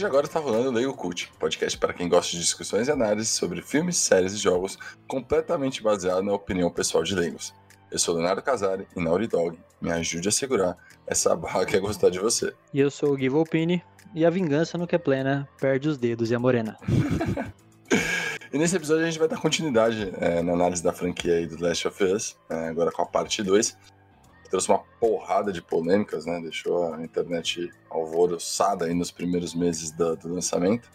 partir de agora está rolando o Lego Cult, podcast para quem gosta de discussões e análises sobre filmes, séries e jogos completamente baseado na opinião pessoal de Legos. Eu sou Leonardo Casari e Naughty Dog me ajude a segurar essa barra que é gostar de você. E eu sou o Gui Volpini e a vingança no que é plena perde os dedos e a morena. e nesse episódio a gente vai dar continuidade é, na análise da franquia aí do Last of Us, é, agora com a parte 2 trouxe uma porrada de polêmicas, né? Deixou a internet alvoroçada aí nos primeiros meses do, do lançamento.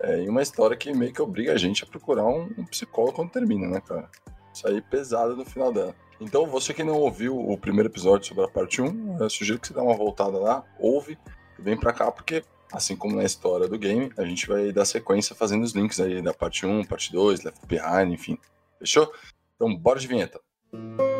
É, e uma história que meio que obriga a gente a procurar um, um psicólogo quando termina, né, cara? Isso aí pesado no final dela. Então, você que não ouviu o primeiro episódio sobre a parte 1, eu sugiro que você dê uma voltada lá, ouve e vem pra cá, porque assim como na história do game, a gente vai dar sequência fazendo os links aí da parte 1, parte 2, Left Behind, enfim. Fechou? Então, bora de vinheta. Música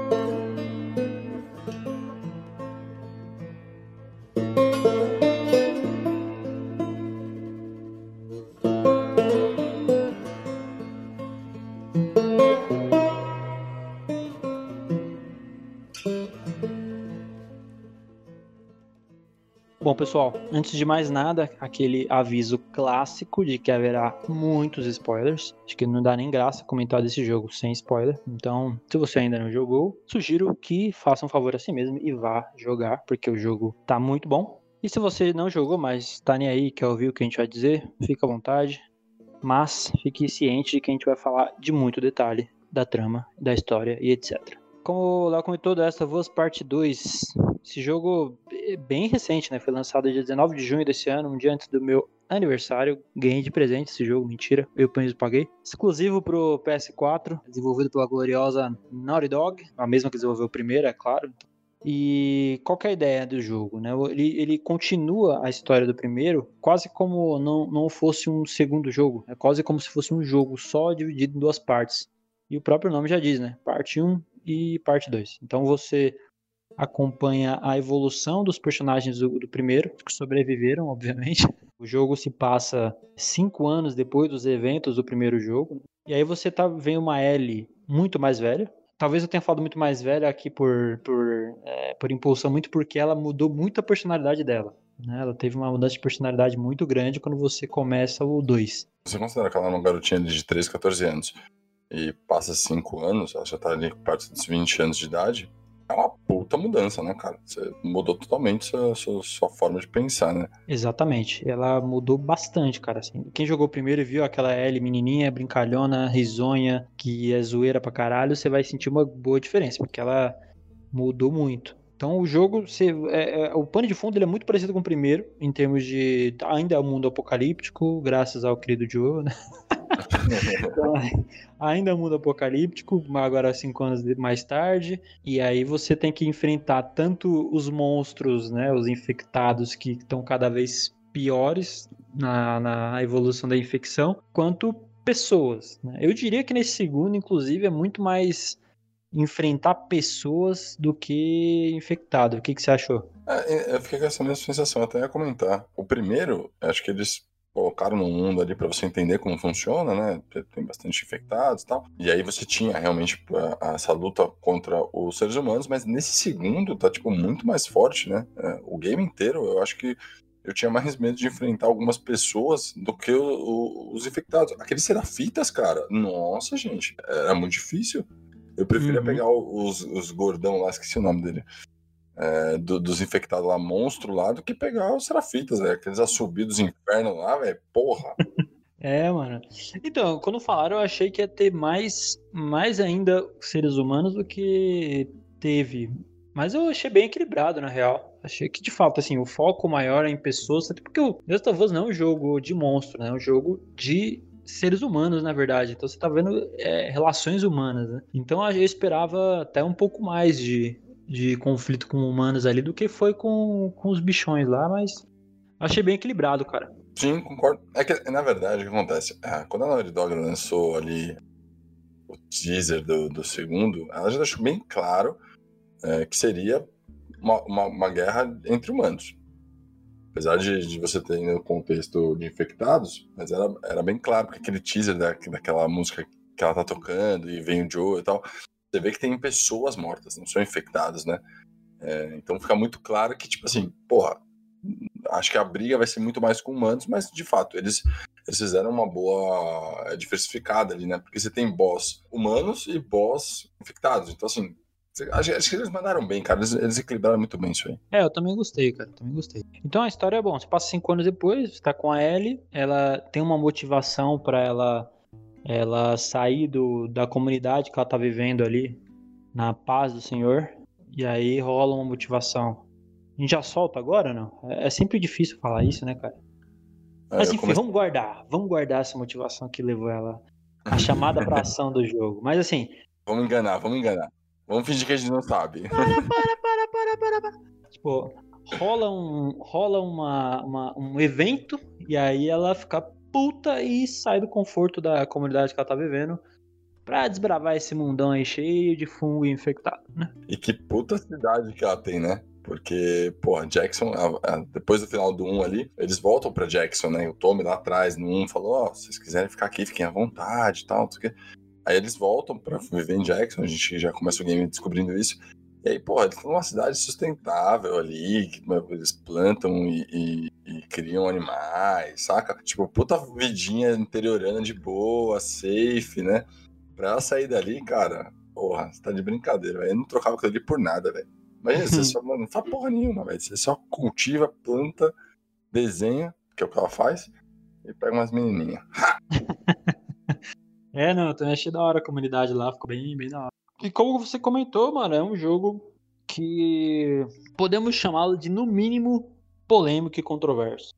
Bom, pessoal, antes de mais nada, aquele aviso clássico de que haverá muitos spoilers. Acho que não dá nem graça comentar desse jogo sem spoiler. Então, se você ainda não jogou, sugiro que faça um favor a si mesmo e vá jogar, porque o jogo tá muito bom. E se você não jogou, mas tá nem aí, quer ouvir o que a gente vai dizer, fica à vontade. Mas fique ciente de que a gente vai falar de muito detalhe da trama, da história e etc. Como o Léo comentou, dessa Us Parte 2, esse jogo é bem recente, né? Foi lançado dia 19 de junho desse ano, um dia antes do meu aniversário. Ganhei de presente esse jogo, mentira, eu mesmo paguei. Exclusivo pro PS4, desenvolvido pela gloriosa Naughty Dog, a mesma que desenvolveu o primeiro, é claro. E qual é a ideia do jogo? Né? Ele, ele continua a história do primeiro, quase como não, não fosse um segundo jogo. É quase como se fosse um jogo só dividido em duas partes. E o próprio nome já diz, né? Parte 1 e parte 2. Então você acompanha a evolução dos personagens do, do, primeiro, que sobreviveram, obviamente. O jogo se passa cinco anos depois dos eventos do primeiro jogo. E aí você tá vendo uma Ellie muito mais velha. Talvez eu tenha falado muito mais velha aqui por, por, é, por impulsão, muito porque ela mudou muito a personalidade dela. Né? Ela teve uma mudança de personalidade muito grande quando você começa o 2. Você considera que ela é uma garotinha de 13, 14 anos e passa 5 anos, ela já tá ali perto dos 20 anos de idade, é uma puta mudança, né, cara? Você mudou totalmente sua, sua, sua, forma de pensar, né? Exatamente. Ela mudou bastante, cara. Assim. Quem jogou primeiro e viu aquela Ellie menininha, brincalhona, risonha, que é zoeira pra caralho, você vai sentir uma boa diferença, porque ela mudou muito. Então o jogo, é, é, o pano de fundo ele é muito parecido com o primeiro, em termos de. Ainda é um mundo apocalíptico, graças ao querido Joe, né? então, ainda é um mundo apocalíptico, agora cinco anos mais tarde. E aí você tem que enfrentar tanto os monstros, né? Os infectados que estão cada vez piores na, na evolução da infecção, quanto pessoas. Né? Eu diria que nesse segundo, inclusive, é muito mais enfrentar pessoas do que infectado. O que, que você achou? É, eu fiquei com essa mesma sensação, até ia comentar. O primeiro, acho que eles colocaram no mundo ali para você entender como funciona, né? Tem bastante infectados e tal. E aí você tinha realmente essa luta contra os seres humanos, mas nesse segundo tá, tipo, muito mais forte, né? É, o game inteiro, eu acho que eu tinha mais medo de enfrentar algumas pessoas do que o, o, os infectados. Aqueles serafitas, cara, nossa, gente, era muito difícil. Eu preferia uhum. pegar os, os gordão lá, esqueci o nome dele. É, do, dos infectados lá, monstro lá, do que pegar os serafitas, velho. Aqueles assobios dos infernos lá, velho. Porra. É, mano. Então, quando falaram, eu achei que ia ter mais, mais ainda seres humanos do que teve. Mas eu achei bem equilibrado, na real. Achei que, de fato, assim, o foco maior é em pessoas. Porque o Deus of Us não é um jogo de monstro, né? É um jogo de seres humanos, na verdade. Então você tá vendo é, relações humanas, né? Então eu esperava até um pouco mais de, de conflito com humanos ali do que foi com, com os bichões lá, mas achei bem equilibrado, cara. Sim, concordo. É que, na verdade, o que acontece? É, quando a Naughty Dog lançou ali o teaser do, do segundo, ela já deixou bem claro é, que seria uma, uma, uma guerra entre humanos. Apesar de, de você ter no contexto de infectados, mas era, era bem claro, porque aquele teaser da, daquela música que ela tá tocando e vem o Joe e tal, você vê que tem pessoas mortas, não são infectados, né? É, então fica muito claro que, tipo assim, porra, acho que a briga vai ser muito mais com humanos, mas de fato, eles, eles fizeram uma boa diversificada ali, né? Porque você tem boss humanos e boss infectados. Então, assim, acho, que eles mandaram bem, cara. Eles, eles, equilibraram muito bem isso aí. É, eu também gostei, cara. Também gostei. Então a história é bom. Você passa cinco anos depois, você tá com a Ellie, ela tem uma motivação para ela ela sair do, da comunidade que ela tá vivendo ali, na paz do Senhor, e aí rola uma motivação. A gente já solta agora, não? É, é sempre difícil falar isso, né, cara? É, Mas enfim, comece... vamos guardar. Vamos guardar essa motivação que levou ela a chamada pra ação do jogo. Mas assim. Vamos enganar, vamos enganar. Vamos fingir que a gente não sabe. Para, para, para, para, para, para. Tipo, rola um, rola uma, uma, um evento e aí ela fica puta e sai do conforto da comunidade que ela tá vivendo pra desbravar esse mundão aí cheio de fungo infectado, né? E que puta cidade que ela tem, né? Porque, porra, Jackson, depois do final do 1 ali, eles voltam pra Jackson, né? O Tommy lá atrás, no 1, falou: Ó, oh, se vocês quiserem ficar aqui, fiquem à vontade e tal, não sei o quê. Aí eles voltam pra viver em Jackson, a gente já começa o game descobrindo isso. E aí, porra, eles estão numa cidade sustentável ali, que eles plantam e, e, e, criam animais, saca? Tipo, puta vidinha interiorana de boa, safe, né? Pra ela sair dali, cara, porra, você tá de brincadeira, velho. Eu não trocava aquilo ali por nada, velho. Imagina, você só não faz porra nenhuma, velho. Você só cultiva, planta, desenha, que é o que ela faz, e pega umas menininhas. é, não, eu também achei da hora a comunidade lá, ficou bem, bem da hora. E como você comentou, mano, é um jogo que podemos chamá-lo de, no mínimo, polêmico e controverso.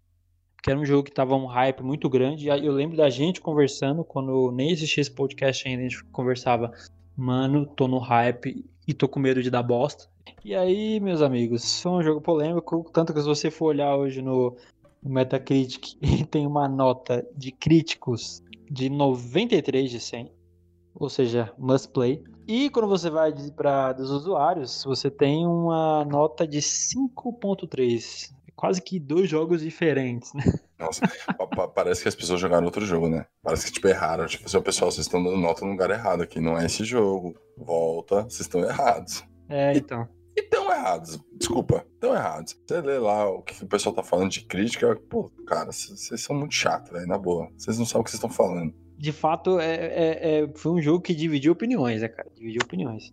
Que era um jogo que tava um hype muito grande. Eu lembro da gente conversando, quando nem existia esse podcast ainda, a gente conversava, mano, tô no hype e tô com medo de dar bosta. E aí, meus amigos, foi um jogo polêmico, tanto que se você for olhar hoje no, no Metacritic, tem uma nota de críticos de 93 de 100, ou seja, must play. E quando você vai para dos usuários, você tem uma nota de 5.3. Quase que dois jogos diferentes, né? Nossa, parece que as pessoas jogaram outro jogo, né? Parece que, tipo, erraram. Tipo, assim, pessoal, vocês estão dando nota no lugar errado aqui. Não é esse jogo. Volta, vocês estão errados. É, então. Errados, desculpa, tão errados. Você lê lá o que o pessoal tá falando de crítica, pô, cara, vocês são muito chatos, velho, na boa. Vocês não sabem o que vocês estão falando de fato, é, é, é, foi um jogo que dividiu opiniões, né, cara? Dividiu opiniões.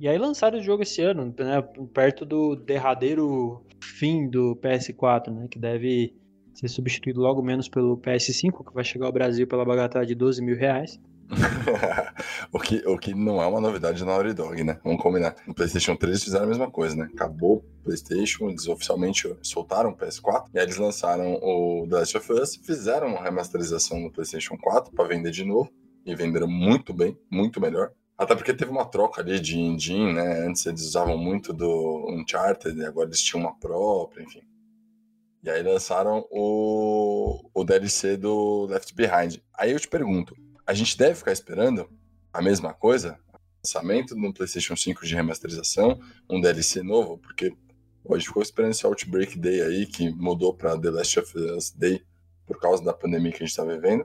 E aí lançaram o jogo esse ano, né, perto do derradeiro fim do PS4, né, que deve ser substituído logo menos pelo PS5, que vai chegar ao Brasil pela bagatela de 12 mil reais. o, que, o que não é uma novidade na Naughty Dog, né? Vamos combinar. No PlayStation 3 fizeram a mesma coisa, né? Acabou o PlayStation, eles oficialmente soltaram o PS4 e aí eles lançaram o The Last of Us, fizeram uma remasterização no PlayStation 4 para vender de novo e venderam muito bem, muito melhor. Até porque teve uma troca ali de engine, né? Antes eles usavam muito do Uncharted, agora eles tinham uma própria, enfim. E aí lançaram o, o DLC do Left Behind. Aí eu te pergunto, a gente deve ficar esperando a mesma coisa? Lançamento no PlayStation 5 de remasterização, um DLC novo, porque hoje ficou esperando esse Outbreak Day aí, que mudou para The Last of Us Day por causa da pandemia que a gente tá vivendo.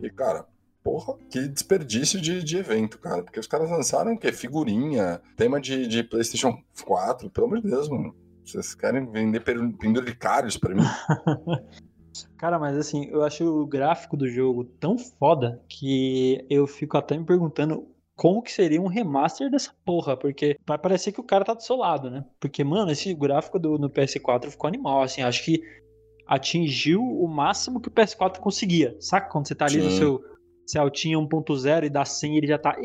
E, cara, porra, que desperdício de, de evento, cara. Porque os caras lançaram o quê? Figurinha, tema de, de PlayStation 4, pelo amor de Deus, mano. Vocês querem vender penduricários pra mim? Cara, mas assim, eu acho o gráfico do jogo tão foda que eu fico até me perguntando como que seria um remaster dessa porra, porque vai parecer que o cara tá do seu lado, né? Porque, mano, esse gráfico do, no PS4 ficou animal, assim, acho que atingiu o máximo que o PS4 conseguia. Saca quando você tá ali Sim. no seu se Altinha 1.0 e dá 100 ele já tá.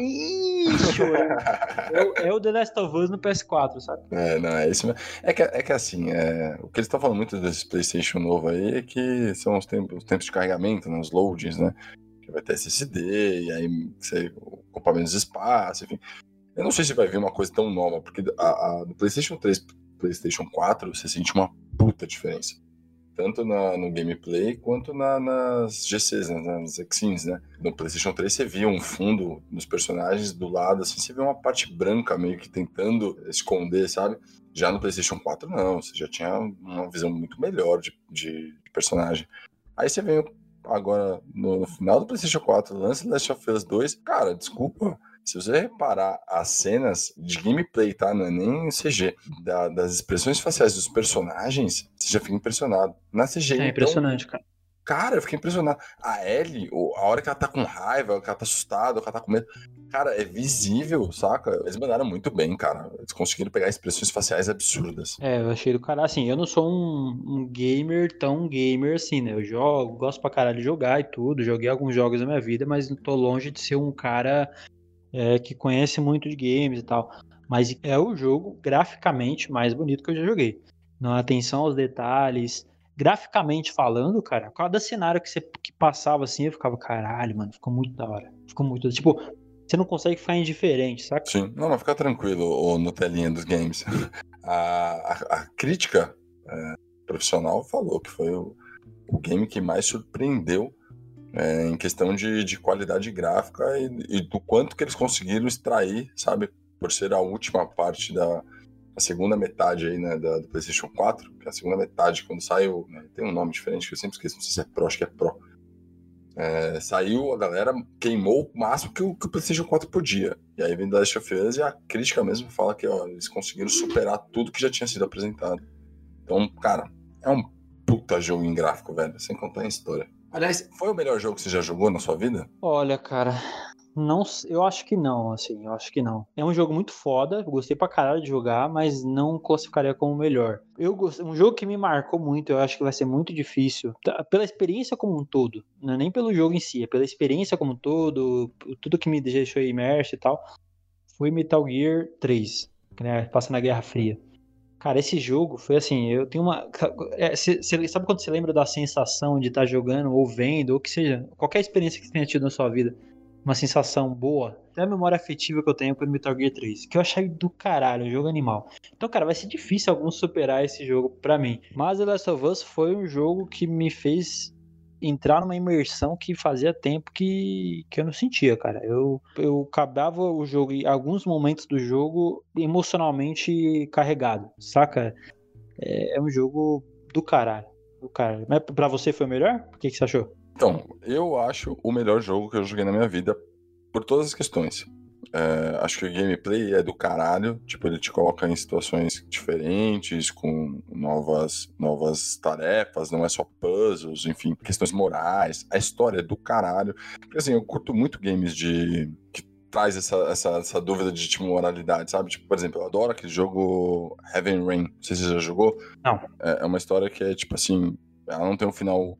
Ixi, é, é, o The Last of Us no PS4, sabe? É, não, é isso mesmo. É que, é que assim, é, o que eles estão falando muito desse PlayStation novo aí é que são os tempos, os tempos de carregamento, né, os loadings, né? Que vai ter SSD, e aí você ocupa menos espaço, enfim. Eu não sei se vai vir uma coisa tão nova, porque a, a, do PlayStation 3 PlayStation 4 você sente uma puta diferença tanto na, no gameplay quanto na, nas GCs, né, nas Xins, né? No PlayStation 3 você via um fundo nos personagens do lado, assim, você vê uma parte branca meio que tentando esconder, sabe? Já no PlayStation 4 não, você já tinha uma visão muito melhor de, de, de personagem. Aí você vem agora no, no final do PlayStation 4, lance Last of Us 2, cara, desculpa. Se você reparar as cenas de gameplay, tá? Não é nem CG, da, das expressões faciais dos personagens, você já fica impressionado. Na CG. É então, impressionante, cara. Cara, eu fiquei impressionado. A Ellie, a hora que ela tá com raiva, que ela tá assustada, que ela tá com medo. Cara, é visível, saca? Eles mandaram muito bem, cara. Eles conseguiram pegar expressões faciais absurdas. É, eu achei do cara. Assim, eu não sou um, um gamer tão gamer assim, né? Eu jogo, gosto pra caralho de jogar e tudo. Joguei alguns jogos na minha vida, mas tô longe de ser um cara é, que conhece muito de games e tal. Mas é o jogo graficamente mais bonito que eu já joguei. Na atenção aos detalhes, graficamente falando, cara, cada cenário que você que passava assim, eu ficava, caralho, mano, ficou muito da hora. Ficou muito. Tipo, você não consegue ficar indiferente, saca? Sim, não, mas fica tranquilo, ou no telinha dos games. a, a, a, crítica é, profissional falou que foi o, o game que mais surpreendeu é, em questão de, de qualidade gráfica e, e, do quanto que eles conseguiram extrair, sabe? Por ser a última parte da, a segunda metade aí, né, da, do PlayStation 4, que é a segunda metade, quando saiu, né, tem um nome diferente que eu sempre esqueço, não sei se é Pro, acho que é Pro. É, saiu, a galera queimou o máximo que o, que o PlayStation 4 podia. E aí vem da Last of Us e a crítica mesmo fala que ó, eles conseguiram superar tudo que já tinha sido apresentado. Então, cara, é um puta jogo em gráfico, velho, sem contar em história. Aliás, foi o melhor jogo que você já jogou na sua vida? Olha, cara, não, eu acho que não, assim, eu acho que não. É um jogo muito foda, gostei pra caralho de jogar, mas não classificaria como o melhor. Eu gostei, um jogo que me marcou muito, eu acho que vai ser muito difícil, tá, pela experiência como um todo, é nem pelo jogo em si, é pela experiência como um todo, tudo que me deixou imerso e tal, foi Metal Gear 3, né, passa na Guerra Fria. Cara, esse jogo foi assim, eu tenho uma. É, sabe quando você lembra da sensação de estar tá jogando, ou vendo, ou que seja, qualquer experiência que você tenha tido na sua vida? uma sensação boa. É a memória afetiva que eu tenho com o Metal Gear 3, que eu achei do caralho, um jogo animal. Então, cara, vai ser difícil algum superar esse jogo para mim. Mas The Last of Us foi um jogo que me fez entrar numa imersão que fazia tempo que, que eu não sentia, cara. Eu, eu acabava o jogo em alguns momentos do jogo emocionalmente carregado, saca? É, é um jogo do caralho. Do caralho. Mas pra você foi melhor? O que, que você achou? Então, eu acho o melhor jogo que eu joguei na minha vida por todas as questões. É, acho que o gameplay é do caralho, tipo, ele te coloca em situações diferentes, com novas, novas tarefas, não é só puzzles, enfim, questões morais. A história é do caralho. Porque assim, eu curto muito games de. que traz essa, essa, essa dúvida de tipo, moralidade, sabe? Tipo, por exemplo, eu adoro aquele jogo Heaven Rain. Não sei se você já jogou. Não. É, é uma história que é, tipo assim, ela não tem um final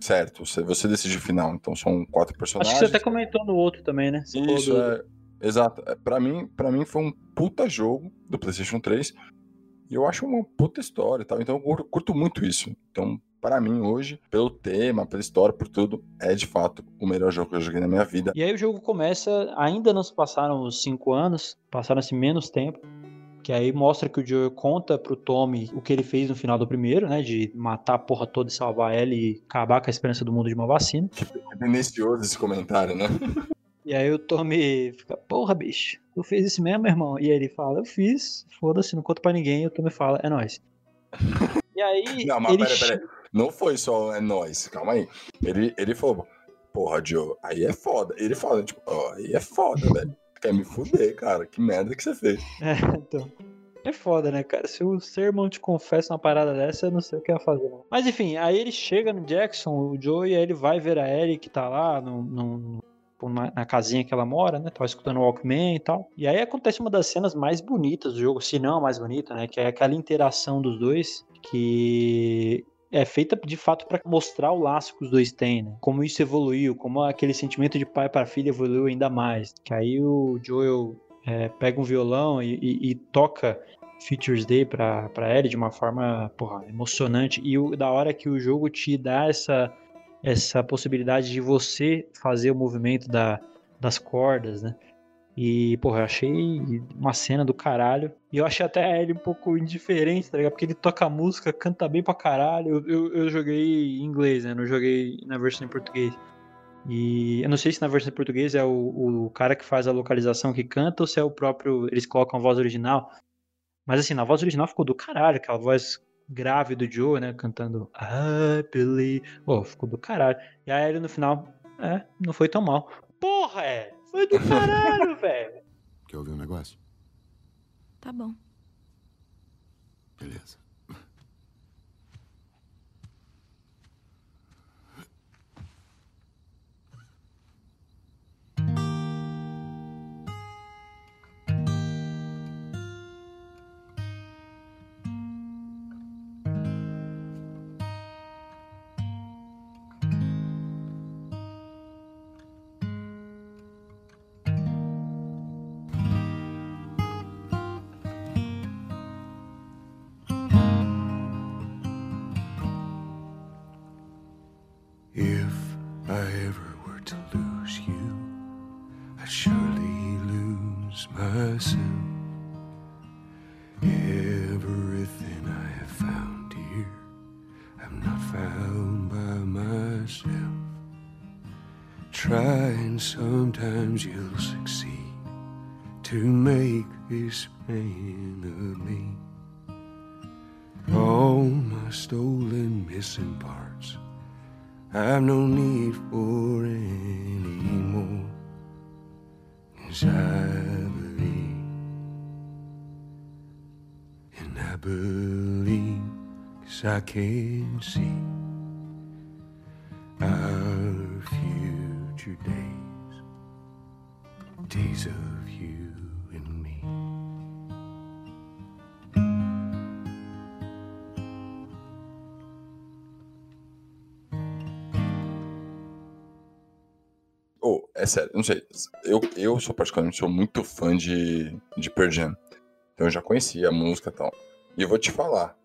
Certo, você decide o final, então são quatro personagens. Acho que você até comentou no outro também, né? Você Isso, do... é. Exato. É, pra mim, pra mim foi um puta jogo do PlayStation 3. E eu acho uma puta história e tal. Então eu curto muito isso. Então, para mim, hoje, pelo tema, pela história, por tudo, é de fato o melhor jogo que eu joguei na minha vida. E aí o jogo começa, ainda não se passaram os cinco anos, passaram-se menos tempo. Que aí mostra que o Joel conta pro Tommy o que ele fez no final do primeiro, né? De matar a porra toda e salvar ela e acabar com a esperança do mundo de uma vacina. Que tendencioso esse comentário, né? E aí o Tommy fica, porra, bicho, tu fez isso mesmo, meu irmão? E aí ele fala, eu fiz, foda-se, não conto pra ninguém. E o Tommy fala, é nóis. E aí. Não, mas ele... peraí, peraí. Não foi só é nóis, calma aí. Ele, ele falou, porra, Joe, aí é foda. Ele fala, tipo, ó, oh, aí é foda, velho quer me fuder, cara. Que merda que você fez. É, então. É foda, né, cara? Se o seu irmão te confessa uma parada dessa, eu não sei o que ia fazer. Não. Mas enfim, aí ele chega no Jackson, o Joe, e aí ele vai ver a Ellie que tá lá no, no, na, na casinha que ela mora, né? Tava escutando o Walkman e tal. E aí acontece uma das cenas mais bonitas do jogo, se não a mais bonita, né? Que é aquela interação dos dois, que é feita de fato para mostrar o laço que os dois têm, né? Como isso evoluiu, como aquele sentimento de pai para filha evoluiu ainda mais. Que aí o Joel é, pega um violão e, e, e toca Features Day pra Ellie de uma forma porra, emocionante. E o, da hora que o jogo te dá essa, essa possibilidade de você fazer o movimento da, das cordas, né? E, porra, eu achei uma cena do caralho. E eu achei até ele um pouco indiferente, tá ligado? Porque ele toca música, canta bem pra caralho. Eu, eu, eu joguei em inglês, né? Não joguei na versão em português. E eu não sei se na versão em português é o, o cara que faz a localização que canta ou se é o próprio. Eles colocam a voz original. Mas assim, na voz original ficou do caralho, aquela voz grave do Joe, né? Cantando I believe. Pô, ficou do caralho. E aí ele no final, é, não foi tão mal. Porra, é! Foi do caralho, velho! Quer ouvir um negócio? Tá bom. Beleza. Sometimes you'll succeed to make this man of me. All my stolen missing parts. I've no need for any more. Cause I believe, and I believe, cause I can see our days of you and me. Ô, é sério, não sei. Eu, eu sou particularmente sou muito fã de, de Pearl Jam. Então eu já conhecia a música e tal. E eu vou te falar.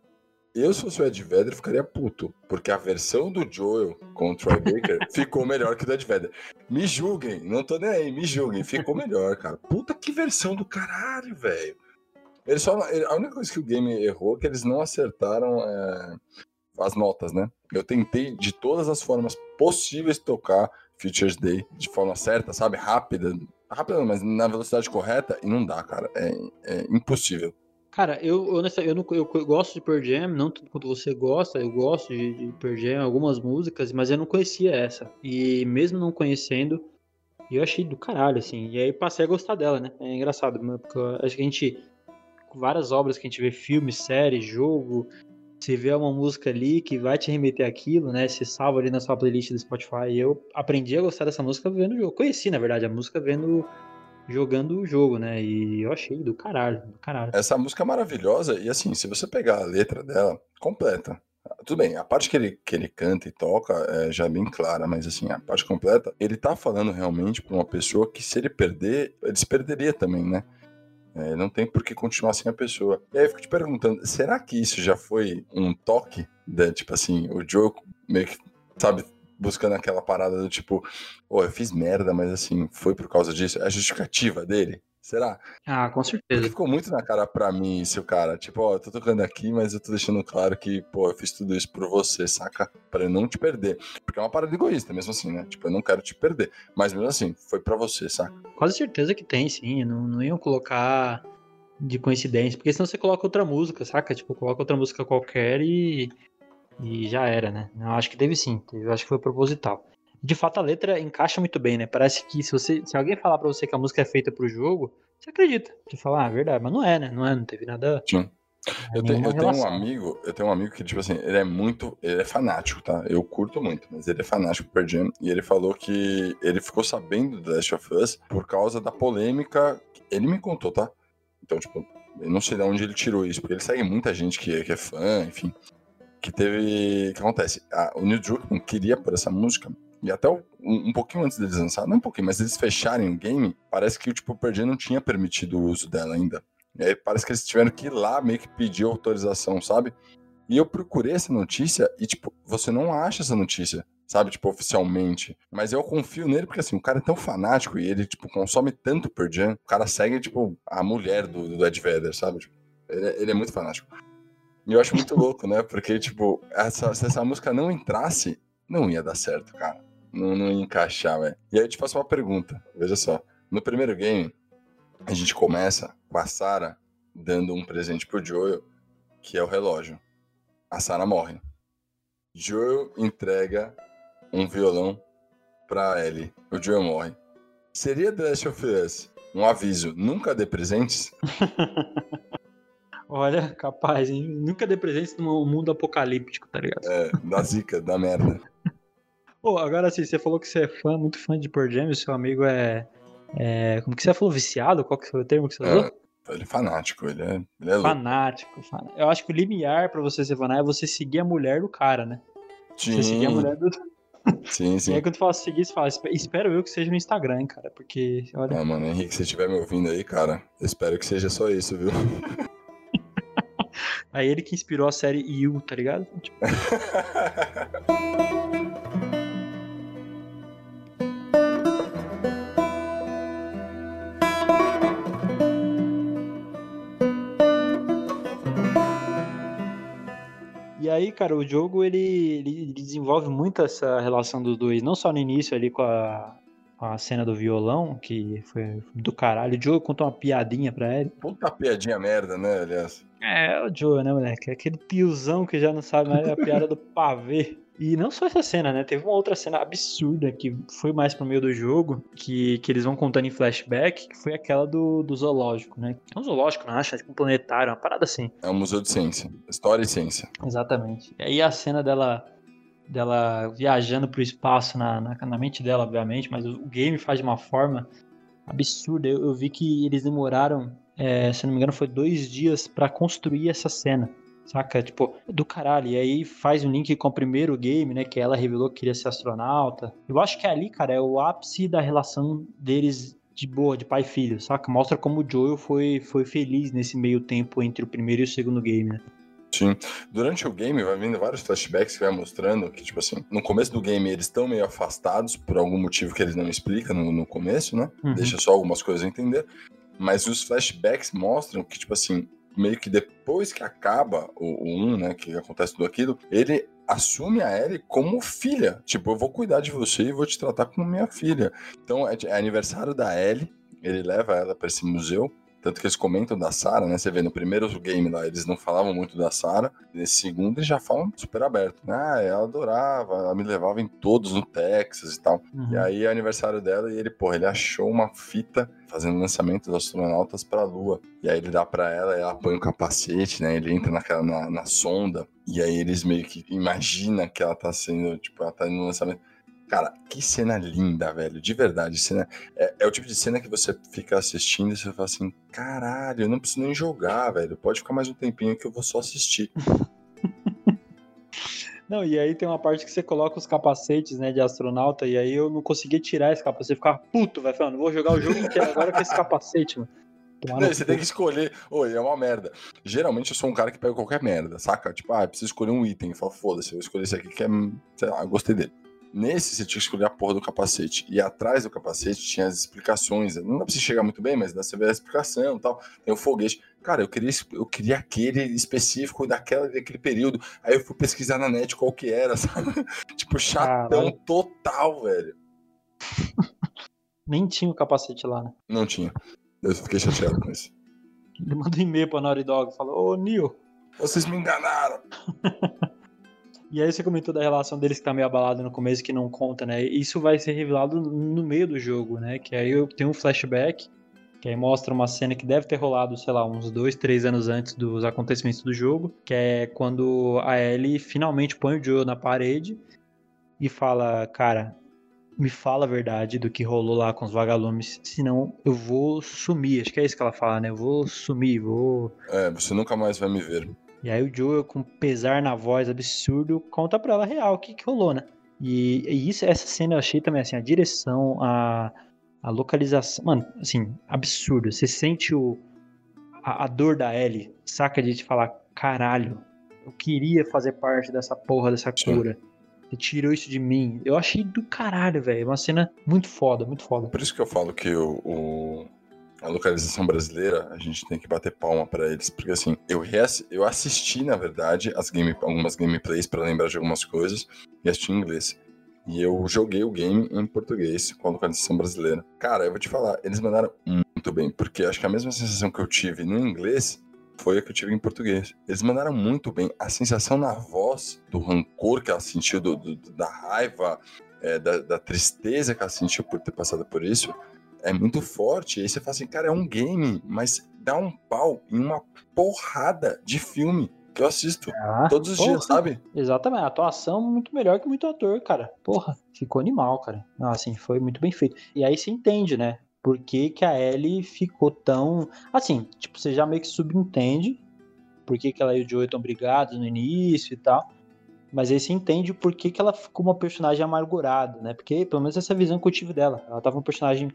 Eu, se fosse o Ed Vedder, ficaria puto. Porque a versão do Joel com o Troy Baker ficou melhor que o do Ed Vedder. Me julguem, não tô nem aí, me julguem. Ficou melhor, cara. Puta que versão do caralho, velho. Eles só, ele- a única coisa que o game errou é que eles não acertaram é, as notas, né? Eu tentei de todas as formas possíveis tocar Futures Day de forma certa, sabe? Rápida. Rápida, mas na velocidade correta e não dá, cara. É, é impossível. Cara, eu, honesta- eu, não, eu gosto de Pearl Jam, não tudo quanto você gosta, eu gosto de, de Pearl Jam, algumas músicas, mas eu não conhecia essa. E mesmo não conhecendo, eu achei do caralho, assim. E aí passei a gostar dela, né? É engraçado, porque eu acho que a gente, várias obras que a gente vê, filme, série, jogo, você vê uma música ali que vai te remeter àquilo, né? Você salva ali na sua playlist do Spotify. E eu aprendi a gostar dessa música vendo o jogo. Conheci, na verdade, a música vendo. Jogando o jogo, né? E eu achei do caralho, do caralho. Essa música é maravilhosa e assim, se você pegar a letra dela completa, tudo bem, a parte que ele, que ele canta e toca é já bem clara, mas assim, a parte completa, ele tá falando realmente pra uma pessoa que se ele perder, ele se perderia também, né? É, não tem por que continuar sem a pessoa. E aí eu fico te perguntando, será que isso já foi um toque? Da, tipo assim, o Joe meio que, sabe, buscando aquela parada do tipo, pô, eu fiz merda, mas assim, foi por causa disso? É a justificativa dele? Será? Ah, com Porque certeza. ficou muito na cara pra mim isso, cara. Tipo, ó, eu tô tocando aqui, mas eu tô deixando claro que, pô, eu fiz tudo isso por você, saca? Pra eu não te perder. Porque é uma parada egoísta, mesmo assim, né? Tipo, eu não quero te perder. Mas mesmo assim, foi pra você, saca? Quase certeza que tem, sim. Não, não iam colocar de coincidência. Porque senão você coloca outra música, saca? Tipo, coloca outra música qualquer e. E já era, né? Eu acho que teve sim. Eu acho que foi proposital. De fato, a letra encaixa muito bem, né? Parece que se você. Se alguém falar pra você que a música é feita pro jogo, você acredita. Você fala, ah, é verdade, mas não é, né? Não é, não teve nada. Sim. Eu tenho, eu tenho um amigo, eu tenho um amigo que, tipo assim, ele é muito. Ele é fanático, tá? Eu curto muito, mas ele é fanático por Jam. E ele falou que ele ficou sabendo do Last of Us por causa da polêmica. Ele me contou, tá? Então, tipo, eu não sei de onde ele tirou isso, porque ele segue muita gente que, que é fã, enfim. Que teve. Que acontece? A- o Neil Druckmann queria por essa música. E até o- um, um pouquinho antes deles lançarem, não um pouquinho, mas eles fecharem o game, parece que tipo, o Pearl Jam não tinha permitido o uso dela ainda. E aí parece que eles tiveram que ir lá meio que pedir autorização, sabe? E eu procurei essa notícia e, tipo, você não acha essa notícia, sabe? Tipo, oficialmente. Mas eu confio nele porque, assim, o cara é tão fanático e ele, tipo, consome tanto Pearl Jam. O cara segue, tipo, a mulher do, do Ed Vedder, sabe? Tipo, ele, é- ele é muito fanático. E eu acho muito louco, né? Porque, tipo, essa, se essa música não entrasse, não ia dar certo, cara. Não, não ia encaixar, velho. E aí eu te faço uma pergunta. Veja só. No primeiro game, a gente começa com a Sarah dando um presente pro Joel, que é o relógio. A Sarah morre. Joel entrega um violão pra Ellie. O Joel morre. Seria The Last of Us um aviso, nunca dê presentes? Olha, capaz, hein? Nunca dê presentes num mundo apocalíptico, tá ligado? É, da zica, da merda. Pô, agora assim, você falou que você é fã, muito fã de Pearl Jam, seu amigo é, é... Como que você falou? Viciado? Qual que foi o termo que você usou? É, ele é fanático, ele é, ele é louco. Fanático, fanático. Eu acho que o limiar pra você ser fanático é você seguir a mulher do cara, né? Você seguir a Sim, mulher do... sim, E sim. aí quando tu fala seguir, você fala, "Espe- espero eu que seja no Instagram, hein, cara, porque, olha... Ah, mano, Henrique, se estiver me ouvindo aí, cara, espero que seja só isso, viu? Aí ele que inspirou a série You, tá ligado? Tipo, E aí, cara, o jogo ele, ele desenvolve muito essa relação dos dois, não só no início ali com a, a cena do violão, que foi do caralho. O Joe conta uma piadinha pra ele. Puta piadinha merda, né, aliás? É, o Joe, né, moleque? Aquele tiozão que já não sabe mais a piada do pavê. E não só essa cena, né? Teve uma outra cena absurda que foi mais pro meio do jogo, que, que eles vão contando em flashback, que foi aquela do, do zoológico, né? É um zoológico, não acha? Tipo um planetário, uma parada assim. É um museu de ciência. História e ciência. Exatamente. E aí a cena dela dela viajando pro espaço na, na, na mente dela, obviamente, mas o game faz de uma forma absurda. Eu, eu vi que eles demoraram, é, se não me engano, foi dois dias pra construir essa cena. Saca? Tipo, do caralho. E aí faz um link com o primeiro game, né? Que ela revelou que queria ser astronauta. Eu acho que ali, cara, é o ápice da relação deles de boa, de pai e filho, saca? Mostra como o Joel foi, foi feliz nesse meio tempo entre o primeiro e o segundo game, né? Sim. Durante o game vai vindo vários flashbacks que vai mostrando que, tipo assim, no começo do game eles estão meio afastados por algum motivo que eles não explicam no, no começo, né? Uhum. Deixa só algumas coisas a entender. Mas os flashbacks mostram que, tipo assim, meio que depois que acaba o, o 1, né? Que acontece tudo aquilo, ele assume a Ellie como filha. Tipo, eu vou cuidar de você e vou te tratar como minha filha. Então é, é aniversário da Ellie, ele leva ela pra esse museu. Tanto que eles comentam da Sarah, né? Você vê no primeiro game lá, eles não falavam muito da Sarah. Nesse segundo, eles já falam super aberto. né? Ah, ela adorava, ela me levava em todos no Texas e tal. Uhum. E aí é aniversário dela e ele, porra, ele achou uma fita fazendo lançamento dos astronautas pra Lua. E aí ele dá pra ela, ela põe um capacete, né? Ele entra naquela, na, na sonda. E aí eles meio que imaginam que ela tá sendo, tipo, ela tá no lançamento. Cara, que cena linda, velho. De verdade. Cena... É, é o tipo de cena que você fica assistindo e você fala assim: caralho, eu não preciso nem jogar, velho. Pode ficar mais um tempinho que eu vou só assistir. Não, e aí tem uma parte que você coloca os capacetes, né, de astronauta, e aí eu não conseguia tirar esse capacete, eu ficava puto, vai falando, vou jogar o jogo inteiro agora com esse capacete, mano. Não, você tem que escolher. Oi, é uma merda. Geralmente eu sou um cara que pega qualquer merda, saca? Tipo, ah, preciso escolher um item. Fala, foda-se, eu vou escolher esse aqui que é, sei lá, eu gostei dele. Nesse, você tinha que escolher a porra do capacete. E atrás do capacete tinha as explicações. Não dá pra você chegar muito bem, mas dá pra você ver a explicação e tal. Tem o foguete. Cara, eu queria, eu queria aquele específico daquela, daquele período. Aí eu fui pesquisar na net qual que era, sabe? tipo, chatão Caralho. total, velho. Nem tinha o capacete lá, né? Não tinha. Eu fiquei chateado com isso. Ele mandou um e-mail pra Naughty Dog, falou, ô, Neo. Vocês me enganaram. E aí você comentou da relação deles que tá meio abalada no começo, que não conta, né? Isso vai ser revelado no meio do jogo, né? Que aí eu tenho um flashback, que aí mostra uma cena que deve ter rolado, sei lá, uns dois, três anos antes dos acontecimentos do jogo, que é quando a Ellie finalmente põe o Joe na parede e fala, cara, me fala a verdade do que rolou lá com os vagalumes, senão eu vou sumir. Acho que é isso que ela fala, né? Eu vou sumir, vou É, você nunca mais vai me ver. E aí o Joel, com pesar na voz absurdo, conta pra ela real o que, que rolou, né? E, e isso, essa cena eu achei também, assim, a direção, a, a localização, mano, assim, absurdo. Você sente o, a, a dor da Ellie, saca de te falar, caralho, eu queria fazer parte dessa porra, dessa Sim. cura. Você tirou isso de mim. Eu achei do caralho, velho. Uma cena muito foda, muito foda. Por isso que eu falo que o, o- a localização brasileira, a gente tem que bater palma pra eles. Porque assim, eu, eu assisti, na verdade, as game, algumas gameplays pra lembrar de algumas coisas e assisti em inglês. E eu joguei o game em português com a localização brasileira. Cara, eu vou te falar, eles mandaram muito bem, porque acho que a mesma sensação que eu tive no inglês, foi a que eu tive em português. Eles mandaram muito bem. A sensação na voz do rancor que ela sentiu, do, do- da raiva, é, da, da tristeza que ela sentiu por ter passado por isso, é muito forte. Aí você fala assim, cara, é um game, mas dá um pau em uma porrada de filme que eu assisto Ah, todos os porra. dias, sabe? Exatamente, a atuação muito melhor que muito ator, cara. Porra, ficou animal, cara. Não, assim, foi muito bem feito. E aí você entende, né? Por que, que a Ellie ficou tão. Assim, tipo, você já meio que subentende por que, que ela e o Joey estão brigados no início e tal. Mas aí você entende por que, que ela ficou uma personagem amargurada, né? Porque, pelo menos, essa é a visão que eu tive dela. Ela tava uma personagem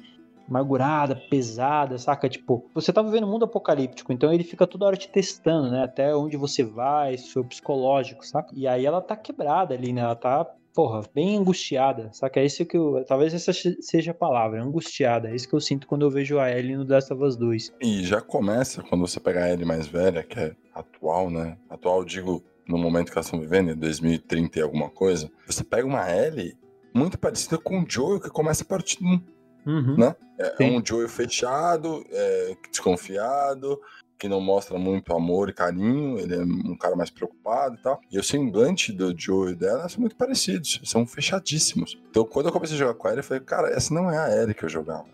amargurada, pesada, saca? Tipo, você tá vivendo um mundo apocalíptico, então ele fica toda hora te testando, né? Até onde você vai, seu psicológico, saca? E aí ela tá quebrada ali, né? Ela tá, porra, bem angustiada, saca? É isso que eu. Talvez essa seja a palavra, angustiada. É isso que eu sinto quando eu vejo a Ellie no Last of Us 2. E já começa quando você pegar a Ellie mais velha, que é atual, né? Atual, digo, no momento que elas estão vivendo, em 2030 e alguma coisa. Você pega uma Ellie muito parecida com o Joel, que começa a partir de Uhum. Né? É, é Sim. um Joel fechado, é, desconfiado, que não mostra muito amor e carinho, ele é um cara mais preocupado e tal. E o semblante do Joel e dela são muito parecidos, são fechadíssimos. Então, quando eu comecei a jogar com a Ellie, eu falei, cara, essa não é a Ellie que eu jogava.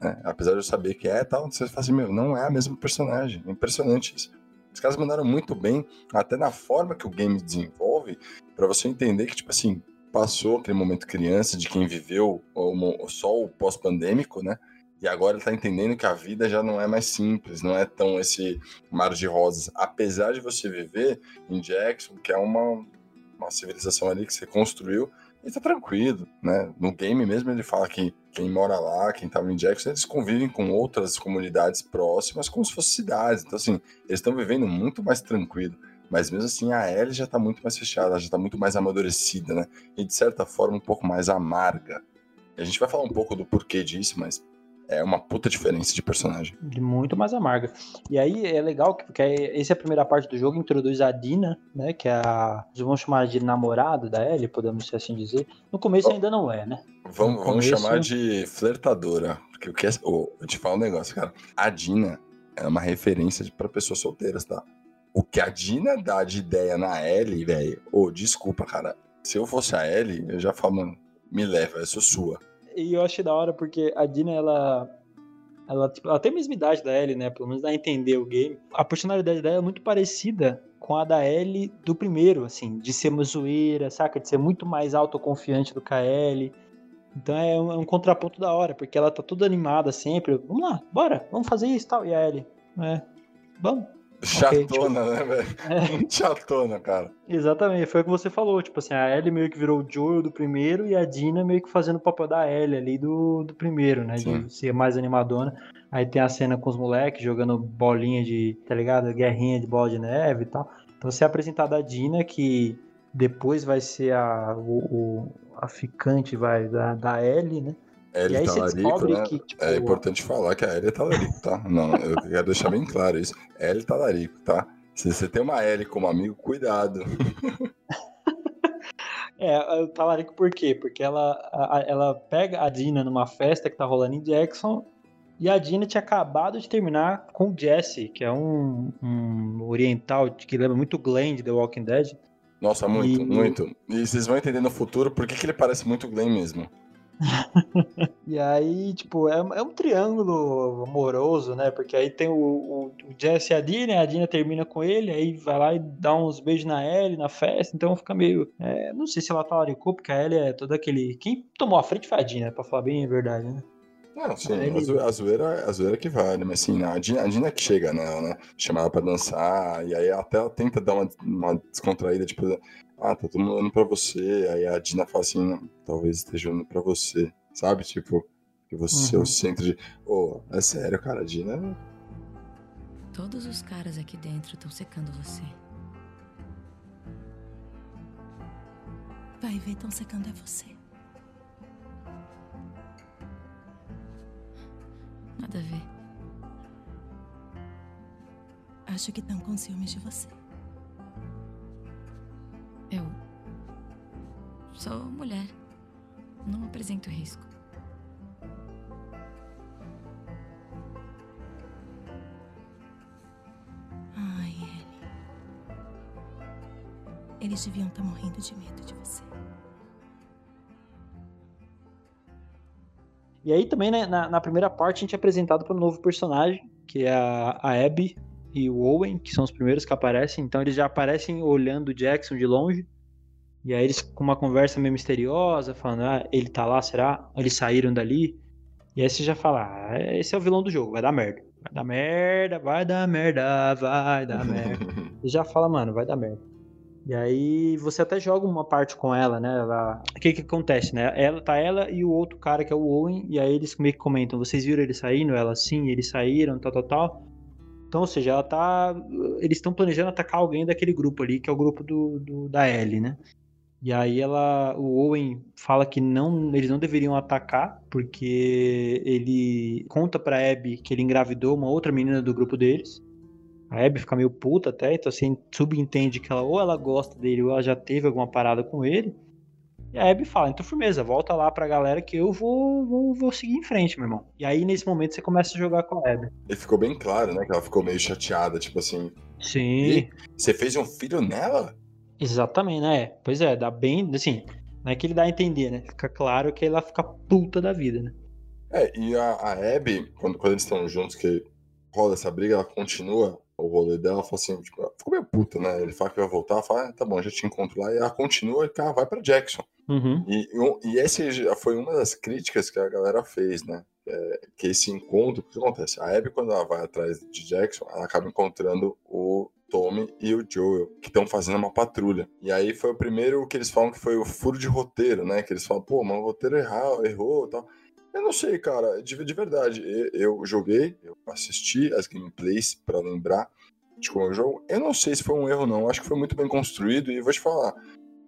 né? Apesar de eu saber que é e tal, você fala assim, meu, não é a mesma personagem. É impressionante isso. Os caras mandaram muito bem, até na forma que o game desenvolve, pra você entender que, tipo assim, passou aquele momento criança de quem viveu só o pós-pandêmico, né? E agora ele tá entendendo que a vida já não é mais simples, não é tão esse mar de rosas. Apesar de você viver em Jackson, que é uma, uma civilização ali que você construiu, e tá tranquilo, né? No game mesmo ele fala que quem mora lá, quem tava em Jackson, eles convivem com outras comunidades próximas como se fossem cidades. Então, assim, eles estão vivendo muito mais tranquilo. Mas mesmo assim, a Ellie já tá muito mais fechada, já tá muito mais amadurecida, né? E de certa forma, um pouco mais amarga. A gente vai falar um pouco do porquê disso, mas é uma puta diferença de personagem. muito mais amarga. E aí é legal que, porque essa é a primeira parte do jogo, introduz a Dina, né, que é a, vamos chamar de namorada da Ellie, podemos assim dizer. No começo Oh. ainda não é, né? Vamos, No vamos começo- chamar de flertadora. Porque o que é. ô, eu te falo um negócio, cara. A Dina é uma referência pra pessoas solteiras, tá? O que a Dina dá de ideia na Ellie, velho. Ô, desculpa, cara. Se eu fosse a Ellie, eu já falo, mano, me leva, eu sou sua. E eu achei da hora porque a Dina, ela. Ela, tipo, ela tem a mesma idade da Ellie, né? Pelo menos dá a entender o game. A personalidade dela é muito parecida com a da Ellie do primeiro, assim, de ser uma zoeira, saca? De ser muito mais autoconfiante do que a Ellie. Então é um, é um contraponto da hora, porque ela tá toda animada sempre. Vamos lá, bora, vamos fazer isso e tal. E a Ellie, é, vamos. Chatona, né, velho? É, Chatona, cara. exatamente, foi o que você falou. Tipo assim, a Ellie meio que virou o Joel do primeiro e a Dina meio que fazendo o papel da Ellie ali do, do primeiro, né? Sim. De ser mais animadona. Aí tem a cena com os moleques jogando bolinha de, tá ligado? Guerrinha de bola de neve e tal. Então você é apresentado a Dina, que depois vai ser a, o, o- a ficante vai, da, da Ellie, né? E Ellie aí você talarico, descobre né? que, tipo, É importante falar que a Ellie é talarico, tá? Não, eu quero deixar bem claro isso. Ellie talarico, tá? Se você tem uma Ellie como amigo, cuidado. É, o talarico por quê? Porque ela, a- ela pega a Dina numa festa que tá rolando em Jackson e a Dina tinha acabado de terminar com o Jesse, que é um, um oriental que lembra muito Glenn de The Walking Dead. Nossa, muito, E- muito. E vocês vão entender no futuro por que, que ele parece muito Glenn mesmo. E aí, tipo, é, é um triângulo amoroso, né? Porque aí tem o, o, o Jesse e a Dina, a Dina termina com ele, aí vai lá e dá uns beijos na Ellie na festa, então fica meio. é, não sei se ela talaricou, porque a Ellie é todo aquele. Quem tomou a frente foi a Dina, pra falar bem a verdade, né? Não, sim, Ele- a, a zoeira, a zoeira que vale, mas assim, a Dina, a Dina que chega nela, né? Chama ela pra dançar, e aí até ela tenta dar uma, uma descontraída, tipo, ah, tá todo mundo olhando pra você. Aí a Dina fala assim, não, talvez esteja olhando pra você, sabe? Tipo, que você é Uhum. o centro de. Ô, é sério, cara, a Dina. Todos os caras aqui dentro estão secando você. Vai ver, tão secando é você. Nada a ver. Acho que estão com ciúmes de você. Eu. Sou mulher. Não apresento risco. Ai, Ellie. Eles deviam estar tá morrendo de medo de você. E aí também, né, na, na primeira parte, a gente é apresentado para um novo personagem, que é a, a Abby, e o Owen, que são os primeiros que aparecem. Então eles já aparecem olhando o Jackson de longe. E aí eles com uma conversa meio misteriosa, falando, ah, ele tá lá, será? Eles saíram dali. E aí você já fala, ah, esse é o vilão do jogo, vai dar merda. Vai dar merda, vai dar merda, vai dar merda. e já fala, mano, vai dar merda. E aí você até joga uma parte com ela, né? Ela... O que que acontece, né? Ela, tá ela e o outro cara que é o Owen, e aí eles meio que comentam, vocês viram ele saindo? Ela, sim, eles saíram, tal, tal, tal. Então, ou seja, ela tá. Eles estão planejando atacar alguém daquele grupo ali, que é o grupo do, do, da Ellie, né? E aí ela. O Owen fala que não, eles não deveriam atacar, porque ele conta pra Abby que ele engravidou uma outra menina do grupo deles. A Abby fica meio puta até, então assim, subentende que ela ou ela gosta dele ou ela já teve alguma parada com ele. E a Abby fala, então firmeza, volta lá pra galera que eu vou, vou, vou seguir em frente, meu irmão. E aí, nesse momento, você começa a jogar com a Abby. E ficou bem claro, né? Que ela ficou meio chateada, tipo assim. Sim. "Ih, Você fez um filho nela? Exatamente, né? Pois é, dá bem, assim, não é que ele dá a entender, né? Fica claro que ela fica puta da vida, né? É, e a, a Abby, quando, quando eles estão juntos, que rola essa briga, ela continua o rolê dela, ela fala assim, tipo, ficou meio puta, né? Ele fala que vai voltar, fala, ah, tá bom, já te encontro lá, e ela continua e cara, vai pra Jackson. Uhum. E, e esse já foi uma das críticas que a galera fez, né? É, que esse encontro, o que acontece? A Abby, quando ela vai atrás de Jackson, ela acaba encontrando o Tommy e o Joel, que estão fazendo uma patrulha. E aí foi o primeiro que eles falam que foi o furo de roteiro, né? Que eles falam, pô, mas o roteiro errou, errou tal. Eu não sei, cara, de, de verdade. Eu, eu joguei, eu assisti as gameplays pra lembrar de como é o jogo. Eu não sei se foi um erro, não. Acho que foi muito bem construído e vou te falar.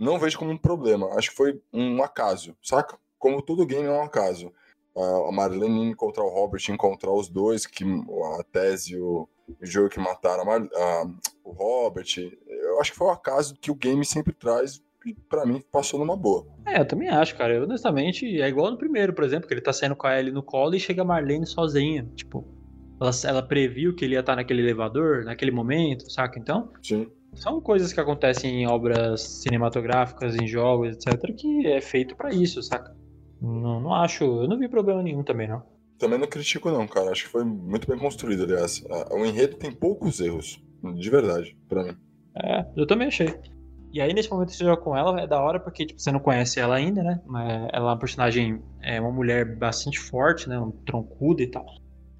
Não vejo como um problema. Acho que foi um acaso, saca? Como todo game é um acaso. A Marlene encontrar o Robert, encontrar os dois, que a Tese e o, o Joe que mataram a Mar- a- o Robert. Eu acho que foi um acaso que o game sempre traz e pra mim passou numa boa. É, eu também acho, cara. Eu, honestamente, é igual no primeiro, por exemplo, que ele tá saindo com a Ellie no colo e chega a Marlene sozinha. Tipo, ela, ela previu que ele ia estar naquele elevador, naquele momento, saca? Então, Sim. São coisas que acontecem em obras cinematográficas, em jogos, etc., que é feito pra isso, saca? Não, não acho, eu não vi problema nenhum também, não. Também não critico, não, cara. Acho que foi muito bem construído, aliás. O enredo tem poucos erros, de verdade, pra mim. É, eu também achei. E aí, nesse momento que você joga com ela, é da hora porque, tipo, você não conhece ela ainda, né? Mas ela é uma personagem, é uma mulher bastante forte, né? Um troncuda e tal.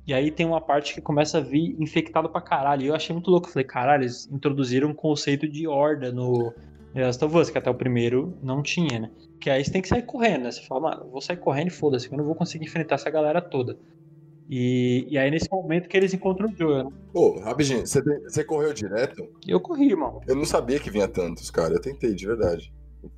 E aí tem uma parte que começa a vir infectado pra caralho. E eu achei muito louco. Eu falei, caralho, eles introduziram um conceito de horda no The Last of Us, que até o primeiro não tinha, né? Que aí você tem que sair correndo, né? Você fala, mano, eu vou sair correndo e foda-se, que eu não vou conseguir enfrentar essa galera toda. E, e aí, nesse momento que eles encontram o Joel, né? Pô, rapidinho, você, você correu direto? Eu corri, irmão. Eu não sabia que vinha tantos, cara. Eu tentei, de verdade.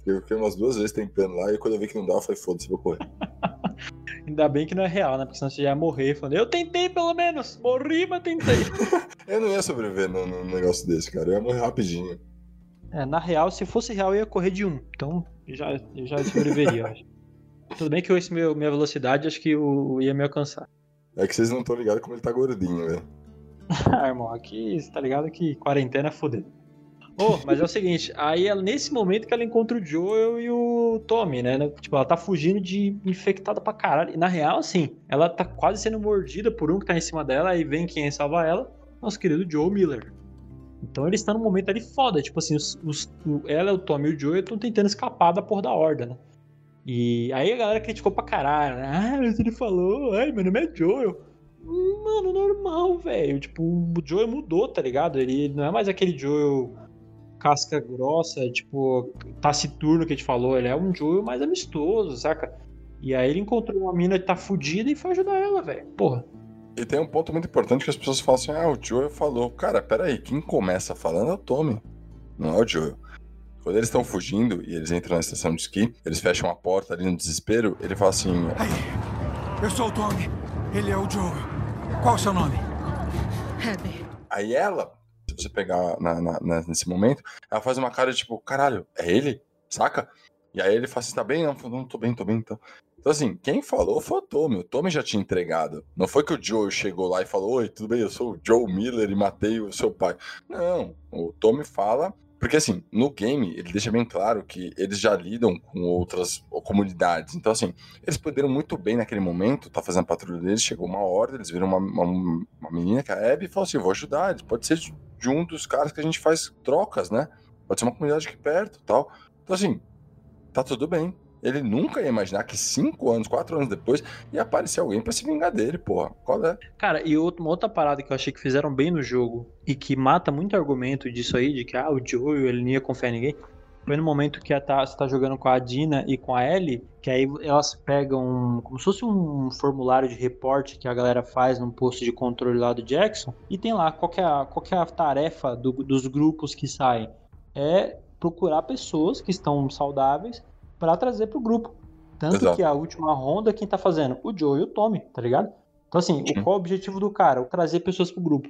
Eu fiquei umas duas vezes tentando lá e quando eu vi que não dava, eu falei, foda-se, vou correr. Ainda bem que não é real, né? Porque senão você já ia morrer falando, eu tentei pelo menos, morri, mas tentei. Eu não ia sobreviver num, num negócio desse, cara. Eu ia morrer rapidinho. é, na real, se fosse real, eu ia correr de um. Então, eu já, eu já sobreviveria, eu acho. Tudo bem que eu, esse meu, minha velocidade, acho que o, ia me alcançar. É que vocês não estão ligados como ele tá gordinho, velho. ah, irmão, aqui, você tá ligado que quarentena é foder. Ô, mas é o seguinte, aí é nesse momento que ela encontra o Joel e o Tommy, né? Tipo, ela tá fugindo de infectada pra caralho. E na real, assim, ela tá quase sendo mordida por um que tá em cima dela, aí vem quem salva ela, nosso querido Joe Miller. Então eles estão num momento ali foda, tipo assim, os, os- ela, o Tommy e o Joel estão tentando escapar da porra da horda, né? E aí a galera criticou pra caralho, né? Ah, mas ele falou, ai, meu nome é Joel. Mano, normal, velho. Tipo, o Joel mudou, tá ligado? Ele não é mais aquele Joel casca grossa, tipo, taciturno que a gente falou. Ele é um Joel mais amistoso, saca? E aí ele encontrou uma mina que tá fudida e foi ajudar ela, velho. Porra. E tem um ponto muito importante que as pessoas falam assim: ah, o Joel falou. Cara, peraí, quem começa falando é o Tommy, não é o Joel. Quando eles estão fugindo e eles entram na estação de esqui, eles fecham a porta ali no desespero, ele fala assim: Aí, eu sou o Tommy. Ele é o Joe. Qual o seu nome? Heather, Aí ela, se você pegar na- na- nesse momento, ela faz uma cara tipo, caralho, é ele? Saca? E aí ele fala assim, tá bem? Não, não tô bem, tô bem, então. Então assim, quem falou foi o Tommy, o Tommy já tinha entregado. Não foi que o Joe chegou lá e falou, oi, tudo bem, eu sou o Joe Miller e matei o seu pai. Não, o Tommy fala, Porque assim, no game, ele deixa bem claro que eles já lidam com outras comunidades. Então, assim, eles poderiam muito bem naquele momento tá fazendo a patrulha deles, chegou uma ordem, eles viram uma, uma, uma menina que é a Abby e falaram assim: vou ajudar. Pode ser de um dos caras que a gente faz trocas, né? Pode ser uma comunidade aqui perto tal. Então, assim, tá tudo bem. Ele nunca ia imaginar que cinco anos, quatro anos depois, ia aparecer alguém para se vingar dele, porra. Qual é? Cara, e uma outra parada que eu achei que fizeram bem no jogo e que mata muito argumento disso aí, de que ah, o Joe, ele não ia confiar em ninguém. Foi no momento que tá, você tá jogando com a Dina e com a Ellie, que aí elas pegam como se fosse um formulário de reporte que a galera faz num posto de controle lá do Jackson, e tem lá qual é a, qual é a tarefa do, dos grupos que saem. É procurar pessoas que estão saudáveis para trazer pro grupo. Tanto Exato. que a última ronda, quem tá fazendo? O Joe e o Tommy, tá ligado? Então, assim, o, qual é o objetivo do cara? O trazer pessoas pro grupo.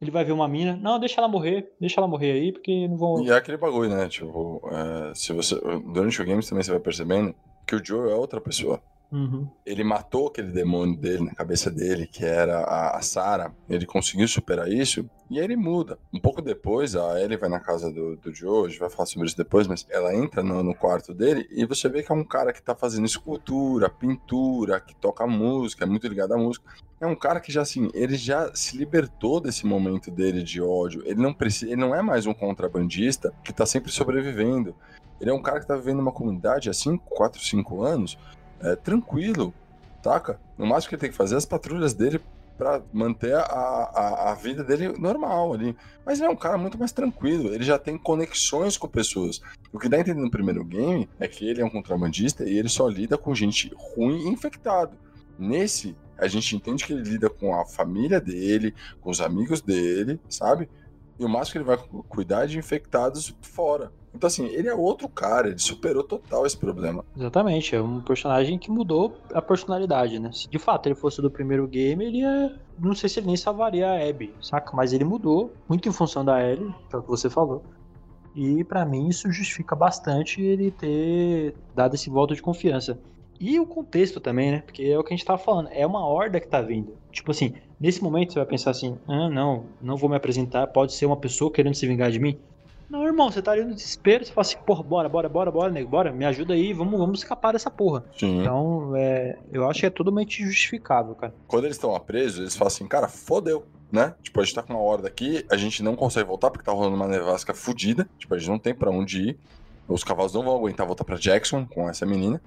Ele vai ver uma mina, não, deixa ela morrer, deixa ela morrer aí, porque não vão. E é aquele bagulho, né? Tipo, é, se você. Durante o game também você vai percebendo que o Joe é outra pessoa. Uhum. Ele matou aquele demônio dele na cabeça dele, que era a, a Sarah. Ele conseguiu superar isso e ele muda. Um pouco depois, a Ellie vai na casa do, do Joe, a gente vai falar sobre isso depois, mas ela entra no, no, quarto dele e você vê que é um cara que tá fazendo escultura, pintura, que toca música, é muito ligado à música. É um cara que já assim, ele já se libertou desse momento dele de ódio. Ele não precisa, ele não é mais um contrabandista que tá sempre sobrevivendo. Ele é um cara que tá vivendo numa comunidade há 5, 4, 5 anos, é, tranquilo, saca? No máximo que ele tem que fazer é as patrulhas dele para manter a, a, a, vida dele normal ali. Mas ele é um cara muito mais tranquilo, ele já tem conexões com pessoas. O que dá a entender no primeiro game é que ele é um contrabandista e ele só lida com gente ruim e infectado. Nesse, a gente entende que ele lida com a família dele, com os amigos dele, sabe? E o máximo que ele vai cuidar é de infectados fora. Então, assim, ele é outro cara, ele superou total esse problema. Exatamente, é um personagem que mudou a personalidade, né? Se de fato ele fosse do primeiro game, ele ia. Não sei se ele nem salvaria a Abby, saca? Mas ele mudou, muito em função da Ellie, que é o que você falou. E para mim isso justifica bastante ele ter dado esse voto de confiança. E o contexto também, né? Porque é o que a gente tava falando, é uma horda que tá vindo. Tipo assim, nesse momento você vai pensar assim: ah, não, não vou me apresentar, pode ser uma pessoa querendo se vingar de mim. Não, irmão, você tá ali no desespero, você fala assim, porra, bora, bora, bora, bora, nego, bora, me ajuda aí, vamos, vamos escapar dessa porra. Sim. Então, é, eu acho que é totalmente justificável, cara. Quando eles estão presos, eles falam assim, cara, fodeu, né? Tipo, a gente tá com uma horda aqui, a gente não consegue voltar porque tá rolando uma nevasca fodida, tipo, a gente não tem pra onde ir, os cavalos não vão aguentar voltar pra Jackson com essa menina,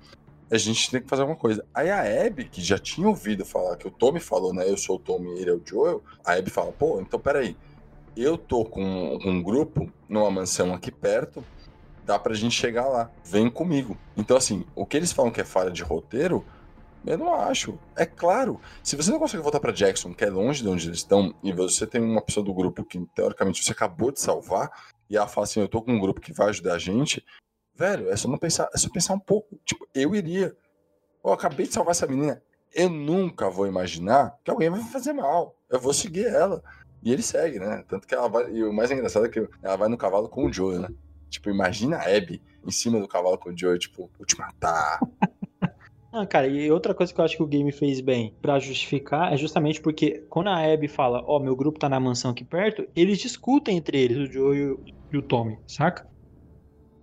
a gente tem que fazer alguma coisa. Aí a Abby, que já tinha ouvido falar que o Tommy falou, né? Eu sou o Tommy e ele é o Joel. A Abby fala, pô, então peraí. Eu tô com, um grupo numa mansão aqui perto, dá pra gente chegar lá. Vem comigo. Então, assim, o que eles falam que é falha de roteiro, eu não acho. É claro, se você não consegue voltar para Jackson, que é longe de onde eles estão, e você tem uma pessoa do grupo que, teoricamente, você acabou de salvar, e ela fala assim: Eu tô com um grupo que vai ajudar a gente, Velho, é só não pensar, é só pensar um pouco. Tipo, eu iria. Eu acabei de salvar essa menina. Eu nunca vou imaginar que alguém vai fazer mal. Eu vou seguir ela. E ele segue, né? Tanto que ela vai. E o mais engraçado é que ela vai no cavalo com o Joe, né? Tipo, imagina a Abby em cima do cavalo com o Joe, tipo, vou te matar. Ah, cara, e outra coisa que eu acho que o game fez bem para justificar é justamente porque quando a Abby fala, ó, oh, meu grupo tá na mansão aqui perto, eles discutem entre eles, o Joe e o, e o Tommy, saca?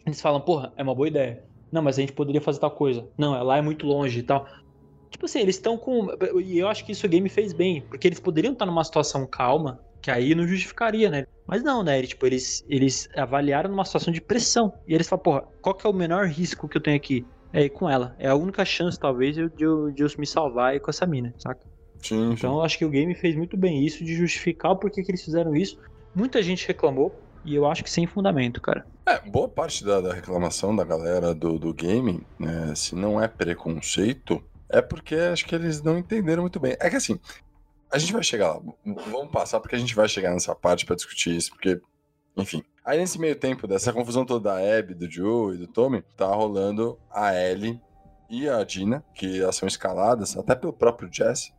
Eles falam, porra, é uma boa ideia. Não, mas a gente poderia fazer tal coisa. Não, é lá é muito longe e tal. Tipo assim, eles estão com. E eu acho que isso o game fez bem. Porque eles poderiam estar numa situação calma, que aí não justificaria, né? Mas não, né? Tipo, eles, eles avaliaram numa situação de pressão. E eles falam, porra, qual que é o menor risco que eu tenho aqui? É ir com ela. É a única chance, talvez, de eu, de eu me salvar aí com essa mina, saca? Sim, então eu acho que o game fez muito bem isso de justificar o porquê que eles fizeram isso. Muita gente reclamou, e eu acho que sem fundamento, cara. É, boa parte da, da reclamação da galera do, do game, né, se não é preconceito, é porque acho que eles não entenderam muito bem. É que assim, a gente vai chegar lá, vamos passar porque a gente vai chegar nessa parte para discutir isso, porque, enfim. Aí nesse meio tempo dessa confusão toda da Abby, do Joe e do Tommy, tá rolando a Ellie e a Dina, que elas são escaladas até pelo próprio Jesse.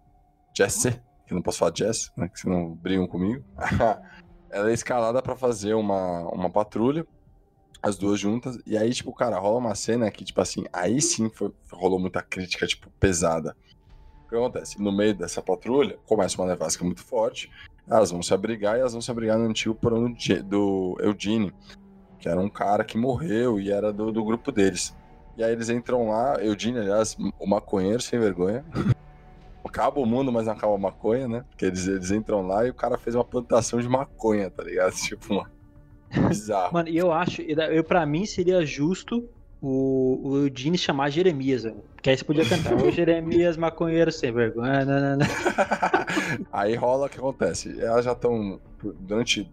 Jesse, que não posso falar Jesse, né, que senão brigam comigo. ela é escalada para fazer uma, uma patrulha, as duas juntas, e aí, tipo, cara, rola uma cena que, tipo assim, aí sim foi, rolou muita crítica, tipo, pesada. O que acontece? No meio dessa patrulha, começa uma nevasca muito forte, elas vão se abrigar e elas vão se abrigar no antigo porão do Eugene. que era um cara que morreu e era do, do grupo deles. E aí eles entram lá, Eudine, aliás, o maconheiro sem vergonha. acaba o mundo, mas não acaba a maconha, né? Porque eles, eles entram lá e o cara fez uma plantação de maconha, tá ligado? Tipo, uma... bizarro. Mano, e eu acho, eu, pra mim seria justo o, o Eudine chamar Jeremias, velho. Porque aí você podia cantar, ô Jeremias, maconheiro sem vergonha. Não, não, não. aí rola o que acontece. Elas já estão. Durante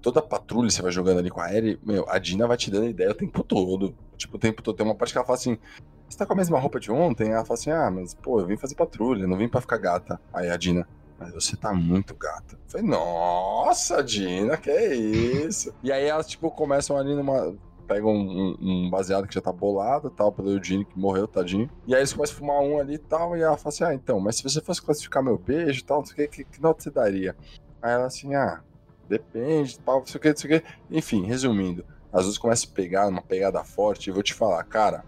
toda a patrulha, você vai jogando ali com a Ellie, meu, a Dina vai te dando ideia o tempo todo. Tipo, o tempo todo. Tem uma parte que ela fala assim: Você tá com a mesma roupa de ontem? Ela fala assim: Ah, mas pô, eu vim fazer patrulha, não vim pra ficar gata. Aí a Dina. Mas você tá muito gata. Eu falei, nossa, Dina, que é isso? e aí elas, tipo, começam ali numa pegam um, um, baseado que já tá bolado tal, pelo Eugene que morreu, tadinho. E aí eles começam a fumar um ali e tal, e ela fala assim: Ah, então, mas se você fosse classificar meu beijo e tal, não sei o que, que, que nota você daria? Aí ela assim, ah, depende, tal, não sei o que, não sei o que. Enfim, resumindo, as duas começam a pegar uma pegada forte, e vou te falar, cara,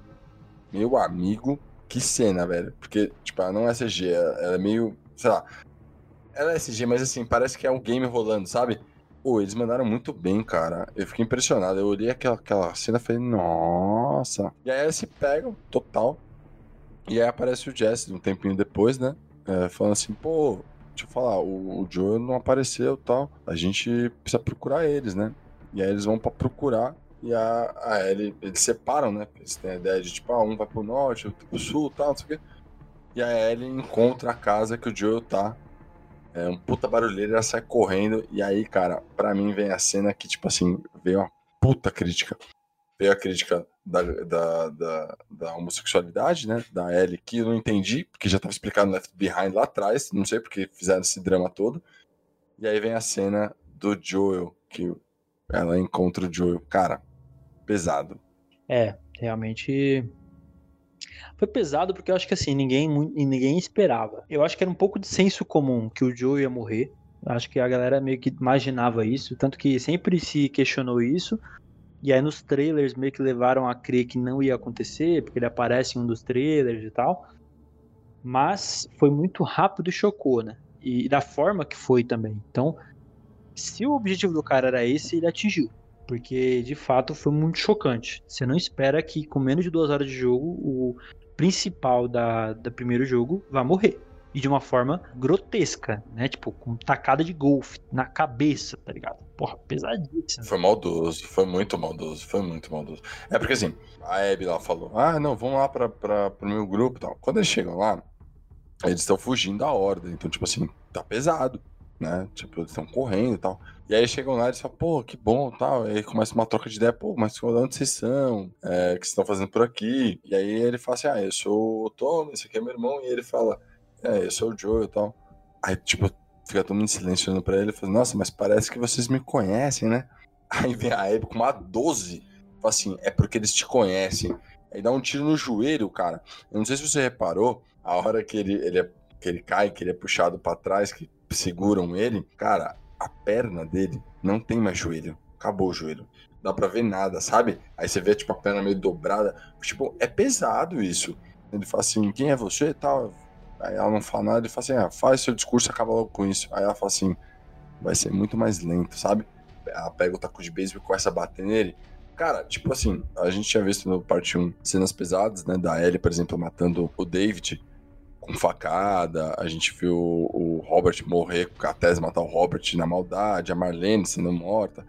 meu amigo, que cena, velho. Porque, tipo, ela não é CG, ela é meio, sei lá. Ela é CG, mas assim, parece que é um game rolando, sabe? Pô, eles mandaram muito bem, cara. Eu fiquei impressionado. Eu olhei aquela, aquela cena e falei, nossa. E aí eles se pegam, total. E aí aparece o Jesse um tempinho depois, né? É, falando assim, pô, deixa eu falar, o, o Joe não apareceu tal. A gente precisa procurar eles, né? E aí eles vão para procurar. E a, a Ellie, eles separam, né? Eles têm a ideia de, tipo, ah, um vai pro norte, outro pro sul tal, não sei o quê. E a Ellie encontra a casa que o Joe tá é um puta barulheiro, ela sai correndo. E aí, cara, pra mim vem a cena que, tipo assim, veio uma puta crítica. Veio a crítica da, da, da, da homossexualidade, né? Da Ellie, que eu não entendi, porque já tava explicado no Left Behind lá atrás. Não sei porque fizeram esse drama todo. E aí vem a cena do Joel, que ela encontra o Joel. Cara, pesado. É, realmente foi pesado porque eu acho que assim, ninguém, ninguém esperava. Eu acho que era um pouco de senso comum que o Joe ia morrer. Acho que a galera meio que imaginava isso, tanto que sempre se questionou isso. E aí nos trailers meio que levaram a crer que não ia acontecer, porque ele aparece em um dos trailers e tal. Mas foi muito rápido e chocou, né? E da forma que foi também. Então, se o objetivo do cara era esse, ele atingiu. Porque de fato foi muito chocante. Você não espera que com menos de duas horas de jogo o principal da, da primeiro jogo vai morrer. E de uma forma grotesca, né? Tipo, com tacada de golfe na cabeça, tá ligado? Porra, pesadíssimo. Foi maldoso, foi muito maldoso, foi muito maldoso. É porque assim, a Abby lá falou: ah, não, vamos lá pra, pra, pro meu grupo e tal. Quando eles chegam lá, eles estão fugindo da ordem. Então, tipo assim, tá pesado, né? Tipo, eles estão correndo e tal. E aí chegam lá e falam, pô, que bom tal. E aí começa uma troca de ideia, pô, mas onde vocês são? É, o que vocês estão fazendo por aqui? E aí ele fala assim, ah, eu sou o Tom, esse aqui é meu irmão. E ele fala, é, eu sou o Joe e tal. Aí, tipo, fica todo mundo silenciando pra ele. e Fala, nossa, mas parece que vocês me conhecem, né? Aí vem a Abby com uma 12. Fala assim, é porque eles te conhecem. Aí dá um tiro no joelho, cara. Eu não sei se você reparou, a hora que ele, ele, é, que ele cai, que ele é puxado para trás, que seguram ele, cara, a perna dele não tem mais joelho. Acabou o joelho. Dá pra ver nada, sabe? Aí você vê, tipo, a perna meio dobrada. Tipo, é pesado isso. Ele fala assim, quem é você e tal? Aí ela não fala nada, ele fala assim, ah, faz seu discurso acaba logo com isso. Aí ela fala assim, vai ser muito mais lento, sabe? Ela pega o taco de beisebol e começa a bater nele. Cara, tipo assim, a gente tinha visto no parte 1 cenas pesadas, né? Da Ellie, por exemplo, matando o David com facada, a gente viu o Robert morrer, a Tess matar o Robert na maldade, a Marlene sendo morta,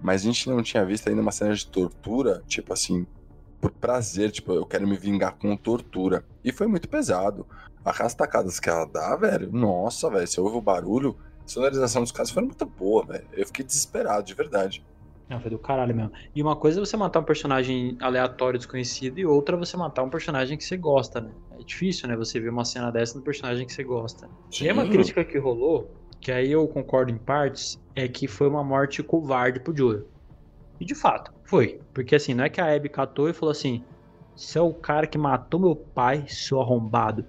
mas a gente não tinha visto ainda uma cena de tortura, tipo assim, por prazer, tipo, eu quero me vingar com tortura. E foi muito pesado. As tacadas que ela dá, velho, nossa, velho, você ouve o barulho, a sonorização dos casos foi muito boa, velho. Eu fiquei desesperado, de verdade. Não, foi do caralho mesmo. E uma coisa é você matar um personagem aleatório, desconhecido, e outra é você matar um personagem que você gosta, né? É difícil, né? Você ver uma cena dessa no personagem que você gosta. Sim. E é uma crítica que rolou, que aí eu concordo em partes, é que foi uma morte covarde pro Joel. E de fato, foi. Porque assim, não é que a Abby catou e falou assim: você é o cara que matou meu pai, seu arrombado.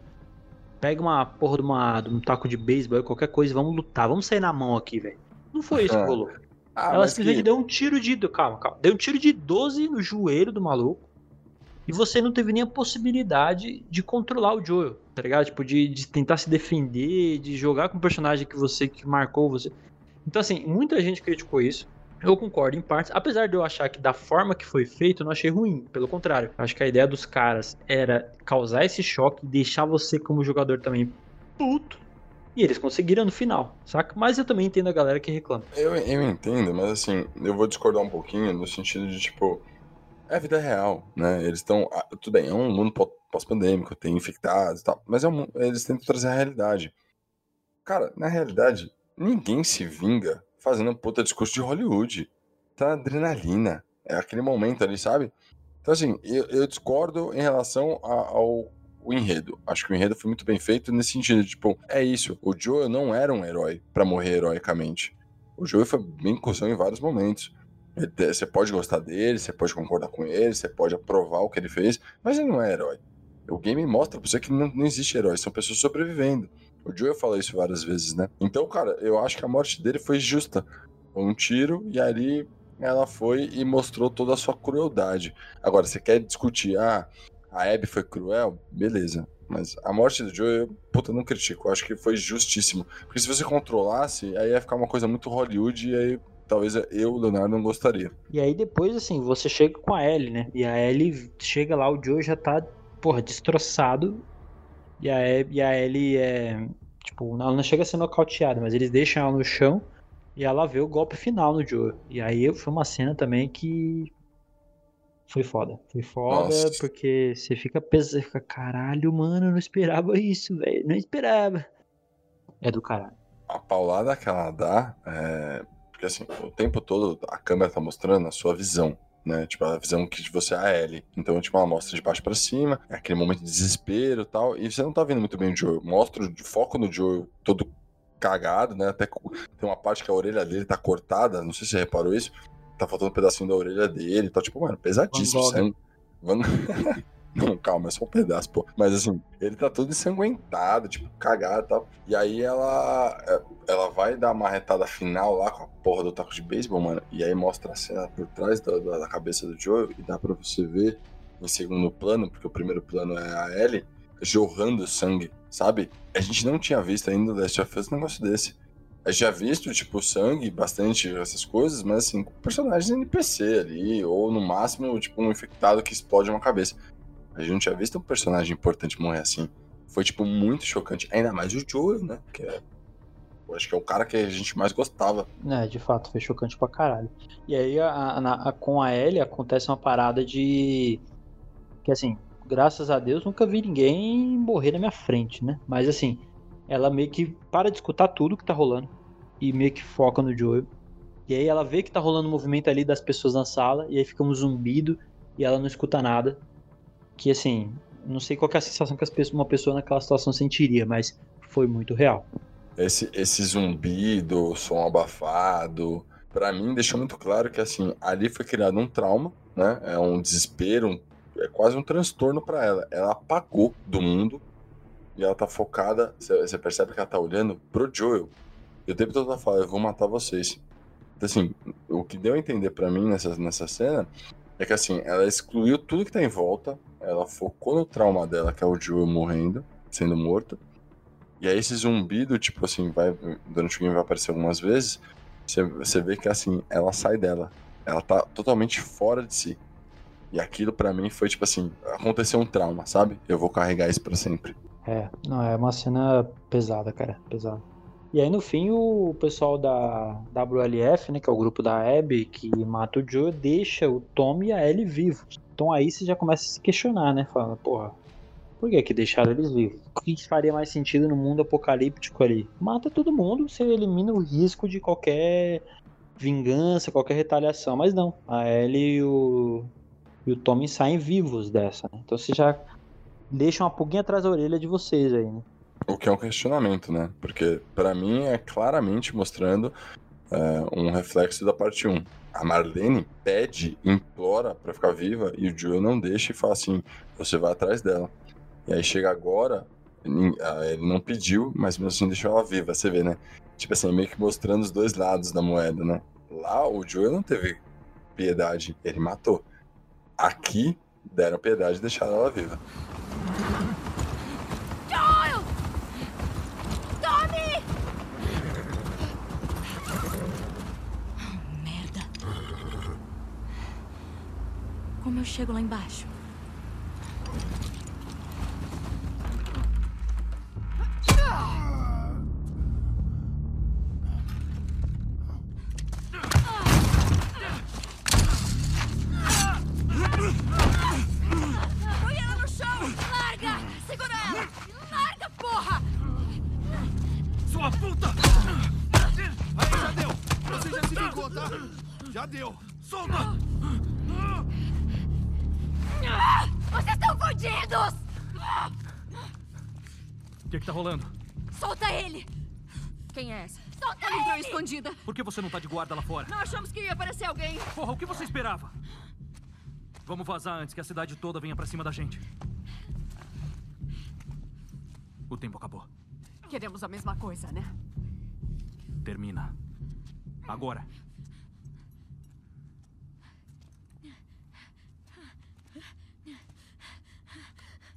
Pega uma porra de, uma, de um taco de beisebol, qualquer coisa, vamos lutar, vamos sair na mão aqui, velho. Não foi isso que rolou. Ah, ela simplesmente que... deu um tiro de. Calma, calma. Deu um tiro de 12 no joelho do maluco. E você não teve nem a possibilidade de controlar o Joel, tá ligado? Tipo, de, de tentar se defender, de jogar com o personagem que você que marcou você. Então, assim, muita gente criticou isso. Eu concordo em partes, apesar de eu achar que da forma que foi feito, eu não achei ruim. Pelo contrário, acho que a ideia dos caras era causar esse choque, deixar você como jogador também puto. E eles conseguiram no final, saca? Mas eu também entendo a galera que reclama. Eu, eu entendo, mas assim, eu vou discordar um pouquinho no sentido de, tipo, é a vida real, né? Eles estão. Tudo bem, é um mundo pó- pós-pandêmico, tem infectados e tal, mas é um, eles tentam trazer a realidade. Cara, na realidade, ninguém se vinga fazendo um puta discurso de Hollywood. Tá adrenalina. É aquele momento ali, sabe? Então, assim, eu, eu discordo em relação a- ao o enredo. Acho que o enredo foi muito bem feito nesse sentido. Tipo, é isso. O Joel não era um herói pra morrer heroicamente. O Joel foi bem cuzão em vários momentos. Te- Você pode gostar dele, você pode concordar com ele, você pode aprovar o que ele fez, mas ele não é herói. O game mostra pra você que não, não existe herói, são pessoas sobrevivendo. O Joel fala isso várias vezes, né? Então, cara, eu acho que a morte dele foi justa. Um tiro e ali ela foi e mostrou toda a sua crueldade. Agora, você quer discutir, ah, a Abby foi cruel? Beleza. Mas a morte do puta, eu não critico. Eu acho que foi justíssimo. Porque se você controlasse, aí ia ficar uma coisa muito Hollywood e aí talvez eu, Leonardo, não gostaria. E aí depois, assim, você chega com a Ellie, né? E a Ellie chega lá, o Joe já tá, porra, destroçado. E a, E- a Ellie é. Tipo, ela não chega a ser nocauteada, mas eles deixam ela no chão e ela vê o golpe final no Joe. E aí foi uma cena também que. Foi foda. Foi foda Nossa. porque você fica pesado. Fica, caralho, mano, eu não esperava isso, velho. Não esperava. É do caralho. A paulada que ela dá, é... porque assim, o tempo todo a câmera tá mostrando a sua visão. Né? Tipo, a visão que você é a Ellie. Então, tipo, ela mostra de baixo pra cima, é aquele momento de desespero e tal. E você não tá vendo muito bem o Joel. Mostra o foco no Joel todo cagado, né? Até tem uma parte que a orelha dele tá cortada. Não sei se você reparou isso. Tá faltando um pedacinho da orelha dele. Tá, tipo, mano, pesadíssimo. Van Gogh. Sangue. Van... Não, calma, é só um pedaço, pô. Mas assim, ele tá todo ensanguentado, tipo, cagado e tal. E aí ela, é, ela vai dar uma retada final lá com a porra do taco de beisebol, mano. E aí mostra a cena por trás da, da- cabeça do Joe e dá pra você ver em segundo plano, porque o primeiro plano é a Ellie, jorrando sangue, sabe? A gente não tinha visto ainda Last of Us um negócio desse. A gente já visto, tipo, sangue, bastante essas coisas, mas assim, com personagens NPC ali, ou no máximo, tipo, um infectado que explode uma cabeça. A gente não tinha visto um personagem importante morrer assim. Foi, tipo, muito chocante. Ainda mais o Joel, né? Que é. Acho que é o cara que a gente mais gostava. É, de fato, foi chocante pra caralho. E aí, a- a- a- com a Ellie, acontece uma parada de. Que assim, graças a Deus, nunca vi ninguém morrer na minha frente, né? Mas assim, ela meio que para de escutar tudo que tá rolando e meio que foca no Joel. E aí ela vê que tá rolando um movimento ali das pessoas na sala, e aí fica um zumbido e ela não escuta nada. Que assim, não sei qual é a sensação que as pessoas- uma pessoa naquela situação sentiria, mas foi muito real. Esse, esse zumbido, som abafado, pra mim deixou muito claro que assim, ali foi criado um trauma, né? É um desespero, um- é quase um transtorno pra ela. Ela apagou do mundo e ela tá focada, você percebe que ela tá olhando pro Joel. E o tempo todo ela fala, eu vou matar vocês. Então assim, o que deu a entender pra mim nessa, nessa cena é que assim, ela excluiu tudo que tá em volta, ela focou no trauma dela, que é o Joel morrendo, sendo morto. E aí esse zumbido, tipo assim, vai, durante o game vai aparecer algumas vezes, você, você vê que assim, ela sai dela. Ela tá totalmente fora de si. E aquilo pra mim foi tipo assim, aconteceu um trauma, sabe? Eu vou carregar isso pra sempre. É, não, é uma cena pesada, cara, pesada. E aí no fim o pessoal da WLF, né, que é o grupo da Abby, que mata o Joe, deixa o Tom e a Ellie vivos. Então aí você já começa a se questionar, né, falando, porra, por que que deixaram eles vivos? O que faria mais sentido no mundo apocalíptico ali? Mata todo mundo, você elimina o risco de qualquer vingança, qualquer retaliação, mas não, a Ellie e o, e o Tommy saem vivos dessa, né? Então você já deixa uma pulguinha atrás da orelha de vocês aí, né? O que é um questionamento, né? Porque pra mim é claramente mostrando é, um reflexo da parte 1. A Marlene pede, implora pra ficar viva e o Joel não deixa e fala assim: você vai atrás dela. E aí chega agora, ah, ele não pediu, mas mesmo assim deixou ela viva, você vê, né? Tipo assim, meio que mostrando os dois lados da moeda, né? Lá o Joel não teve piedade, ele matou. Aqui deram piedade e deixaram ela viva. Merda. Como eu chego lá embaixo? Põe ela no chão! Larga! Segura ela! Larga, porra! Sua puta! Aí, já deu! Você já se vingou, tá? Já deu! Solta! Vocês estão fodidos! O que que tá rolando? Solta ele! Quem é essa? Solta Ela entrou ele! escondida. Por que você não tá de guarda lá fora? Não achamos que ia aparecer alguém. Porra, o que você esperava? Vamos vazar antes que a cidade toda venha pra cima da gente. O tempo acabou. Queremos a mesma coisa, né? Termina. Agora.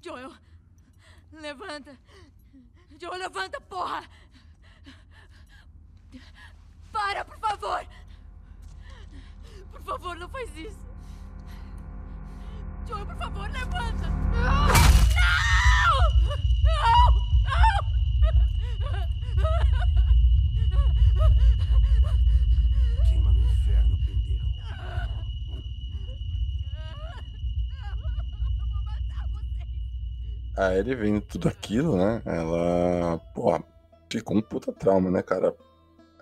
Joel! Levanta! Joel, levanta, porra! Para, por favor! Por favor, não faz isso! Joel, por favor, levanta! Não! Queima no inferno, pendeiro. A Ellie vendo tudo aquilo, né? Ela, porra, ficou um puta trauma, né, cara?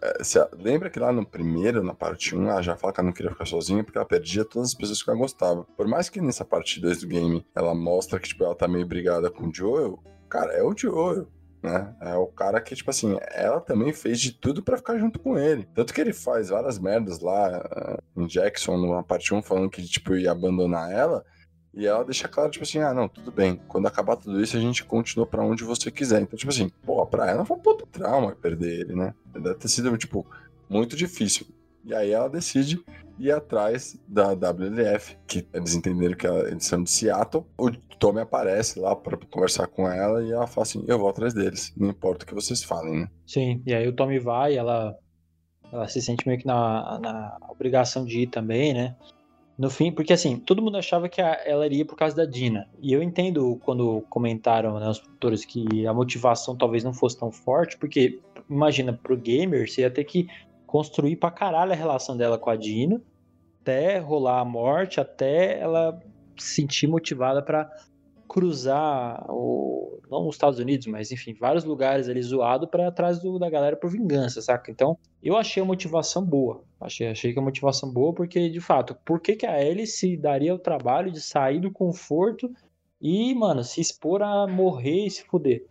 É, lembra que lá no primeiro, na parte 1, ela já fala que ela não queria ficar sozinha porque ela perdia todas as pessoas que ela gostava. Por mais que nessa parte 2 do game ela mostra que, tipo, ela tá meio brigada com o Joel, cara, é o Joel. Né? É o cara que, tipo assim, ela também fez de tudo pra ficar junto com ele. Tanto que ele faz várias merdas lá ah, em Jackson, numa parte 1, falando que, tipo, ia abandonar ela. E ela deixa claro, tipo assim, ah, não, tudo bem. Quando acabar tudo isso, a gente continua pra onde você quiser. Então, tipo assim, pô, pra ela foi um puto trauma perder ele, né? Deve ter sido, tipo, muito difícil. E aí ela decide ir atrás da WLF, que eles entenderam que eles são de Seattle. O Tommy aparece lá pra conversar com ela e ela fala assim, eu vou atrás deles, não importa o que vocês falem, né? Sim, e aí o Tommy vai, ela, ela se sente meio que na, na obrigação de ir também, né? No fim, porque assim, todo mundo achava que ela iria por causa da Dina. E eu entendo quando comentaram, né, os produtores, que a motivação talvez não fosse tão forte, porque imagina, pro gamer, você ia ter que construir pra caralho a relação dela com a Dina, até rolar a morte, até ela se sentir motivada pra cruzar o, não os Estados Unidos, mas enfim, vários lugares ali zoado para atrás do- da galera por vingança, saca? Então, eu achei a motivação boa. Achei, achei que a motivação boa porque, de fato, por que, que a Ellie se daria o trabalho de sair do conforto e, mano, se expor a morrer e se fuder?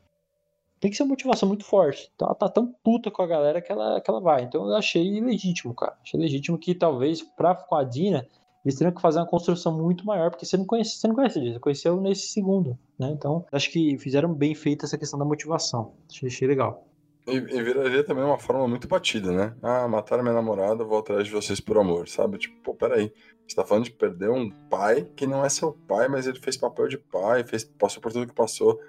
Tem que ser uma motivação muito forte. Então, ela tá tão puta com a galera que ela, que ela vai. Então, eu achei legítimo, cara. Achei legítimo que talvez pra com a Dina eles teriam que fazer uma construção muito maior, porque você não conhece, você não conhece disso, conheceu nesse segundo, né? Então, acho que fizeram bem feita essa questão da motivação. Achei, achei legal. E, e viraria também uma forma muito batida, né? Ah, mataram minha namorada, vou atrás de vocês por amor, sabe? Tipo, pô, peraí. Você tá falando de perder um pai que não é seu pai, mas ele fez papel de pai, fez, passou por tudo que passou.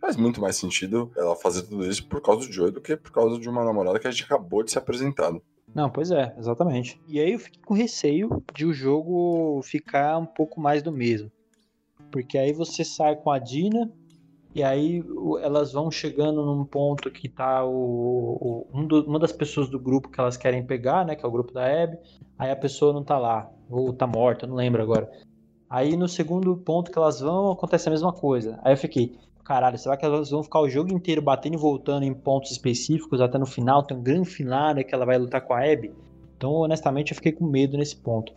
Faz muito mais sentido ela fazer tudo isso por causa do Joey do que por causa de uma namorada que a gente acabou de ser apresentado. Não, pois é, exatamente. E aí eu fiquei com receio de o jogo ficar um pouco mais do mesmo. Porque aí você sai com a Dina, e aí elas vão chegando num ponto que tá o, o- um do- uma das pessoas do grupo que elas querem pegar, né? Que é o grupo da Abby. Aí a pessoa não tá lá, ou tá morta, não lembro agora. Aí no segundo ponto que elas vão, acontece a mesma coisa. Aí eu fiquei, caralho, será que elas vão ficar o jogo inteiro batendo e voltando em pontos específicos até no final? Tem um grande final, né? Que ela vai lutar com a Abby. Então, honestamente, eu fiquei com medo nesse ponto.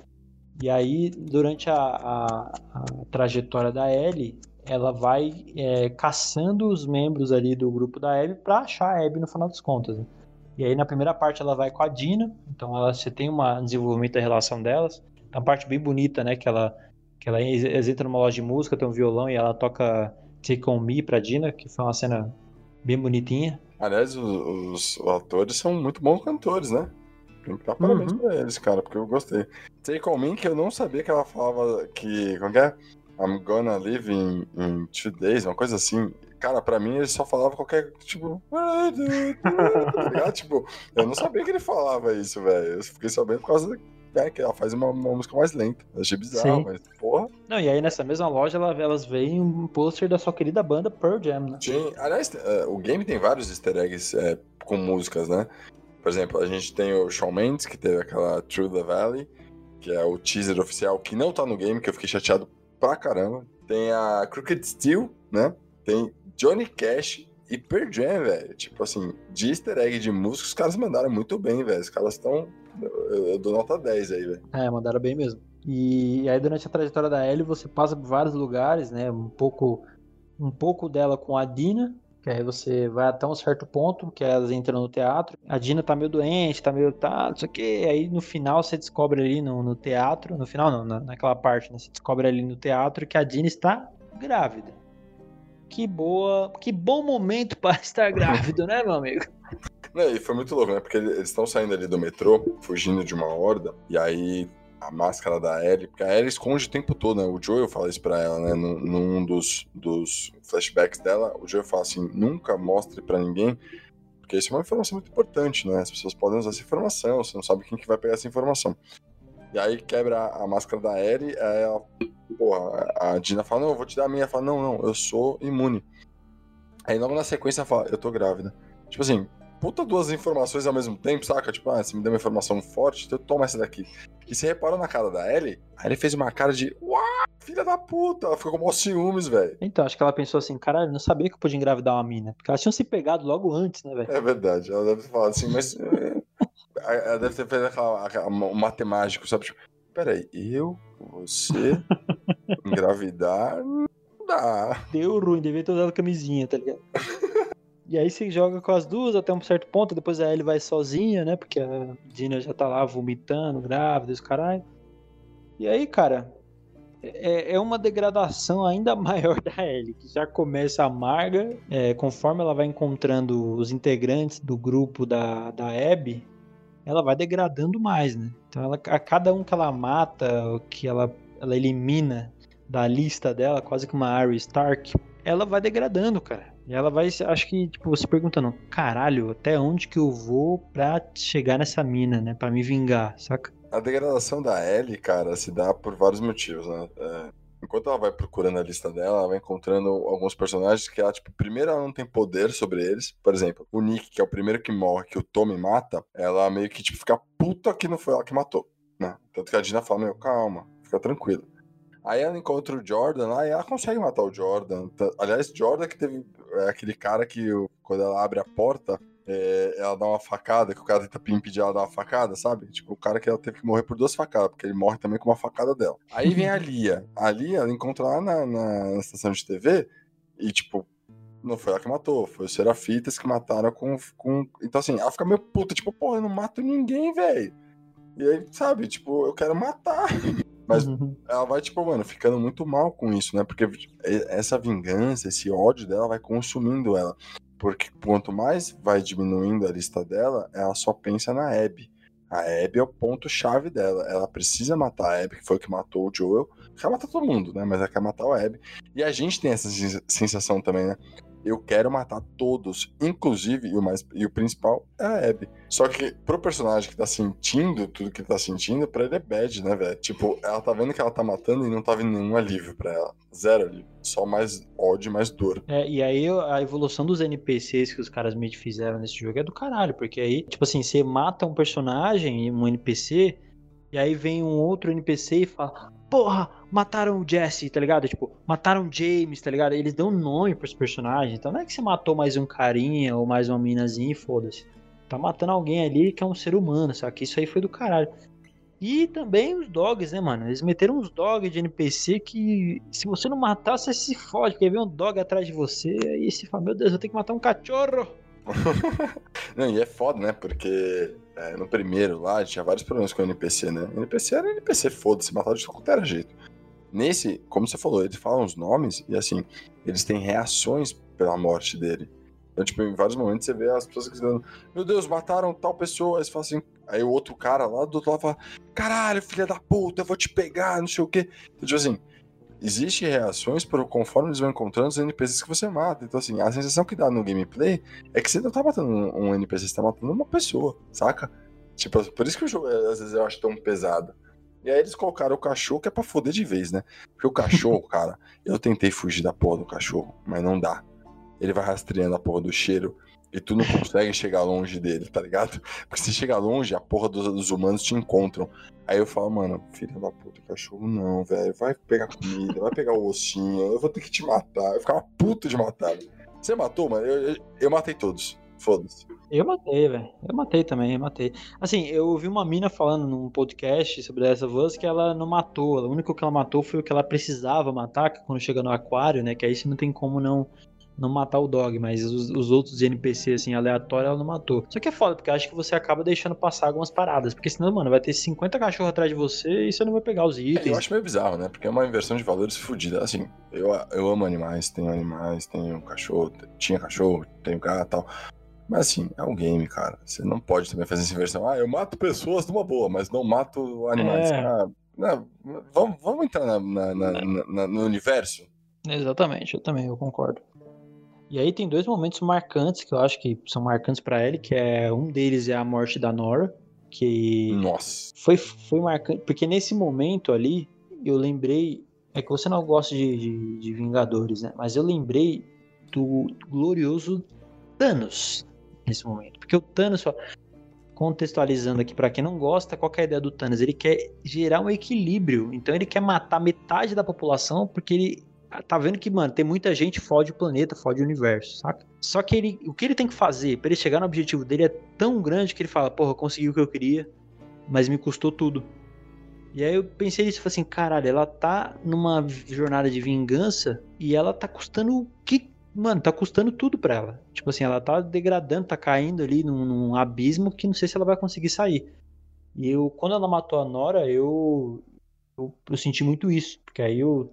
E aí, durante a, a- a trajetória da Ellie, ela vai é, caçando os membros ali do grupo da Abby pra achar a Abby no final das contas. né? E aí, na primeira parte, ela vai com a Dina. Então, ela, você tem um desenvolvimento da relação delas. Tem uma parte bem bonita, né? Que ela, que ela entram numa loja de música, tem um violão e ela toca Take On Me pra Dina, que foi uma cena bem bonitinha. Aliás, os, os atores são muito bons cantores, né? Tem que dar parabéns Uhum. pra eles, cara, porque eu gostei. Take On Me, que eu não sabia que ela falava que. Como que é? I'm gonna live in, in two days, uma coisa assim. Cara, pra mim ele só falava qualquer. Tipo. tá ligado? Tipo, eu não sabia que ele falava isso, velho. Eu fiquei sabendo por causa né, que ela faz uma, uma música mais lenta. Eu achei bizarro, Sim. mas, porra. Não, e aí nessa mesma loja ela- elas veem um pôster da sua querida banda Pearl Jam, né? Tinha, aliás, eh, o game tem vários easter eggs eh, com músicas, né? Por exemplo, a gente tem o Shawn Mendes, que teve aquela Through the Valley, que é o teaser oficial, que não tá no game, que eu fiquei chateado pra caramba. Tem a Crooked Steel, né? Tem Johnny Cash e Pearl Jam, velho. Tipo assim, de easter egg de música, os caras mandaram muito bem, velho. Os caras estão... Eu, dou nota 10 aí, velho. É, mandaram bem mesmo. E aí durante a trajetória da Ellie você passa por vários lugares, né? Um pouco, um pouco dela com a Dina, que aí você vai até um certo ponto, que elas entram no teatro. A Dina tá meio doente, tá meio tá, não sei o que. Aí no final você descobre ali no, no teatro, no final não, na, naquela parte, né? Você descobre ali no teatro que a Dina está grávida. Que boa, que bom momento para estar grávido, né, meu amigo? Não, e foi muito louco, né? Porque eles estão saindo ali do metrô, fugindo de uma horda, e aí a máscara da Ellie, porque a Ellie esconde o tempo todo, né? O Joel fala isso pra ela, né? Num, num dos, dos flashbacks dela, o Joel fala assim: nunca mostre pra ninguém, porque isso é uma informação muito importante, né? As pessoas podem usar essa informação, você não sabe quem que vai pegar essa informação. E aí quebra a máscara da Ellie, aí ela, porra, a Dina fala: não, eu vou te dar a minha. Ela fala: não, não, eu sou imune. Aí logo na sequência ela fala: eu tô grávida. Tipo assim, puta duas informações ao mesmo tempo, saca? Tipo, ah, você me deu uma informação forte, então toma essa daqui. E você reparou na cara da Ellie? Aí ele fez uma cara de, uau, filha da puta. Ela ficou com maior ciúmes, velho. Então, acho que ela pensou assim, caralho, não sabia que eu podia engravidar uma mina. Porque elas tinham se pegado logo antes, né, velho? É verdade, ela deve ter falado assim, mas. é, ela deve ter feito aquela, aquela- um matemático, sabe? Tipo, peraí, eu, você, engravidar, não dá. Deu ruim, devia ter usado camisinha, tá ligado? E aí você joga com as duas até um certo ponto, depois a Ellie vai sozinha, né? Porque a Dina já tá lá vomitando, grávida, os caralho. E aí, cara, é, é uma degradação ainda maior da Ellie, que já começa amarga, é, conforme ela vai encontrando os integrantes do grupo da, da Abby, ela vai degradando mais, né? Então ela, a cada um que ela mata, que ela, ela elimina da lista dela, quase que uma Arya Stark, ela vai degradando, cara. E ela vai, acho que, tipo, se perguntando, caralho, até onde que eu vou pra chegar nessa mina, né? Pra me vingar, saca? A degradação da Ellie, cara, se dá por vários motivos, né? É, enquanto ela vai procurando a lista dela, ela vai encontrando alguns personagens que ela, tipo, primeiro ela não tem poder sobre eles. Por exemplo, o Nick, que é o primeiro que morre, que o Tommy mata, ela meio que, tipo, fica puta que não foi ela que matou, né? Tanto que a Dina fala, meu, calma, fica tranquilo. Aí ela encontra o Jordan lá e ela consegue matar o Jordan. Aliás, Jordan que teve é aquele cara que, quando ela abre a porta, é, ela dá uma facada, que o cara tenta impedir ela dar uma facada, sabe? Tipo, o cara que ela teve que morrer por duas facadas, porque ele morre também com uma facada dela. Aí vem a Lia. A Lia, ela encontra lá na, na, na estação de TV e, tipo, não foi ela que matou, foi os Serafitas que mataram com, com. Então, assim, ela fica meio puta, tipo, porra, eu não mato ninguém, velho. E aí, sabe, tipo, eu quero matar. Mas Uhum. ela vai, tipo, mano, ficando muito mal com isso, né? Porque essa vingança, esse ódio dela vai consumindo ela. Porque quanto mais vai diminuindo a lista dela, ela só pensa na Abby. A Abby é o ponto-chave dela. Ela precisa matar a Abby, que foi o que matou o Joel. Quer matar todo mundo, né? Mas ela quer matar o Abby. E a gente tem essa sen- sensação também, né? Eu quero matar todos, inclusive, e o, mais, e o principal é a Abby. Só que pro personagem que tá sentindo tudo que ele tá sentindo, pra ele é bad, né, velho? Tipo, ela tá vendo que ela tá matando e não tá vindo nenhum alívio pra ela. Zero alívio. Só mais ódio mais dor. É, e aí a evolução dos NPCs que os caras que fizeram nesse jogo é do caralho, porque aí, tipo assim, você mata um personagem, um NPC, e aí vem um outro NPC e fala: Porra, mataram o Jesse, tá ligado? Tipo, mataram o James, tá ligado? Eles dão nome pros personagens. Então não é que você matou mais um carinha ou mais uma minazinha e foda-se. Tá matando alguém ali que é um ser humano, sabe? Isso aí foi do caralho. E também os dogs, né, mano? Eles meteram uns dogs de NPC que se você não matar, você se fode, porque vem um dog atrás de você e você fala, meu Deus, eu tenho que matar um cachorro. Não, e é foda, né? Porque é, no primeiro lá tinha vários problemas com o NPC, né? O NPC era NPC, foda-se, matava de qualquer jeito. Nesse, como você falou, eles falam os nomes e assim, eles têm reações pela morte dele. Então, tipo, em vários momentos você vê as pessoas dizendo, meu Deus, mataram tal pessoa. Aí você fala assim, aí o outro cara lá do outro lado fala, caralho, filha da puta, eu vou te pegar, não sei o quê. Então, tipo assim, existem reações por, conforme eles vão encontrando os NPCs que você mata. Então, assim, a sensação que dá no gameplay é que você não tá matando um, NPC, você tá matando uma pessoa, saca? Tipo, por isso que o jogo, é, às vezes, eu acho tão pesado. E aí eles colocaram o cachorro, que é pra foder de vez, né? Porque o cachorro, cara, eu tentei fugir da porra do cachorro, mas não dá. Ele vai rastreando a porra do cheiro e tu não consegue chegar longe dele, tá ligado? Porque se chegar longe, a porra dos, dos humanos te encontram. Aí eu falo, mano, filha da puta, cachorro não, velho. Vai pegar comida, vai pegar o ossinho, eu vou ter que te matar. Eu ficava puto de matar. Você matou, mano? Eu, eu, eu matei todos. Foda-se. Eu matei, velho. Eu matei também, eu matei. Assim, eu ouvi uma mina falando num podcast sobre essa voz que ela não matou. O único que ela matou foi o que ela precisava matar, que quando chega no aquário, né? Que aí você não tem como não não matar o dog, mas os, os outros NPC, assim, aleatórios, ela não matou. Só que é foda, porque acho que você acaba deixando passar algumas paradas. Porque senão, mano, vai ter 50 cachorros atrás de você e você não vai pegar os itens. É, eu acho meio bizarro, né? Porque é uma inversão de valores fodida. Assim, eu, eu amo animais, tenho animais, tenho cachorro, tinha cachorro, tenho gato e tal. Mas assim, é um game, cara. Você não pode também fazer essa inversão. Ah, eu mato pessoas numa boa, mas não mato animais. É. Ah, não, vamos, vamos entrar na- na- na- na- no universo? Exatamente, eu também, eu concordo. E aí tem dois momentos marcantes que eu acho que são marcantes pra ele, que é um deles é a morte da Nora, que Nossa. foi, foi marcante, porque nesse momento ali, eu lembrei, é que você não gosta de, de, de Vingadores, né? Mas eu lembrei do glorioso Thanos nesse momento, porque o Thanos, ó, contextualizando aqui pra quem não gosta, qual que é a ideia do Thanos? Ele quer gerar um equilíbrio, então ele quer matar metade da população porque ele tá vendo que, mano, tem muita gente fode o planeta, fode o universo, saca? Só que ele, o que ele tem que fazer pra ele chegar no objetivo dele é tão grande que ele fala, porra, consegui o que eu queria, mas me custou tudo. E aí eu pensei nisso, falei assim, caralho, ela tá numa jornada de vingança e ela tá custando o que, mano, tá custando tudo pra ela. Tipo assim, ela tá degradando, tá caindo ali num, num abismo que não sei se ela vai conseguir sair. E eu, quando ela matou a Nora, eu, eu, eu senti muito isso, porque aí eu,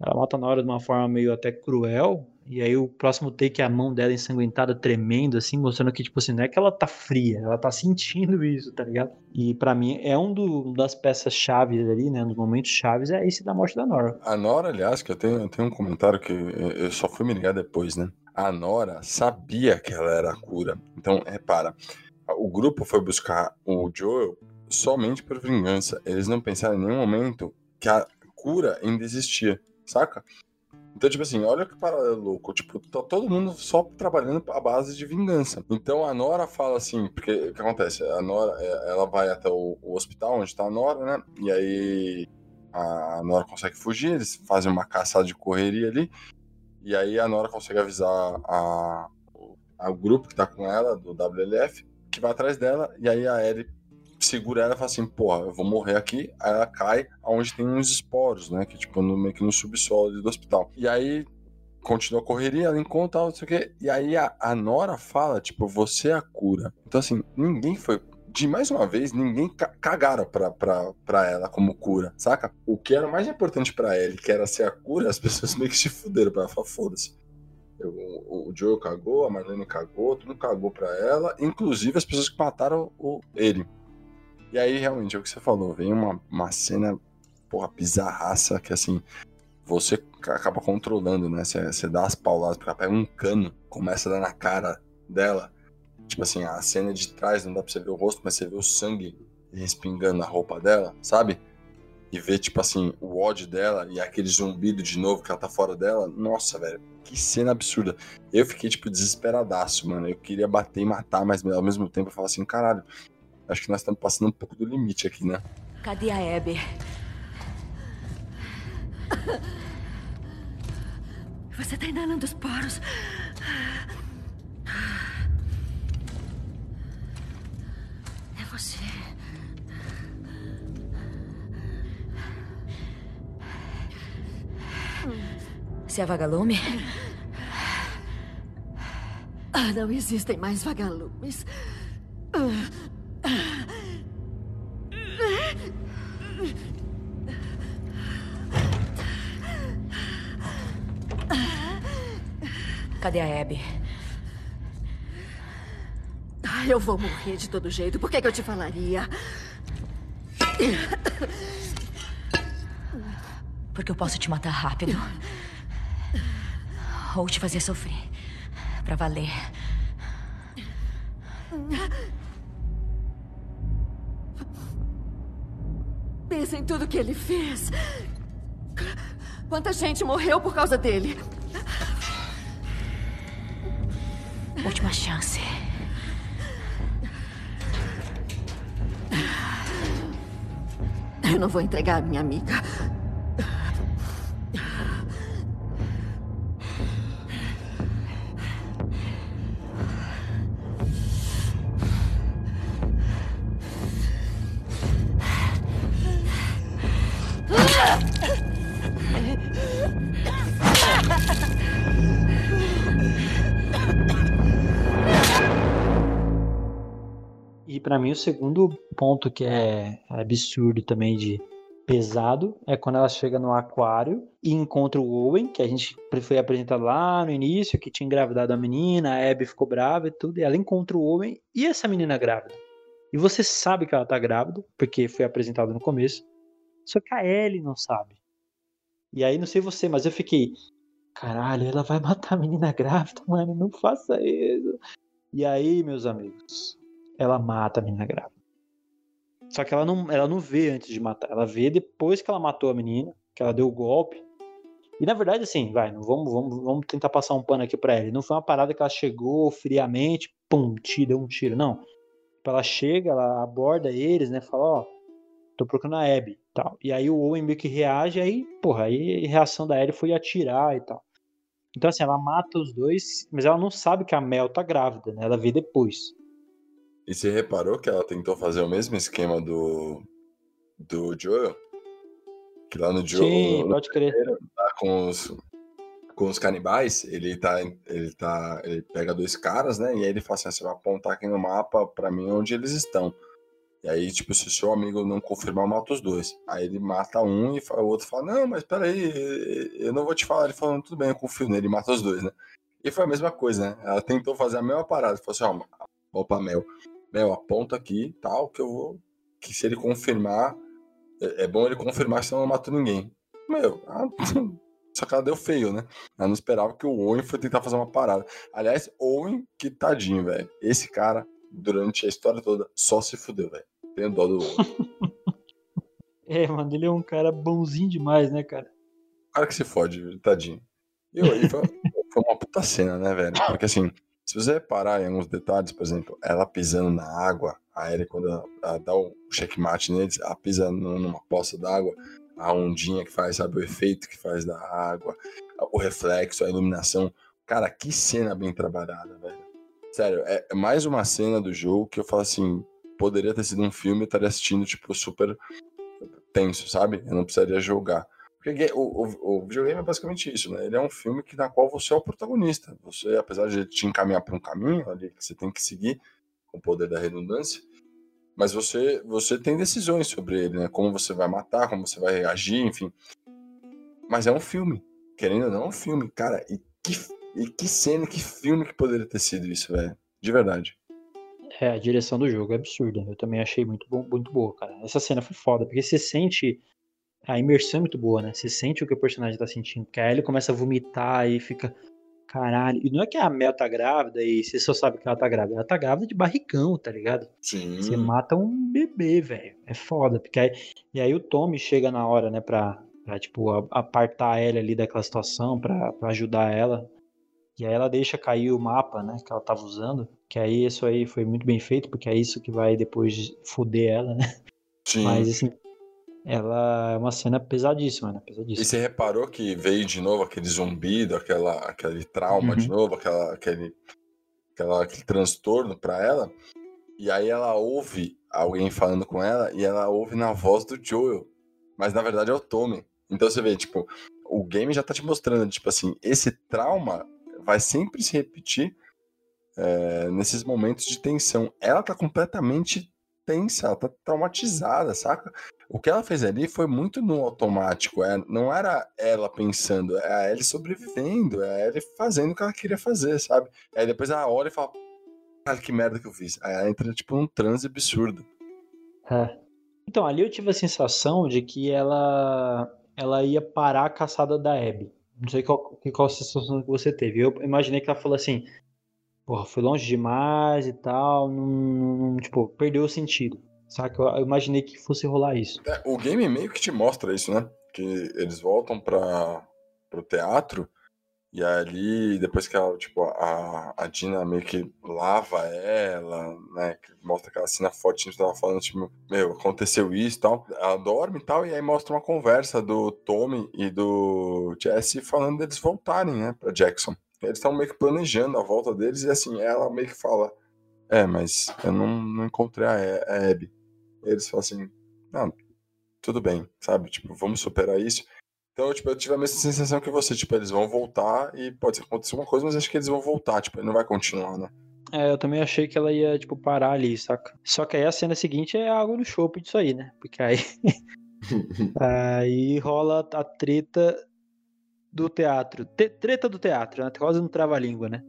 ela mata a Nora de uma forma meio até cruel, e aí o próximo take é a mão dela ensanguentada, tremendo, assim, mostrando que, tipo assim, não é que ela tá fria, ela tá sentindo isso, tá ligado? E pra mim é um do- das peças chaves ali, né, nos momentos chaves, é esse da morte da Nora. A Nora, aliás, que eu tenho, eu tenho um comentário que eu eu só fui me ligar depois, né? A Nora sabia que ela era a cura. Então, repara, o grupo foi buscar o Joel somente por vingança. Eles não pensaram em nenhum momento que a cura ainda existia, saca? Então, tipo assim, olha que paralelo louco. Tipo, tá todo mundo só trabalhando à base de vingança. Então a Nora fala assim, porque o que acontece? A Nora, é, ela vai até o, o hospital onde tá a Nora, né? E aí a Nora consegue fugir, eles fazem uma caçada de correria ali. E aí a Nora consegue avisar a, a- o grupo que tá com ela, do WLF, que vai atrás dela. E aí a Ellie segura ela e fala assim, porra, eu vou morrer aqui. Aí ela cai onde tem uns esporos, né? Que tipo, no, meio que no subsolo do hospital. E aí continua a correria, ela encontra, não sei o quê. E aí a, a Nora fala, tipo, você é a cura. Então assim, ninguém foi de mais uma vez, ninguém ca cagaram pra, pra, pra ela como cura, saca? O que era mais importante pra ele, que era ser a cura, as pessoas meio que se fuderam pra ela. Foda-se. O, o Joel cagou, a Marlene cagou, tudo cagou pra ela, inclusive as pessoas que mataram o, ele. E aí, realmente, é o que você falou, vem uma, uma cena, porra, bizarraça, que assim, você acaba controlando, né? Você, você dá as pauladas, porque ela pega um cano, começa a dar na cara dela. Tipo assim, a cena de trás não dá pra você ver o rosto, mas você vê o sangue respingando na roupa dela, sabe? E vê, tipo assim, o ódio dela e aquele zumbido de novo que ela tá fora dela. Nossa, velho, que cena absurda. Eu fiquei, tipo, desesperadaço, mano. Eu queria bater e matar, mas ao mesmo tempo eu falava assim, caralho, acho que nós estamos passando um pouco do limite aqui, né? Cadê a Abby? Você tá inalando os poros. É você. Você é vagalume? Ah, não existem mais vagalumes. Cadê a Abby? Ah, eu vou morrer de todo jeito. Por que, que eu te falaria? Porque eu posso te matar rápido. Ou te fazer sofrer. Pra valer. Pensa em tudo que ele fez. Quanta gente morreu por causa dele. Última chance. Eu não vou entregar a minha amiga. Pra mim o segundo ponto que é absurdo também de pesado é quando ela chega no aquário e encontra o Owen, que a gente foi apresentado lá no início, que tinha engravidado a menina, a Abby ficou brava e tudo, e ela encontra o Owen e essa menina grávida. E você sabe que ela tá grávida, porque foi apresentado no começo. Só que a Ellie não sabe. E aí, não sei você, mas eu fiquei. Caralho, ela vai matar a menina grávida, mano. Não faça isso. E aí, meus amigos, ela mata a menina grávida. Só que ela não, ela não vê antes de matar. Ela vê depois que ela matou a menina, que ela deu o golpe. E na verdade, assim, vai, vamos, vamos, vamos tentar passar um pano aqui pra ela. Não foi uma parada que ela chegou friamente, pum, te deu um tiro. Não. Ela chega, ela aborda eles, né? Fala, ó, tô procurando a Abby tal. E aí o Owen meio que reage, aí, porra, aí a reação da Ellie foi atirar e tal. Então, assim, ela mata os dois, mas ela não sabe que a Mel tá grávida, né? Ela vê depois. E você reparou que ela tentou fazer o mesmo esquema do, do Joel? Que lá no Joel, Sim, no- pode crer. tá com os, com os canibais, ele tá, ele tá, ele pega dois caras, né? E aí ele fala assim, "Ah, você vai apontar aqui no mapa pra mim onde eles estão. E aí, tipo, se o seu amigo não confirmar, mata os dois. Aí ele mata um e o outro fala, não, mas peraí, eu não vou te falar. Ele falou, tudo bem, eu confio nele, mata os dois, né? E foi a mesma coisa, né? Ela tentou fazer a mesma parada. Falou assim, ó, opa, Mel, Mel, aponta aqui, tal, que eu vou... Que se ele confirmar, é, é bom ele confirmar, senão não matou ninguém. Meu, ah, só que ela deu feio, né? Ela não esperava que o Owen foi tentar fazer uma parada. Aliás, Owen, que tadinho, velho. Esse cara, durante a história toda, só se fudeu, velho. Tenho dó do Owen. É, mano, ele é um cara bonzinho demais, né, cara? O cara que se fode, tadinho. E aí foi, foi uma puta cena, né, velho? Porque assim, se você reparar em alguns detalhes, por exemplo, ela pisando na água, a Ellie, quando ela, ela dá o checkmate neles, ela pisa num- numa poça d'água, a ondinha que faz, sabe, o efeito que faz da água, o reflexo, a iluminação. Cara, que cena bem trabalhada, velho. Sério, é é mais uma cena do jogo que eu falo assim, poderia ter sido um filme, eu estaria assistindo, tipo, super tenso, sabe? Eu não precisaria jogar. Porque o, o, o videogame é basicamente isso, né? Ele é um filme que, na qual você é o protagonista. Você, apesar de te encaminhar para um caminho ali que você tem que seguir, com o poder da redundância, mas você, você tem decisões sobre ele, né? Como você vai matar, como você vai reagir, enfim. Mas é um filme. Querendo ou não, é um filme. Cara, e que, e que cena, que filme que poderia ter sido isso, velho? De verdade. É, a direção do jogo é absurda. Eu também achei muito, bom, muito boa, cara. Essa cena foi foda, porque você sente. A imersão é muito boa, né? Você sente o que o personagem tá sentindo. Porque aí ele começa a vomitar e fica. Caralho. E não é que a Mel tá grávida e você só sabe que ela tá grávida. Ela tá grávida de barrigão, tá ligado? Sim. Você mata um bebê, velho. É foda. Porque aí, e aí o Tommy chega na hora, né, pra, pra tipo, a- apartar ela ali daquela situação, pra, pra ajudar ela. E aí ela deixa cair o mapa, né, que ela tava usando. Que aí isso aí foi muito bem feito, porque é isso que vai depois foder ela, né? Sim. Mas assim, ela é uma cena pesadíssima, né? E Pesadíssima. você reparou que veio de novo aquele zumbido, aquela, aquele trauma de Uhum. novo, aquela, aquele, aquela, aquele transtorno pra ela. E aí ela ouve alguém falando com ela e ela ouve na voz do Joel. Mas na verdade é o Tommy. Então você vê, tipo, o game já tá te mostrando, tipo assim, esse trauma vai sempre se repetir é, nesses momentos de tensão. Ela tá completamente tensa, ela tá traumatizada, saca? O que ela fez ali foi muito no automático. É, não era ela pensando, é a Ellie sobrevivendo, é a Ellie fazendo o que ela queria fazer, sabe? Aí depois ela olha e fala, cara, que merda que eu fiz. Aí ela entra, tipo, num transe absurdo. É. Então, ali eu tive a sensação de que ela ela ia parar a caçada da Abby. Não sei qual, qual a sensação que você teve. Eu imaginei que ela falou assim, porra, foi longe demais e tal, não, não- tipo, perdeu o sentido. Saca? Eu, imaginei que fosse rolar isso. É, o game meio que te mostra isso, né? Que eles voltam para pro teatro e ali, depois que ela, tipo, a, a Dina meio que lava ela, né? Mostra aquela cena forte que a gente tava falando, tipo, meu, aconteceu isso e tal. Ela dorme e tal, e aí mostra uma conversa do Tommy e do Jesse falando deles voltarem, né, pra Jackson. Eles estão meio que planejando a volta deles, e assim, ela meio que fala: É, mas eu não, não encontrei a, a Abby. Eles falam assim: Não, tudo bem, sabe? Tipo, vamos superar isso. Então, tipo, eu tive a mesma sensação que você, tipo, eles vão voltar e pode acontecer uma coisa, mas acho que eles vão voltar, tipo, ele não vai continuar, né? É, eu também achei que ela ia, tipo, parar ali, saca? Só que aí a cena seguinte é água no chope disso aí, né? Porque aí. aí rola a treta do teatro. Te- treta do teatro, né? Quase não trava-língua, né?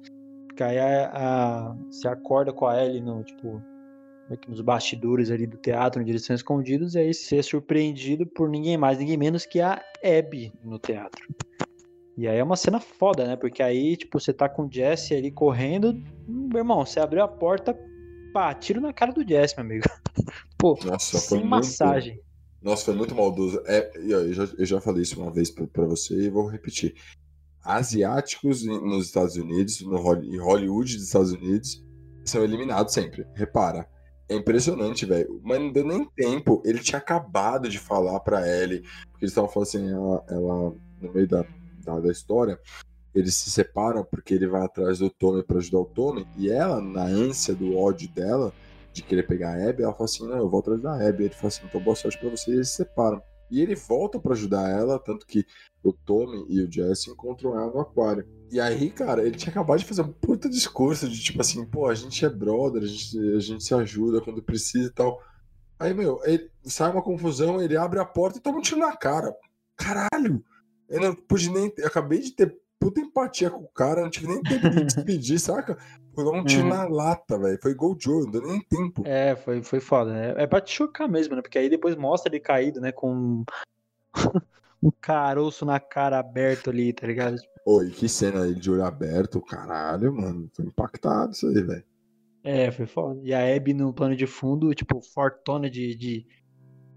Porque aí a, a- você acorda com a Ellie no, tipo, nos bastidores ali do teatro, em direção escondidos, e aí você é surpreendido por ninguém mais, ninguém menos que a Abby no teatro. E aí é uma cena foda, né? Porque aí, tipo, você tá com o Jesse ali correndo, meu irmão, você abriu a porta, pá, tiro na cara do Jesse, meu amigo. Pô, Nossa, sem muito- massagem. Nossa, foi muito maldoso. É, eu, já, eu já falei isso uma vez pra você e vou repetir. Asiáticos nos Estados Unidos, no em Hollywood dos Estados Unidos, são eliminados sempre. Repara. É impressionante, velho. Mas não deu nem tempo. Ele tinha acabado de falar pra Ellie. Porque eles estavam falando assim, ela, ela, no meio da, da, da história, eles se separam porque ele vai atrás do Tommy pra ajudar o Tommy. E ela, na ânsia do ódio dela, de querer pegar a Abby, ela fala assim: Não, eu vou atrás da Abby. Ele fala assim: Então boa sorte pra você. E eles se separam. E ele volta pra ajudar ela, tanto que o Tommy e o Jesse encontram ela no aquário. E aí, cara, ele tinha acabado de fazer um puta discurso de tipo assim: Pô, a gente é brother, a gente, a gente se ajuda quando precisa e tal. Aí, meu, ele, sai uma confusão, ele abre a porta e toma um tiro na cara. Caralho! Eu não pude nem. Eu acabei de ter puta empatia com o cara, não tive nem tempo de despedir, saca? Foi dar um tiro Uhum. na lata, velho. Foi gol Joe, não deu nem tempo. É, foi, foi foda, né? É pra te chocar mesmo, né? Porque aí depois mostra ele caído, né? Com um caroço na cara aberto ali, tá ligado? Oi, que cena aí de olho aberto, caralho, mano. Tô impactado isso aí, velho. É, foi foda. E a Abby no plano de fundo, tipo, fortona de, de,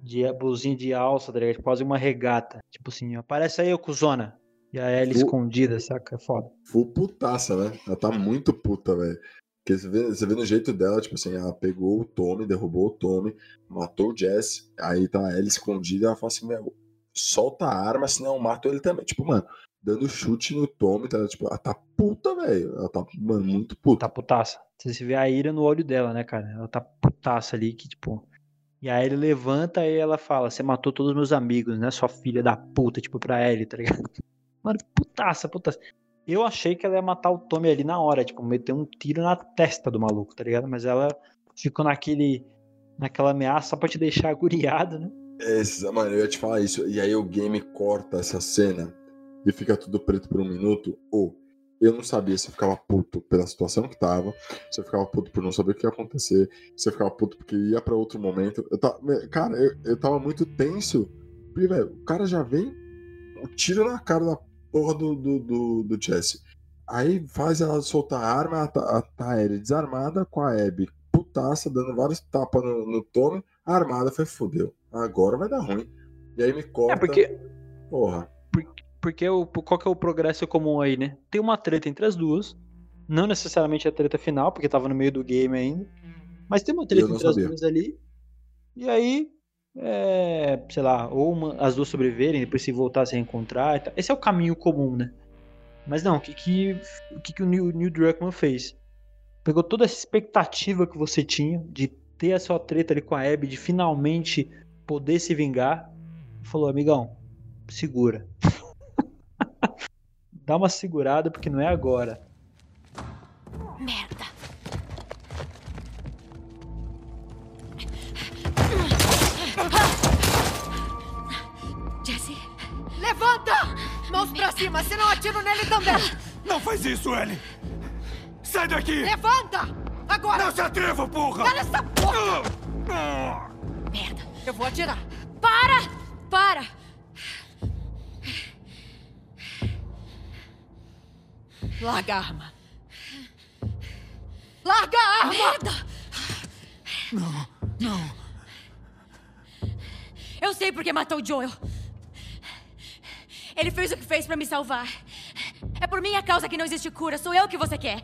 de blusinha de alça, tá ligado? Quase uma regata. Tipo assim, aparece aí, ô cuzona. E a Ellie O- escondida, saca? É foda. Full putaça, né? Ela tá muito puta, velho. Porque você vê, você vê no jeito dela, tipo assim, ela pegou o Tommy, derrubou o Tommy, matou o Jess, aí tá ela escondida, ela fala assim, meu, solta a arma, senão eu mato ele também. Tipo, mano, dando chute no Tommy, tá? Tipo, ela tá puta, velho. Ela tá, mano, muito puta. Tá putaça. Você vê a ira no olho dela, né, cara? Ela tá putaça ali, que tipo. E aí ele levanta e ela fala: Você matou todos os meus amigos, né? Sua filha da puta, tipo, pra Ellie, tá ligado? Mano, putaça, putaça. Eu achei que ela ia matar o Tommy ali na hora, tipo, meter um tiro na testa do maluco, tá ligado? Mas ela ficou naquele. naquela ameaça só pra te deixar aguriado, né? Esse, mano, eu ia te falar isso. E aí o game corta essa cena e fica tudo preto por um minuto. Ou eu não sabia se eu ficava puto pela situação que tava, se eu ficava puto por não saber o que ia acontecer, se eu ficava puto porque ia pra outro momento. Eu tava, cara, eu, eu tava muito tenso. Porque, velho, o cara já vem um tiro na cara da porra do, do, do, do Jesse. Aí faz ela soltar a arma, ela tá ele desarmada com a Abby putaça, dando vários tapas no, no Tommy. A armada foi fodeu. Agora vai dar ruim. E aí me corta. É porque. Porra. Porque o, qual que é o progresso comum aí, né? Tem uma treta entre as duas. Não necessariamente a treta final, porque tava no meio do game ainda. Mas tem uma treta entre as sabia. duas ali. E aí, é, sei lá, ou uma- as duas sobreviverem, depois se voltar a se reencontrar. Esse é o caminho comum, né? Mas não, o que, que, o que, que o Neil, Neil Druckmann fez? Pegou toda essa expectativa que você tinha de ter a sua treta ali com a Abby, de finalmente poder se vingar. E falou, amigão, segura. Dá uma segurada porque não é agora. Mãos pra cima, senão atiro nele também! Não faz isso, Ellie! Sai daqui! Levanta! Agora! Não se atreva, porra! Cala essa porra! Ah! merda. Eu vou atirar. Para! Para! Larga a arma. Larga a arma! Merda! Não, não. Eu sei porque matou o Joel. Ele fez o que fez pra me salvar. É por minha causa que não existe cura. Sou eu que você quer.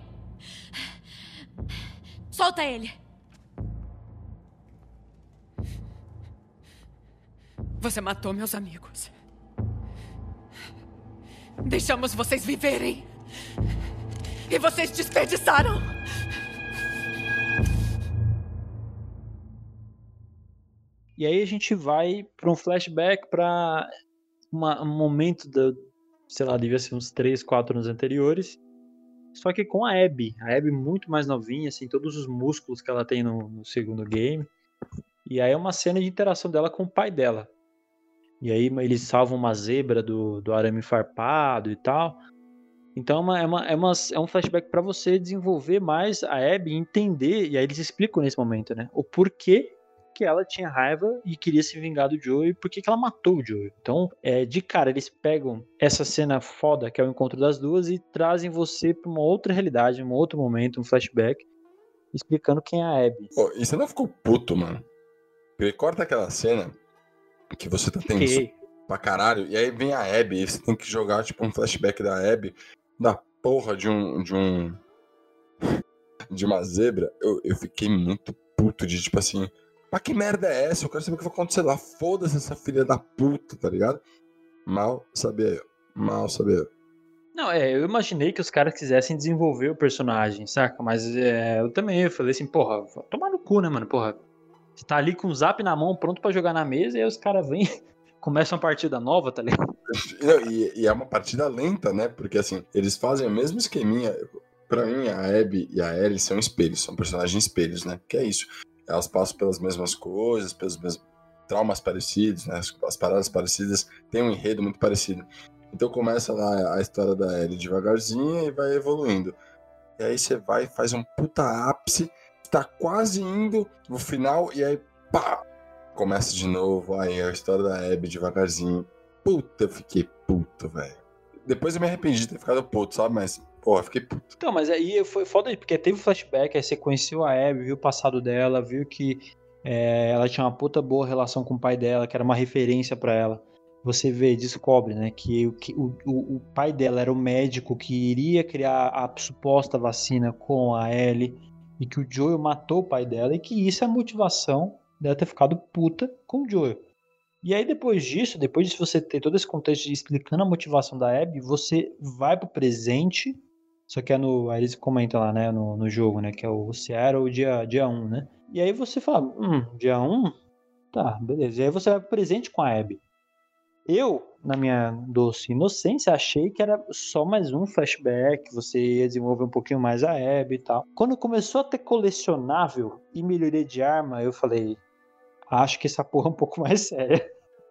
Solta ele. Você matou meus amigos. Deixamos vocês viverem. E vocês desperdiçaram. E aí a gente vai para um flashback para um momento da, sei lá, devia ser uns 3, 4 anos anteriores. Só que com a Abby. A Abby muito mais novinha, assim, todos os músculos que ela tem no, no segundo game. E aí é uma cena de interação dela com o pai dela. E aí eles salvam uma zebra do, do arame farpado e tal. Então é, uma, é, uma, é, uma, é um flashback para você desenvolver mais a Abby entender, e aí eles explicam nesse momento, né? O porquê que ela tinha raiva e queria se vingar do Joey, por que ela matou o Joey. Então, é, de cara, eles pegam essa cena foda, que é o encontro das duas, e trazem você pra uma outra realidade, um outro momento, um flashback, explicando quem é a Abby. Pô, e você não ficou puto, mano? Porque corta aquela cena que você tá tenso Fiquei. pra caralho, e aí vem a Abby, e você tem que jogar, tipo, um flashback da Abby, da porra de um. de um. de uma zebra. Eu, eu fiquei muito puto de, tipo assim. Mas que merda é essa? Eu quero saber o que vai acontecer lá. Foda-se essa filha da puta, tá ligado? Mal sabia eu. Mal sabia eu. Não, é, eu imaginei que os caras quisessem desenvolver o personagem, saca? Mas é, eu também, eu falei assim, porra, tomar no cu, né, mano? Porra, você tá ali com o zap na mão, pronto pra jogar na mesa, e aí os caras vêm, começam uma partida nova, tá ligado? E, e é uma partida lenta, né? Porque assim, eles fazem o mesmo esqueminha. Pra mim, a Abby e a Ellie são espelhos, são personagens espelhos, né? Que é isso. Elas passam pelas mesmas coisas, pelos mesmos traumas parecidos, né? As, as paradas parecidas, tem um enredo muito parecido. Então começa lá a história da Ellie devagarzinho e vai evoluindo. E aí você vai faz um puta ápice, tá quase indo no final, e aí pá! Começa de novo, aí a história da Abby devagarzinho. Puta, eu fiquei puto, velho. Depois eu me arrependi de ter ficado puto, sabe? Mas, porra, fiquei puto. Então, mas aí foi foda porque teve flashback, aí você conheceu a Abby, viu o passado dela, viu que é, ela tinha uma puta boa relação com o pai dela, que era uma referência pra ela. Você vê, descobre, né, que, o- que o, o, o pai dela era o médico que iria criar a suposta vacina com a Ellie, e que o Joel matou o pai dela, e que isso é a motivação dela ter ficado puta com o Joel. E aí, depois disso, depois de você ter todo esse contexto explicando a motivação da Abby, você vai pro presente. Só que é no. Aí eles comentam lá, né? No, no jogo, né? Que é o Seattle dia, dia 1, né? E aí você fala, hum, dia 1? Tá, beleza. E aí você vai pro presente com a Abby. Eu, na minha doce inocência, achei que era só mais um flashback, você ia desenvolver um pouquinho mais a Abby e tal. Quando começou a ter colecionável e melhoria de arma, eu falei, acho que essa porra é um pouco mais séria.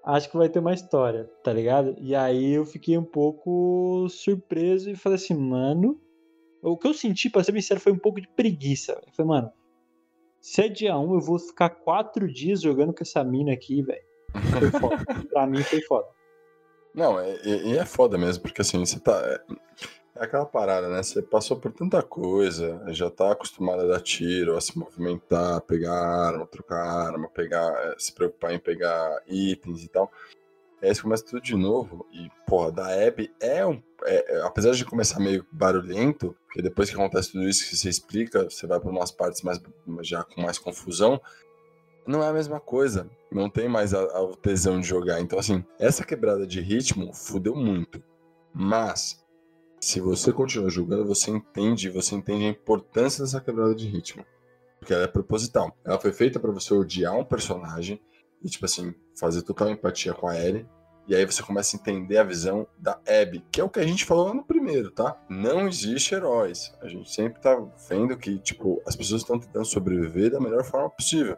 Acho que vai ter uma história, tá ligado? E aí eu fiquei um pouco surpreso e falei assim, mano. O que eu senti, pra ser bem sincero, foi um pouco de preguiça. Eu falei, mano, se é dia 1, eu vou ficar quatro dias jogando com essa mina aqui, velho. Foi foda. pra mim foi foda. Não, é- e, e é foda mesmo, porque assim, você tá. É, é aquela parada, né? Você passou por tanta coisa, já tá acostumado a dar tiro, a se movimentar, pegar arma, trocar arma, pegar, é, se preocupar em pegar itens e tal. Aí você começa tudo de novo, e, porra, da Abby é um. é- é- apesar de começar meio barulhento, porque depois que acontece tudo isso que você explica, você vai para umas partes mais já com mais confusão, não é a mesma coisa. Não tem mais a, a- tesão de jogar. Então, assim, essa quebrada de ritmo fudeu muito. Mas, se você continua jogando, você entende, você entende a importância dessa quebrada de ritmo. Porque ela é proposital. Ela foi feita pra você odiar um personagem e, tipo assim, fazer total empatia com a Ellie. E aí você começa a entender a visão da Abby, que é o que a gente falou no primeiro, tá? Não existe heróis. A gente sempre tá vendo que, tipo, as pessoas estão tentando sobreviver da melhor forma possível.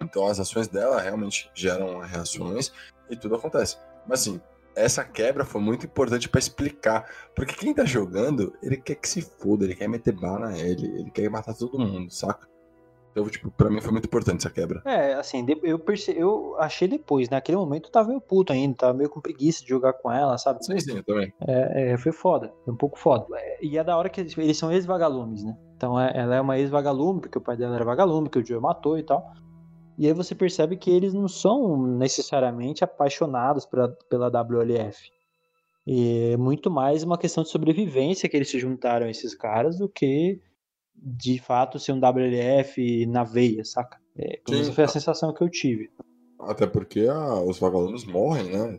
Então as ações dela realmente geram reações e tudo acontece. Mas assim, essa quebra foi muito importante pra explicar. Porque quem tá jogando, ele quer que se foda, ele quer meter bala nele, ele quer matar todo mundo, saca? Então, tipo, pra mim foi muito importante essa quebra. É, assim, eu, perce... eu achei depois, né? naquele momento eu tava meio puto ainda, tava meio com preguiça de jogar com ela, sabe? Sim, sim, eu também. É, é, foi foda, foi um pouco foda. É, E é da hora que eles, são ex-vagalumes, né? Então é- ela é uma ex-vagalume, porque o pai dela era vagalume, que o Joe matou e tal. E aí você percebe que eles não são necessariamente apaixonados pela, pela WLF. E é muito mais uma questão de sobrevivência que eles se juntaram a esses caras do que de fato ser um WLF na veia, saca? É, essa foi a sensação que eu tive. Até porque a, os vagalumes morrem, né?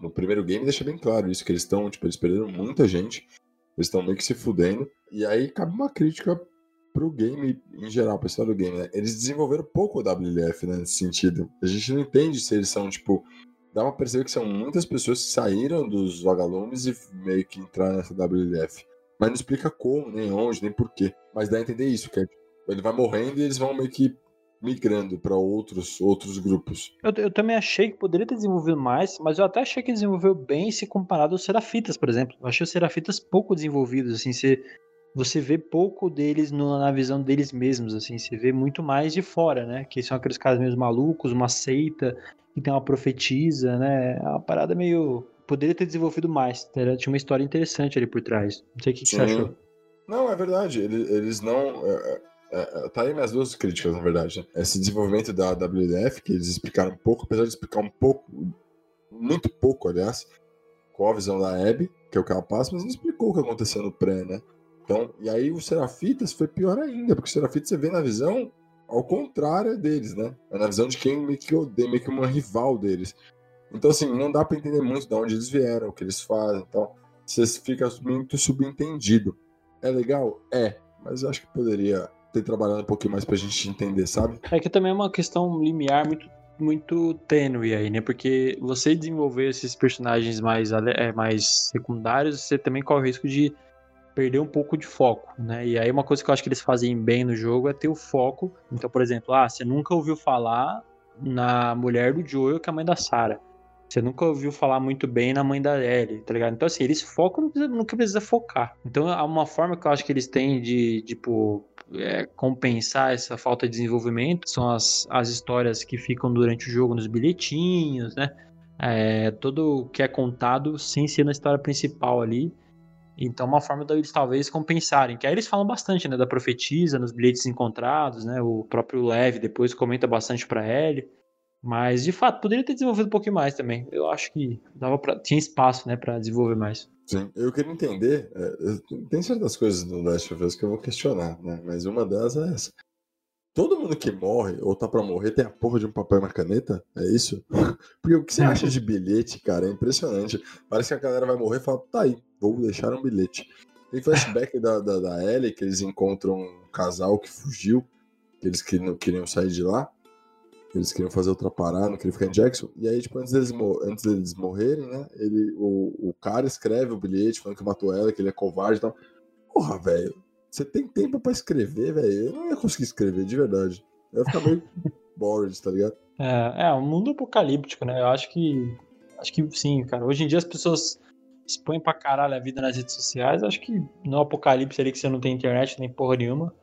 No primeiro game deixa bem claro isso, que eles estão, tipo, eles perderam muita gente. Eles estão meio que se fudendo. E aí cabe uma crítica pro game em geral, pra história do game, né? Eles desenvolveram pouco o WLF, né, nesse sentido. A gente não entende se eles são, tipo. Dá pra perceber que são muitas pessoas que saíram dos vagalumes e meio que entraram nessa WLF. Mas não explica como, nem onde, nem porquê. Mas dá a entender isso, que é, tipo, ele vai morrendo e eles vão meio que migrando para outros outros grupos. Eu, eu, também achei que poderia ter desenvolvido mais, mas eu até achei que desenvolveu bem se comparado aos Serafitas, por exemplo. Eu achei os Serafitas pouco desenvolvidos, assim, você, você vê pouco deles no, na visão deles mesmos, assim, você vê muito mais de fora, né? Que são aqueles caras meio malucos, uma seita, que tem uma profetisa, né? É uma parada meio... Poderia ter desenvolvido mais, era, tinha uma história interessante ali por trás. Não sei o que, que você achou. Não, é verdade, eles, eles não... É, é é, tá aí minhas duas críticas, na verdade. Né? Esse desenvolvimento da WDF, que eles explicaram um pouco, apesar de explicar um pouco, muito pouco, aliás, com a visão da Abby, que é o que ela passa, mas não explicou o que aconteceu no pré, né? Então, e aí o Serafitas foi pior ainda, porque o Serafitas você vê na visão ao contrário deles, né? É na visão de quem meio que odeia, meio que uma rival deles. Então, assim, não dá para entender muito de onde eles vieram, o que eles fazem então Você fica muito subentendido. É legal? É, mas eu acho que poderia ter trabalhado um pouquinho mais pra gente entender, sabe? É que também é uma questão limiar muito, muito tênue aí, né? Porque você desenvolver esses personagens mais, é, mais secundários, você também corre o risco de perder um pouco de foco, né? E aí uma coisa que eu acho que eles fazem bem no jogo é ter o foco. Então, por exemplo, ah, você nunca ouviu falar na mulher do Joel, que é a mãe da Sarah. Você nunca ouviu falar muito bem na mãe da Ellie, tá ligado? Então, assim, eles focam, nunca precisa focar. Então, há uma forma que eu acho que eles têm de, tipo, é, compensar essa falta de desenvolvimento são as, as histórias que ficam durante o jogo nos bilhetinhos, né? É, tudo o que é contado sem ser na história principal ali. Então, uma forma deles talvez compensarem. Que aí eles falam bastante, né? Da profetisa, nos bilhetes encontrados, né? O próprio Lev depois comenta bastante para ele. Mas, de fato, poderia ter desenvolvido um pouquinho mais também. Eu acho que dava pra, tinha espaço, né, para desenvolver mais. Sim, eu queria entender. É, tem certas coisas no Last of Us que eu vou questionar, né? Mas uma delas é essa. Todo mundo que morre ou tá pra morrer tem a porra de um papel e uma caneta? É isso? Porque o que você acha de bilhete, cara, é impressionante. Parece que a galera vai morrer e fala, tá aí, vou deixar um bilhete. Tem flashback da, da, da Ellie, que eles encontram um casal que fugiu, que eles queriam, queriam sair de lá. Eles queriam fazer outra parada, não queriam ficar em Jackson. E aí, tipo, antes deles, antes deles morrerem, né? Ele, o, o cara escreve o bilhete falando que matou ela, que ele é covarde e tal. Porra, velho. Você tem tempo pra escrever, velho? Eu não ia conseguir escrever, de verdade. Eu ia ficar meio bored, tá ligado? É, é um mundo apocalíptico, né? Eu acho que. Acho que sim, cara. Hoje em dia as pessoas expõem pra caralho a vida nas redes sociais. Acho que no apocalipse ali que você não tem internet nem porra nenhuma.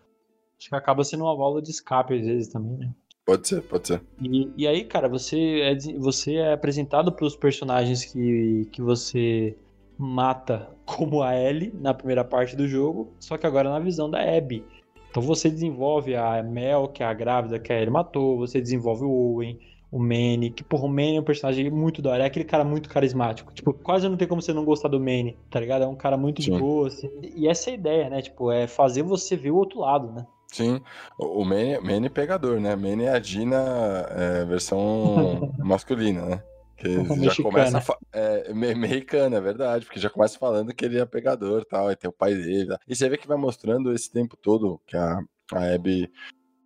Acho que acaba sendo uma válvula de escape às vezes também, né? Pode ser, pode ser. E, e aí, cara, você é, você é apresentado pelos personagens que, que você mata como a Ellie na primeira parte do jogo, só que agora na visão da Abby. Então você desenvolve a Mel, que é a grávida que a Ellie matou, você desenvolve o Owen, o Manny, que porra, o Manny é um personagem muito da hora, é aquele cara muito carismático. Tipo, quase não tem como você não gostar do Manny, tá ligado? É um cara muito Sim. de boa, assim. E essa é a ideia, né? Tipo, é fazer você ver o outro lado, né? Sim, o Manny, Manny é pegador, né? Manny é a Dina é, versão masculina, né? Que já começa é, mexicana, é verdade, porque já começa falando que ele é pegador tal, e tem o pai dele. Tá? E você vê que vai mostrando esse tempo todo que a, a Abby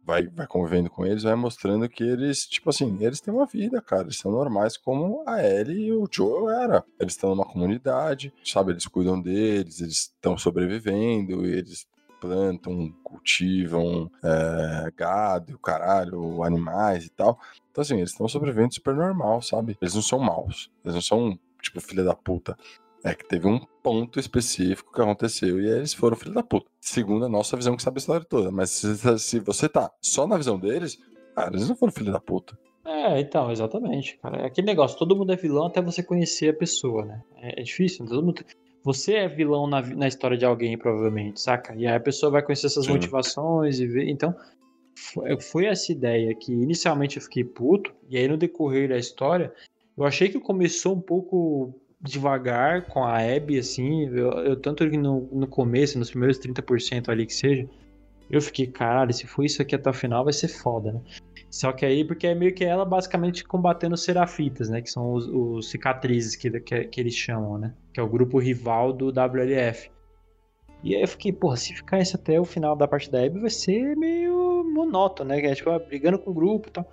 vai, vai convivendo com eles, vai mostrando que eles, tipo assim, eles têm uma vida, cara, eles são normais como a Ellie e o Joe era. Eles estão numa comunidade, sabe, eles cuidam deles, eles estão sobrevivendo, eles plantam, cultivam é, gado, caralho, animais e tal. Então, assim, eles estão sobrevivendo super normal, sabe? Eles não são maus. Eles não são, tipo, filha da puta. É que teve um ponto específico que aconteceu e eles foram filha da puta. Segundo a nossa visão que sabe a história toda. Mas se, se você tá só na visão deles, cara, eles não foram filha da puta. É, então, exatamente, cara. É aquele negócio, todo mundo é vilão até você conhecer a pessoa, né? É, é difícil, todo mundo você é vilão na, na história de alguém, provavelmente, saca? E aí a pessoa vai conhecer essas Sim. motivações e ver. Então, foi, essa ideia que inicialmente eu fiquei puto, e aí no decorrer da história, eu achei que começou um pouco devagar com a Abby, assim, eu, eu tanto que no, no começo, nos primeiros 30% ali que seja, eu fiquei, caralho, se for isso aqui até o final vai ser foda, né? Só que aí, porque é meio que ela basicamente combatendo os serafitas, né? Que são os, os cicatrizes que, que, que, eles chamam, né? Que é o grupo rival do WLF. E aí eu fiquei, porra, se ficar isso até o final da parte da Abby vai ser meio monótono, né? É tipo, ah, brigando com o grupo e tal.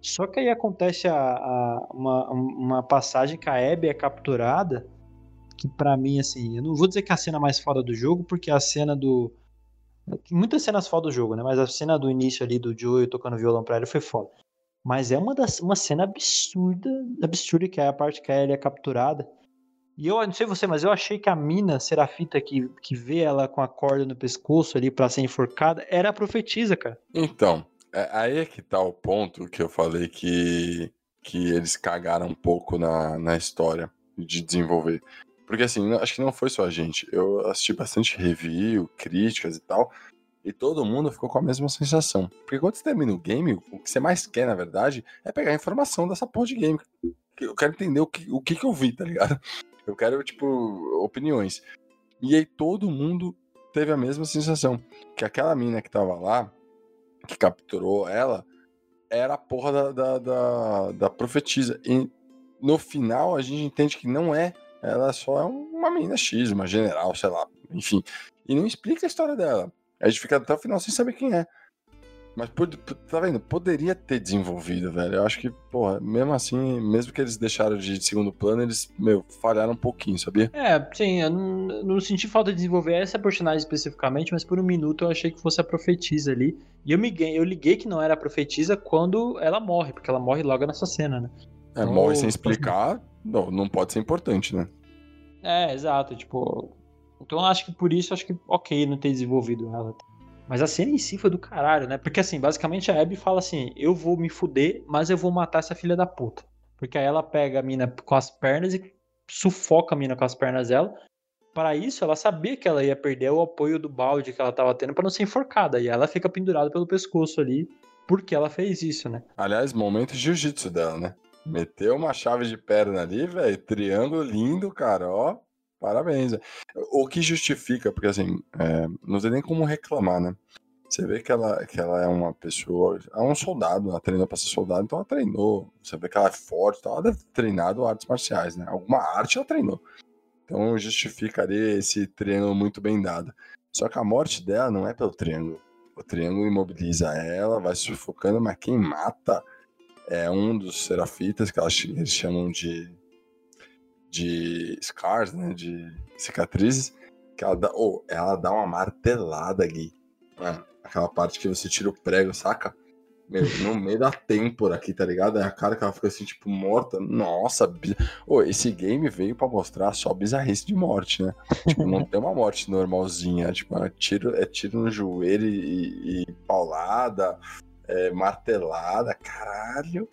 Só que aí acontece a, a, uma, uma passagem que a Abby é capturada, que para mim, assim, eu não vou dizer que é a cena mais foda do jogo, porque a cena do. Muitas cenas foda do jogo, né? Mas a cena do início ali do Joey tocando violão pra ela foi foda. Mas é uma, das, uma cena absurda, absurda, que é a parte que a Ellie é capturada. E eu não sei você, mas eu achei que a mina Serafita que, que vê ela com a corda no pescoço ali pra ser enforcada era a profetisa, cara. Então, é, aí é que tá o ponto que eu falei que, que eles cagaram um pouco na, na história de desenvolver. Porque assim, acho que não foi só a gente. Eu assisti bastante review, críticas e tal, e todo mundo ficou com a mesma sensação. Porque quando você termina o game, o que você mais quer, na verdade, é pegar a informação dessa porra de game. Eu quero entender o que, o que, que eu vi, tá ligado? Eu quero, tipo, opiniões. E aí todo mundo teve a mesma sensação. Que aquela mina que tava lá, que capturou ela era a porra da, da, da, da, profetisa. E no final a gente entende que não é. Ela só é uma menina X, uma general, sei lá. Enfim. E não explica a história dela. A gente fica até o final sem saber quem é. Mas, tá vendo? Poderia ter desenvolvido, velho. Eu acho que, porra, mesmo assim, mesmo que eles deixaram de segundo plano, eles, meu, falharam um pouquinho, sabia? É, sim, eu não, não senti falta de desenvolver essa personagem especificamente, mas por um minuto eu achei que fosse a profetisa ali. E eu, me, eu liguei que não era a profetisa quando ela morre, porque ela morre logo nessa cena, né? É, então, morre sem explicar, não, não pode ser importante, né? É, exato, tipo. Então acho que por isso acho que ok não ter desenvolvido ela. Mas a cena em si foi do caralho, né? Porque assim, basicamente a Abby fala assim: eu vou me fuder, mas eu vou matar essa filha da puta. Porque aí ela pega a mina com as pernas e sufoca a mina com as pernas dela. Para isso, ela sabia que ela ia perder o apoio do balde que ela tava tendo para não ser enforcada. E ela fica pendurada pelo pescoço ali, porque ela fez isso, né? Aliás, momento jiu-jitsu dela, né? Meteu uma chave de perna ali, velho. Triângulo lindo, cara, ó. Parabéns. O que justifica, porque assim, é, não tem nem como reclamar, né? Você vê que ela, que ela é uma pessoa, é um soldado, ela treinou pra ser soldado, então ela treinou. Você vê que ela é forte, então ela deve ter treinado artes marciais, né? Alguma arte ela treinou. Então justificaria esse treino muito bem dado. Só que a morte dela não é pelo triângulo. O triângulo imobiliza ela, vai sufocando, mas quem mata é um dos serafitas, que eles chamam de de scars, né? De cicatrizes. Que ela dá, oh, ela dá uma martelada, Gui. Mano, aquela parte que você tira o prego, saca? Meu, no meio da têmpora aqui, tá ligado? É a cara que ela fica assim, tipo, morta. Nossa, oh, esse game veio para mostrar só bizarrice de morte, né? Tipo, não tem uma morte normalzinha. Tipo, é tiro, é tiro no joelho e, e paulada, é, martelada, caralho.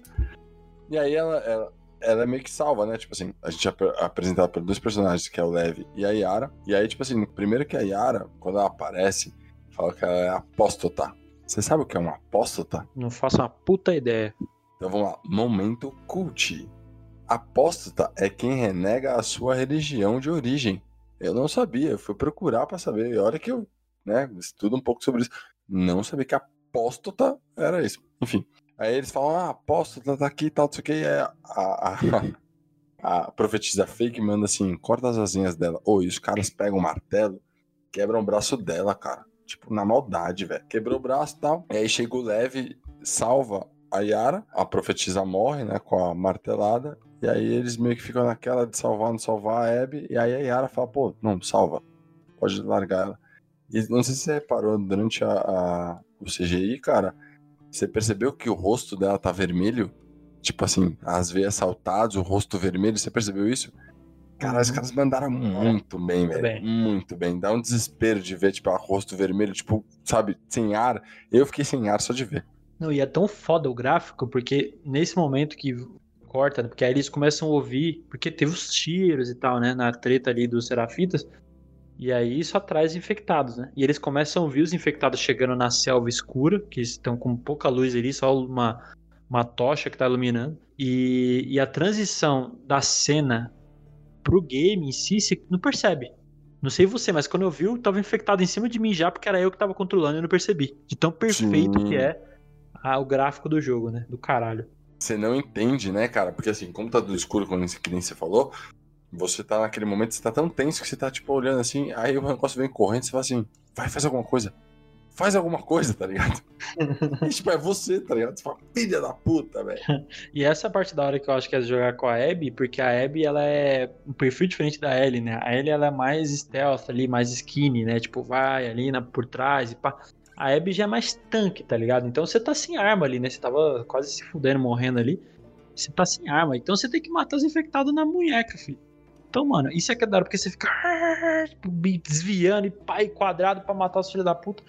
E aí ela, ela, ela é meio que salva, né? Tipo assim, a gente é apresentado por dois personagens, que é o Lev e a Yara. E aí, tipo assim, primeiro que a Yara, quando ela aparece, fala que ela é apóstata. Você sabe o que é uma apóstata? Não faço uma puta ideia. Então vamos lá. Momento cult. Apóstata é quem renega a sua religião de origem. Eu não sabia, eu fui procurar para saber. E olha que eu, né, estudo um pouco sobre isso. Não sabia que apóstata era isso. Enfim. Aí eles falam, ah, apóstolo tá aqui e tal, não sei o que. E a, a, a, profetisa fake manda assim, corta as asinhas dela. Ou e os caras pegam o martelo, quebram o braço dela, cara. Tipo, na maldade, velho. Quebrou o braço e tal. E aí chega o Leve, salva a Yara, a profetisa morre, né, com a martelada. E aí eles meio que ficam naquela de salvar, não salvar a Abby. E aí a Yara fala, pô, não, salva. Pode largar ela. E não sei se você reparou durante a, a o CGI, cara você percebeu que o rosto dela tá vermelho? Tipo assim, as veias saltadas, o rosto vermelho, você percebeu isso? Cara, os uhum. caras mandaram muito bem, velho. Bem. Muito bem. Dá um desespero de ver, tipo, o rosto vermelho, tipo, sabe, sem ar. Eu fiquei sem ar só de ver. Não, e é tão foda o gráfico, porque nesse momento que corta, porque aí eles começam a ouvir, porque teve os tiros e tal, né, na treta ali dos Serafitas, E aí isso atrai os infectados, né? E eles começam a ouvir os infectados chegando na selva escura, que estão com pouca luz ali, só uma, uma tocha que tá iluminando. E, e a transição da cena pro game em si, você não percebe. Não sei você, mas quando eu vi, eu tava infectado em cima de mim já, porque era eu que tava controlando e eu não percebi. De tão perfeito Sim. que é a- o gráfico do jogo, né? Do caralho. Você não entende, né, cara? Porque assim, como tá tudo escuro, como que nem você falou, você tá naquele momento, você tá tão tenso que você tá, tipo, olhando assim, aí o negócio vem correndo, você fala assim, vai, faz alguma coisa. Faz alguma coisa, tá ligado? e, tipo, é você, tá ligado? Você fala, filha da puta, velho. E essa é parte da hora que eu acho que é jogar com a Abby, porque a Abby ela é um perfil diferente da Ellie, né? A Ellie ela é mais stealth ali, mais skinny, né? Tipo, vai ali na, por trás e pá. A Abby já é mais tanque, tá ligado? Então você tá sem arma ali, né? Você tava quase se fudendo, morrendo ali. Você tá sem arma. Então você tem que matar os infectados na munheca, filho. Então, mano, isso é que é da hora, porque você fica tipo, desviando e e quadrado pra matar os filhos da puta.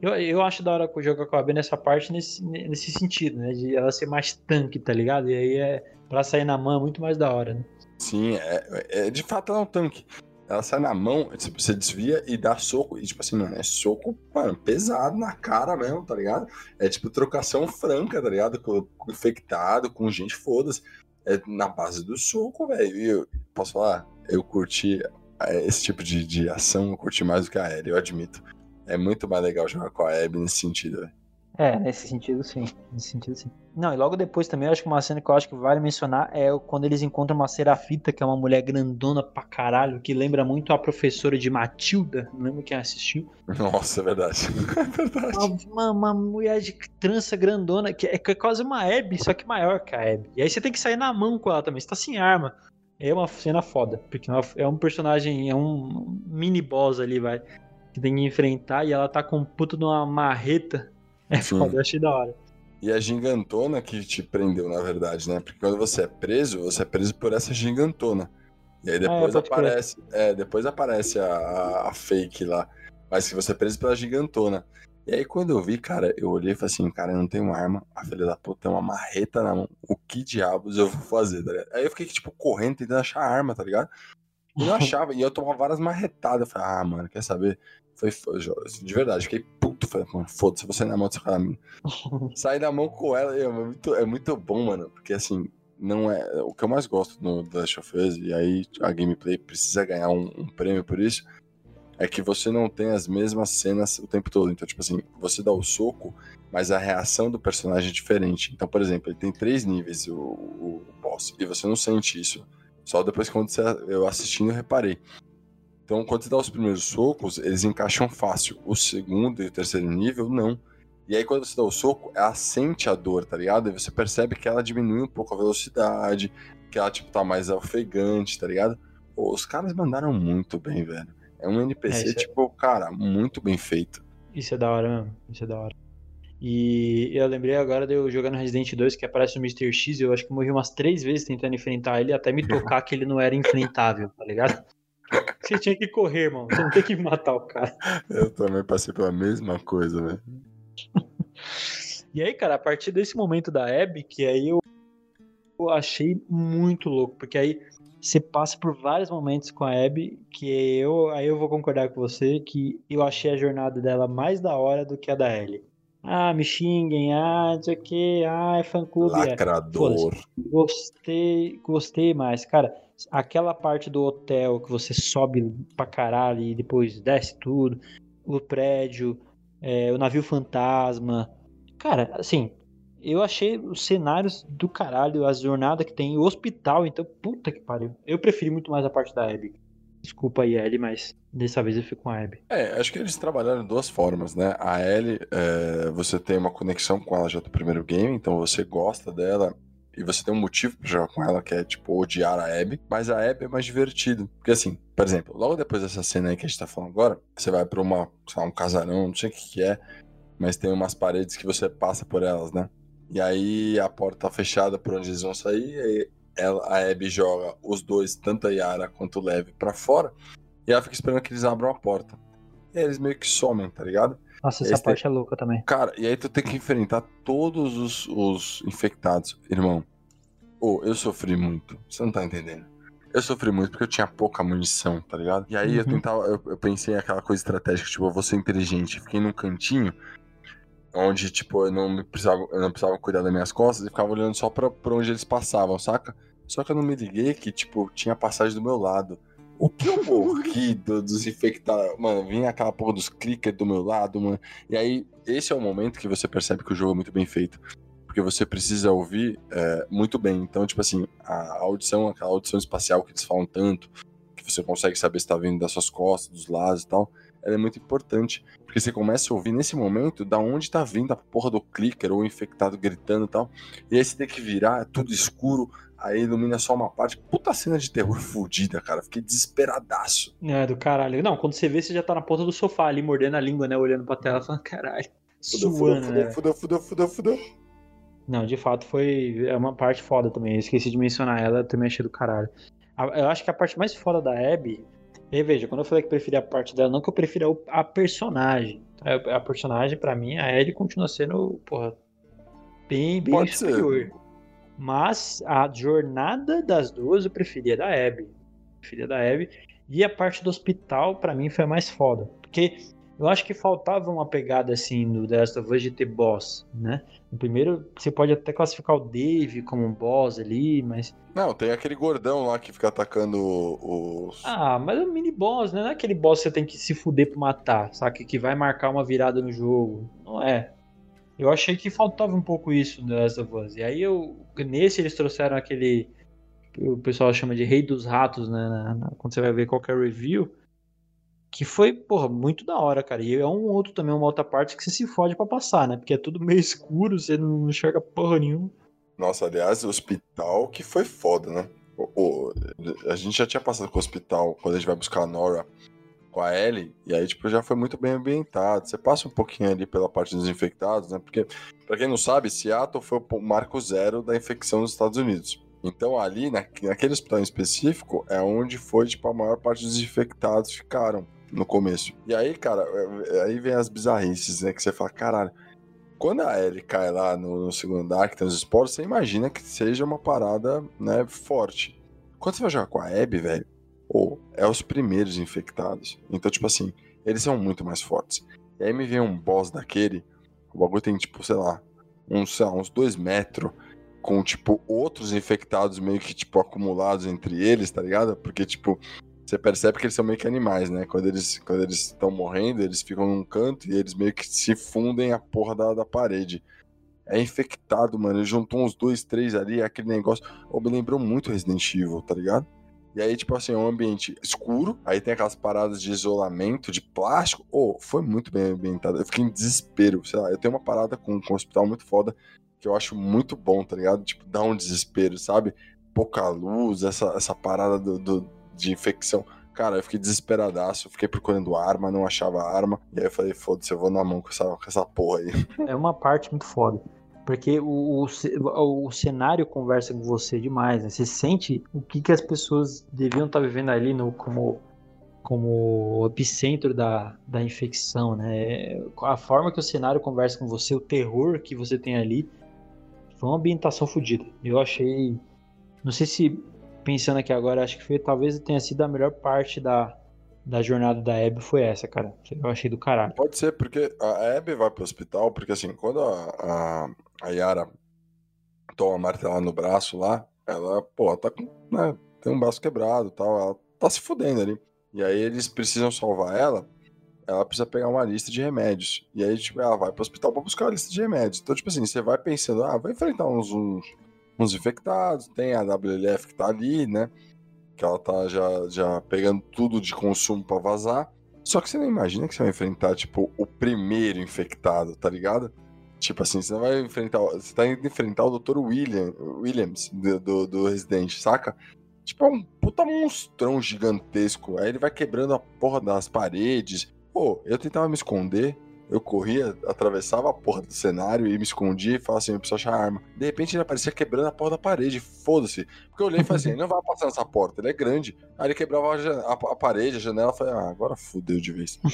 Eu, eu acho da hora jogar com a B nessa parte, nesse, nesse sentido, né? De ela ser mais tanque, tá ligado? E aí é pra sair na mão é muito mais da hora, né? Sim, é, é- de fato ela é um tanque. Ela sai na mão, você desvia e dá soco. E tipo assim, mano, é soco, mano, pesado na cara mesmo, tá ligado? É tipo trocação franca, tá ligado? Com, com infectado, com gente, foda-se. É na base do soco, velho. Posso falar, eu curti é, esse tipo de, de ação, eu curti mais do que a Ellie, eu admito. É muito mais legal jogar com a Abby nesse sentido, velho. É, nesse sentido sim. Nesse sentido sim. Não, e logo depois também eu acho que uma cena que eu acho que vale mencionar é quando eles encontram uma Serafita, que é uma mulher grandona pra caralho, que lembra muito a professora de Matilda. Não lembro quem assistiu. Nossa, é verdade. É verdade. Uma, uma- uma mulher de trança grandona, que é, que é quase uma Abby, só que maior que a Abby. E aí você tem que sair na mão com ela também, você tá sem arma. É uma cena foda, porque é é um personagem, é um mini boss ali, vai, que tem que enfrentar e ela tá com um puto de uma marreta. É foda, eu achei da hora. E a gigantona que te prendeu, na verdade, né? Porque quando você é preso, você é preso por essa gigantona. E aí depois pode crer. aparece. É, depois aparece a, a- a fake lá. Mas que você é preso pela gigantona. E aí quando eu vi, cara, eu olhei e falei assim, cara, eu não tenho arma, a filha da puta tem uma marreta na mão. O que diabos eu vou fazer, tá ligado? Aí eu fiquei, tipo, correndo, tentando achar arma, tá ligado? E não achava, e eu tomava várias marretadas. Eu falei, ah, mano, quer saber? Foi, foi de verdade, fiquei puto. Falei, mano, foda-se, você na mão desse cara. Sair na mão com ela é muito, é muito bom, mano. Porque assim, não é. O que eu mais gosto no The Last of Us, e aí a gameplay precisa ganhar um, um prêmio por isso, é que você não tem as mesmas cenas o tempo todo. Então, tipo assim, você dá o soco, mas a reação do personagem é diferente. Então, por exemplo, ele tem três níveis, o, o boss, e você não sente isso. Só depois que quando você, eu assistindo eu reparei. Então, quando você dá os primeiros socos, eles encaixam fácil. O segundo e o terceiro nível, não. E aí, quando você dá o soco, ela sente a dor, tá ligado? E você percebe que ela diminui um pouco a velocidade, que ela, tipo, tá mais ofegante, tá ligado? Pô, os caras mandaram muito bem, velho. É um É, NPC, isso é- tipo, cara, muito bem feito. Isso é da hora mesmo. Isso é da hora. E eu lembrei agora de eu jogando Resident 2, que aparece o Mr. X, eu acho que morri umas três vezes tentando enfrentar ele, até me tocar que ele não era enfrentável, tá ligado? Você tinha que correr, irmão. Você não tem que matar o cara. Eu também passei pela mesma coisa, velho. E aí, cara, a partir desse momento da Abby, que aí eu, eu achei muito louco, porque aí você passa por vários momentos com a Abby, que eu, aí eu vou concordar com você, que eu achei a jornada dela mais da hora do que a da Ellie. Ah, me xinguem, ah, não sei o que, ah, é fã-clube. é. Lacrador. Gostei, gostei mais. Cara, aquela parte do hotel que você sobe pra caralho e depois desce tudo, o prédio, é, o navio fantasma. Cara, assim, eu achei os cenários do caralho, as jornadas que tem, o hospital, então, puta que pariu. Eu preferi muito mais a parte da Abby. Desculpa aí, Ellie, mas dessa vez eu fico com a Abby. É, acho que eles trabalharam de duas formas, né? A Ellie, é, você tem uma conexão com ela já do primeiro game, então você gosta dela e você tem um motivo pra jogar com ela, que é, tipo, odiar a Abby. Mas a Abby é mais divertido. Porque, assim, por exemplo, logo depois dessa cena aí que a gente tá falando agora, você vai pra uma, sei lá, um casarão, não sei o que que é, mas tem umas paredes que você passa por elas, né? E aí a porta tá fechada por onde eles vão sair, ela, a Abby joga os dois, tanto a Yara quanto o Lev, pra fora, e ela fica esperando que eles abram a porta. E aí eles meio que somem, tá ligado? Nossa, essa parte é louca também. Cara, e aí tu tem que enfrentar todos os, os infectados. Irmão, ô, eu sofri muito. Você não tá entendendo. Eu Eu sofri muito porque eu tinha pouca munição, tá ligado? E aí eu Uhum. tentava, eu, eu pensei em aquela coisa estratégica, tipo, eu vou ser inteligente. Fiquei num cantinho onde, tipo, eu não precisava, eu não precisava cuidar das minhas costas e ficava olhando só pra, pra onde eles passavam, saca? Só que eu não me liguei que, tipo, tinha passagem do meu lado. O que eu morri do, dos infectados. Mano, vinha aquela porra dos clickers do meu lado, mano. E aí, esse é o momento que você percebe que o jogo é muito bem feito. Porque você precisa ouvir é, muito bem. Então, tipo assim, a audição, aquela audição espacial que eles falam tanto, que você consegue saber se tá vindo das suas costas, dos lados e tal, ela é muito importante. Porque você começa a ouvir nesse momento da onde tá vindo a porra do clicker ou o infectado gritando e tal. E aí você tem que virar, é tudo escuro, aí ilumina só uma parte. Puta cena de terror fodida, cara. Fiquei desesperadaço. É, do caralho. Não, quando você vê, você já tá na ponta do sofá ali, mordendo a língua, né? Olhando pra tela, falando, caralho. Fudeu, Suando, fudeu, né? fudeu, fudeu, fudeu, fudeu. Não, de fato foi é uma parte foda também. Eu esqueci de mencionar ela, eu também achei do caralho. A- Eu acho que a parte mais foda da Abby. E veja, quando eu falei que preferia a parte dela, não que eu prefira a personagem. A a personagem, pra mim, a Ellie continua sendo, porra, bem, bem Pode ser. Mas a jornada das duas eu preferia da Abby. Preferia da Abby. E a parte do hospital, pra mim, foi a mais foda. Porque eu acho que faltava uma pegada assim no The Last of Us de ter boss, né? No primeiro, você pode até classificar o Dave como um boss ali, mas. Não, tem aquele gordão lá que fica atacando os. Ah, mas é um mini boss, né? Não é aquele boss que você tem que se fuder pra matar, sabe? Que vai marcar uma virada no jogo. Não é. Eu achei que faltava um pouco isso no Last of Us. E aí eu. Nesse eles trouxeram aquele. que O pessoal chama de Rei dos Ratos, né? na- na- quando você vai ver qualquer review. Que foi, porra, muito da hora, cara. E é um outro também, uma outra parte que você se fode pra passar, né? Porque é tudo meio escuro, você não enxerga porra nenhuma. Nossa, aliás, o hospital que foi foda, né? O- o- a gente já tinha passado com o hospital quando a gente vai buscar a Nora com a Ellie, e aí, tipo, já foi muito bem ambientado. Você passa um pouquinho ali pela parte dos infectados, né? Porque, pra quem não sabe, Seattle foi o marco zero da infecção nos Estados Unidos. Então, ali, na- naquele hospital em específico, é onde foi, tipo, a maior parte dos infectados ficaram no começo. E aí, cara, é- é- aí vem as bizarrices, né? Que você fala, caralho, quando a Ellie cai lá no, no segundo andar, que tem os esporos, você imagina que seja uma parada, né, forte. Quando você vai jogar com a Abby, velho, ou é os primeiros infectados. Então, tipo assim, eles são muito mais fortes. E aí me vem um boss daquele, o bagulho tem, tipo, sei lá, uns, sei lá, uns dois metros, com, tipo, outros infectados meio que, tipo, acumulados entre eles, tá ligado? Porque, tipo, você percebe que eles são meio que animais, né? Quando eles quando eles estão morrendo, eles ficam num canto e eles meio que se fundem a porra da, da parede. É infectado, mano. Ele juntou uns dois, três ali, aquele negócio. Ô, me lembrou muito Resident Evil, tá ligado? E aí, tipo assim, é um ambiente escuro. Aí tem aquelas paradas de isolamento, de plástico. Ô, foi muito bem ambientado. Eu fiquei em desespero. Sei lá, eu tenho uma parada com, um hospital muito foda que eu acho muito bom, tá ligado? Tipo, dá um desespero, sabe? Pouca luz, essa, essa parada do, do- de infecção. Cara, eu fiquei desesperadaço. Fiquei procurando arma, não achava arma. E aí eu falei, foda-se, eu vou na mão com essa, com essa porra aí. É uma parte muito foda. Porque o, o, o cenário conversa com você demais, né? Você sente o que, que as pessoas deviam estar vivendo ali no, como, como epicentro da, da infecção, né? A forma que o cenário conversa com você, o terror que você tem ali, foi uma ambientação fodida. Eu achei. Não sei se, pensando aqui agora, acho que foi, talvez tenha sido a melhor parte da, da jornada da Abby foi essa, cara. Eu achei do caralho. Pode ser, porque a Abby vai pro hospital, porque assim, quando a, a, a Yara toma a martelada no braço lá, ela, pô, tá com, né, tem um braço quebrado tal, ela tá se fudendo ali. E aí eles precisam salvar ela, ela precisa pegar uma lista de remédios. E aí, tipo, ela vai pro hospital pra buscar a lista de remédios. Então, tipo assim, você vai pensando, ah, vai enfrentar uns, uns, uns infectados, tem a WLF que tá ali, né? Que ela tá já, já pegando tudo de consumo pra vazar. Só que você não imagina que você vai enfrentar, tipo, o primeiro infectado, tá ligado? Tipo assim, você não vai enfrentar. Você tá indo enfrentar o Dr. William, Williams do, do, do Resident, saca? Tipo, é um puta monstrão gigantesco. Aí ele vai quebrando a porra das paredes. Pô, eu tentava me esconder. Eu corria, atravessava a porra do cenário e me escondia e falava assim, eu preciso achar arma. De repente ele aparecia quebrando a porra da parede, foda-se. Porque eu olhei e falei assim, ele não vai passar nessa porta, ele é grande. Aí ele quebrava a, a- a parede, a janela, eu falei, ah, agora fudeu de vez.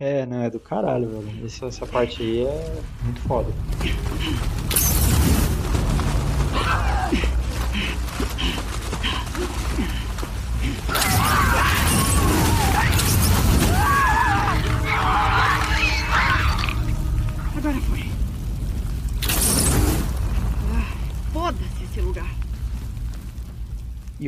É, não, é do caralho, velho. Essa, essa parte aí é muito foda.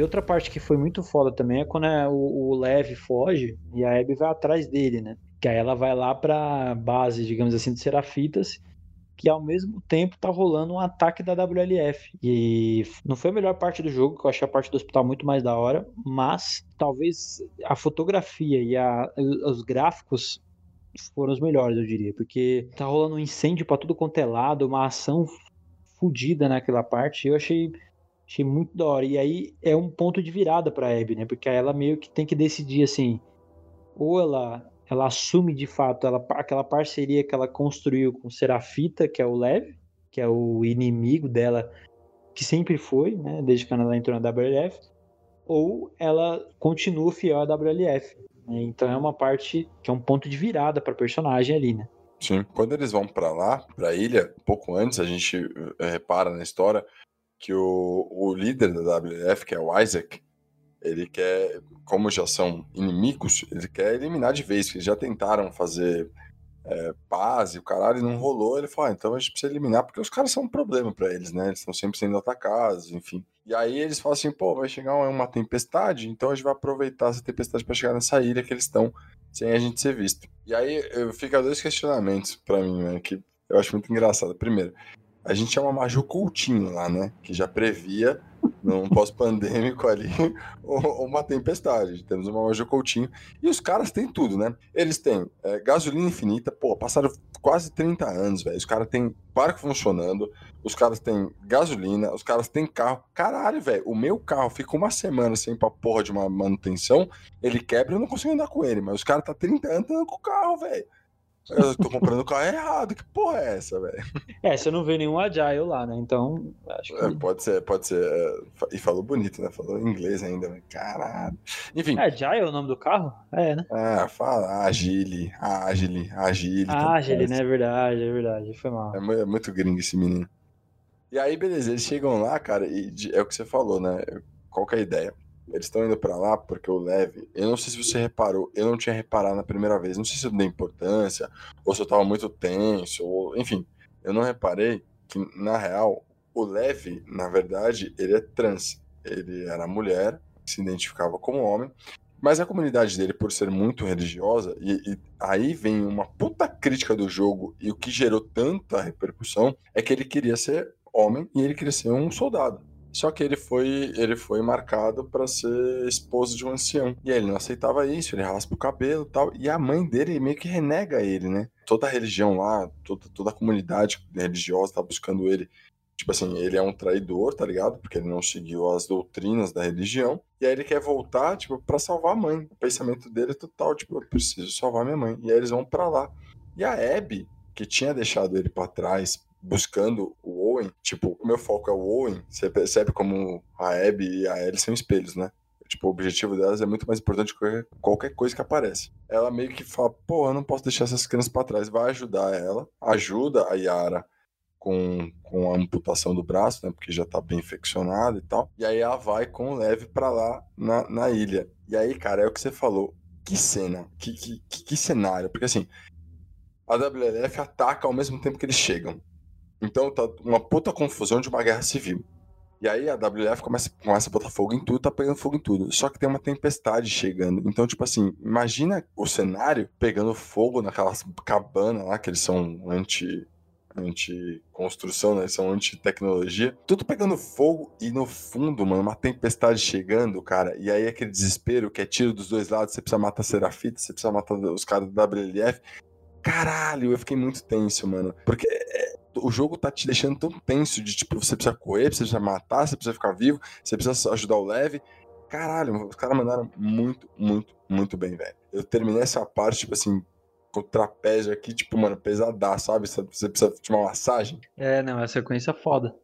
E outra parte que foi muito foda também é quando é o, o Lev foge e a Abby vai atrás dele, né? Que aí ela vai lá pra base, digamos assim, de Serafitas, que ao mesmo tempo tá rolando um ataque da WLF. E não foi a melhor parte do jogo, que eu achei a parte do hospital muito mais da hora, mas talvez a fotografia e a, os gráficos foram os melhores, eu diria, porque tá rolando um incêndio pra tudo quanto é lado, uma ação fodida naquela parte. Eu achei achei muito da hora. E aí é um ponto de virada pra Abby, né? Porque ela meio que tem que decidir assim, ou ela ela assume de fato ela, aquela parceria que ela construiu com Serafita, que é o Lev, que é o inimigo dela, que sempre foi, né? Desde que ela entrou na WLF, ou ela continua fiel à WLF. Né? Então é uma parte que é um ponto de virada para personagem ali, né? Sim. Quando eles vão para lá, pra ilha, um pouco antes, a gente eh, repara na história que o, o líder da WF, que é o Isaac, ele quer, como já são inimigos, ele quer eliminar de vez, que já tentaram fazer é, paz e o caralho não rolou. Ele falou, ah, então a gente precisa eliminar, porque os caras são um problema para eles, né? Eles estão sempre sendo atacados, enfim. E aí eles falam assim, pô, vai chegar uma tempestade, então a gente vai aproveitar essa tempestade para chegar nessa ilha que eles estão sem a gente ser visto. E aí fica dois questionamentos para mim, né, que eu acho muito engraçado. Primeiro, a gente uma Maju Coutinho lá, né? Que já previa, num pós-pandêmico ali, uma tempestade. Temos uma Maju Coutinho. E os caras têm tudo, né? Eles têm é, gasolina infinita, pô, passaram quase 30 anos, velho. Os caras têm barco funcionando, os caras têm gasolina, os caras têm carro. Caralho, velho, o meu carro fica uma semana sem pra porra de uma manutenção, ele quebra e eu não consigo andar com ele. Mas os caras tá 30 anos andando com o carro, velho. Eu tô comprando o carro errado. Que porra é essa, velho? É, você não vê nenhum Agile lá, né? Então, acho que... É, pode ser, pode ser. É, e falou bonito, né? Falou inglês ainda, né? Caralho. Enfim. É Agile é o nome do carro? É, né? Ah, fala Agile, Agile, Agile. Agile, né? É verdade, é verdade. Foi mal. É, é muito gringo esse menino. E aí, beleza, eles chegam lá, cara, e é o que você falou, né? Qual que é a ideia? Eles estão indo para lá porque o Leve, eu não sei se você reparou, eu não tinha reparado na primeira vez, não sei se eu dei importância, ou se eu tava muito tenso, ou enfim, eu não reparei que na real o Leve, na verdade, ele é trans. Ele era mulher, se identificava como homem, mas a comunidade dele, por ser muito religiosa, e, e, aí vem uma puta crítica do jogo, e o que gerou tanta repercussão é que ele queria ser homem e ele queria ser um soldado. Só que ele foi, ele foi marcado para ser esposo de um ancião. E aí ele não aceitava isso, ele raspa o cabelo e tal. E a mãe dele meio que renega ele, né? Toda a religião lá, toda, toda a comunidade religiosa tá buscando ele. Tipo assim, ele é um traidor, tá ligado? Porque ele não seguiu as doutrinas da religião. E aí ele quer voltar, tipo, pra salvar a mãe. O pensamento dele é total, tipo, eu preciso salvar minha mãe. E aí eles vão para lá. E a Abby, que tinha deixado ele para trás buscando o Owen, tipo, o meu foco é o Owen, você percebe como a Abby e a Ellie são espelhos, né? Tipo, o objetivo delas é muito mais importante que qualquer coisa que aparece. Ela meio que fala, pô, eu não posso deixar essas crianças para trás, vai ajudar ela, ajuda a Yara com, com a amputação do braço, né, porque já tá bem infeccionada e tal. E aí ela vai com o Leve para lá na, na ilha. E aí, cara, é o que você falou, que cena, que, que, que, que cenário, porque assim, a WLF ataca ao mesmo tempo que eles chegam. Então tá uma puta confusão de uma guerra civil. E aí a WF começa, começa a botar fogo em tudo, tá pegando fogo em tudo. Só que tem uma tempestade chegando. Então, tipo assim, imagina o cenário pegando fogo naquelas cabanas lá, que eles são anti anti-construção, né? Eles são anti-tecnologia. Tudo pegando fogo e no fundo, mano, uma tempestade chegando, cara. E aí aquele desespero que é tiro dos dois lados. Você precisa matar Serafita, você precisa matar os caras da WLF. Caralho, eu fiquei muito tenso, mano. Porque é, o jogo tá te deixando tão tenso de tipo, você precisa correr, você precisa matar, você precisa ficar vivo, você precisa ajudar o leve. Caralho, os caras mandaram muito, muito, muito bem, velho. Eu terminei essa parte, tipo assim, com o trapézio aqui, tipo, mano, pesadaço, sabe? Você precisa de uma massagem. É, não, é sequência foda.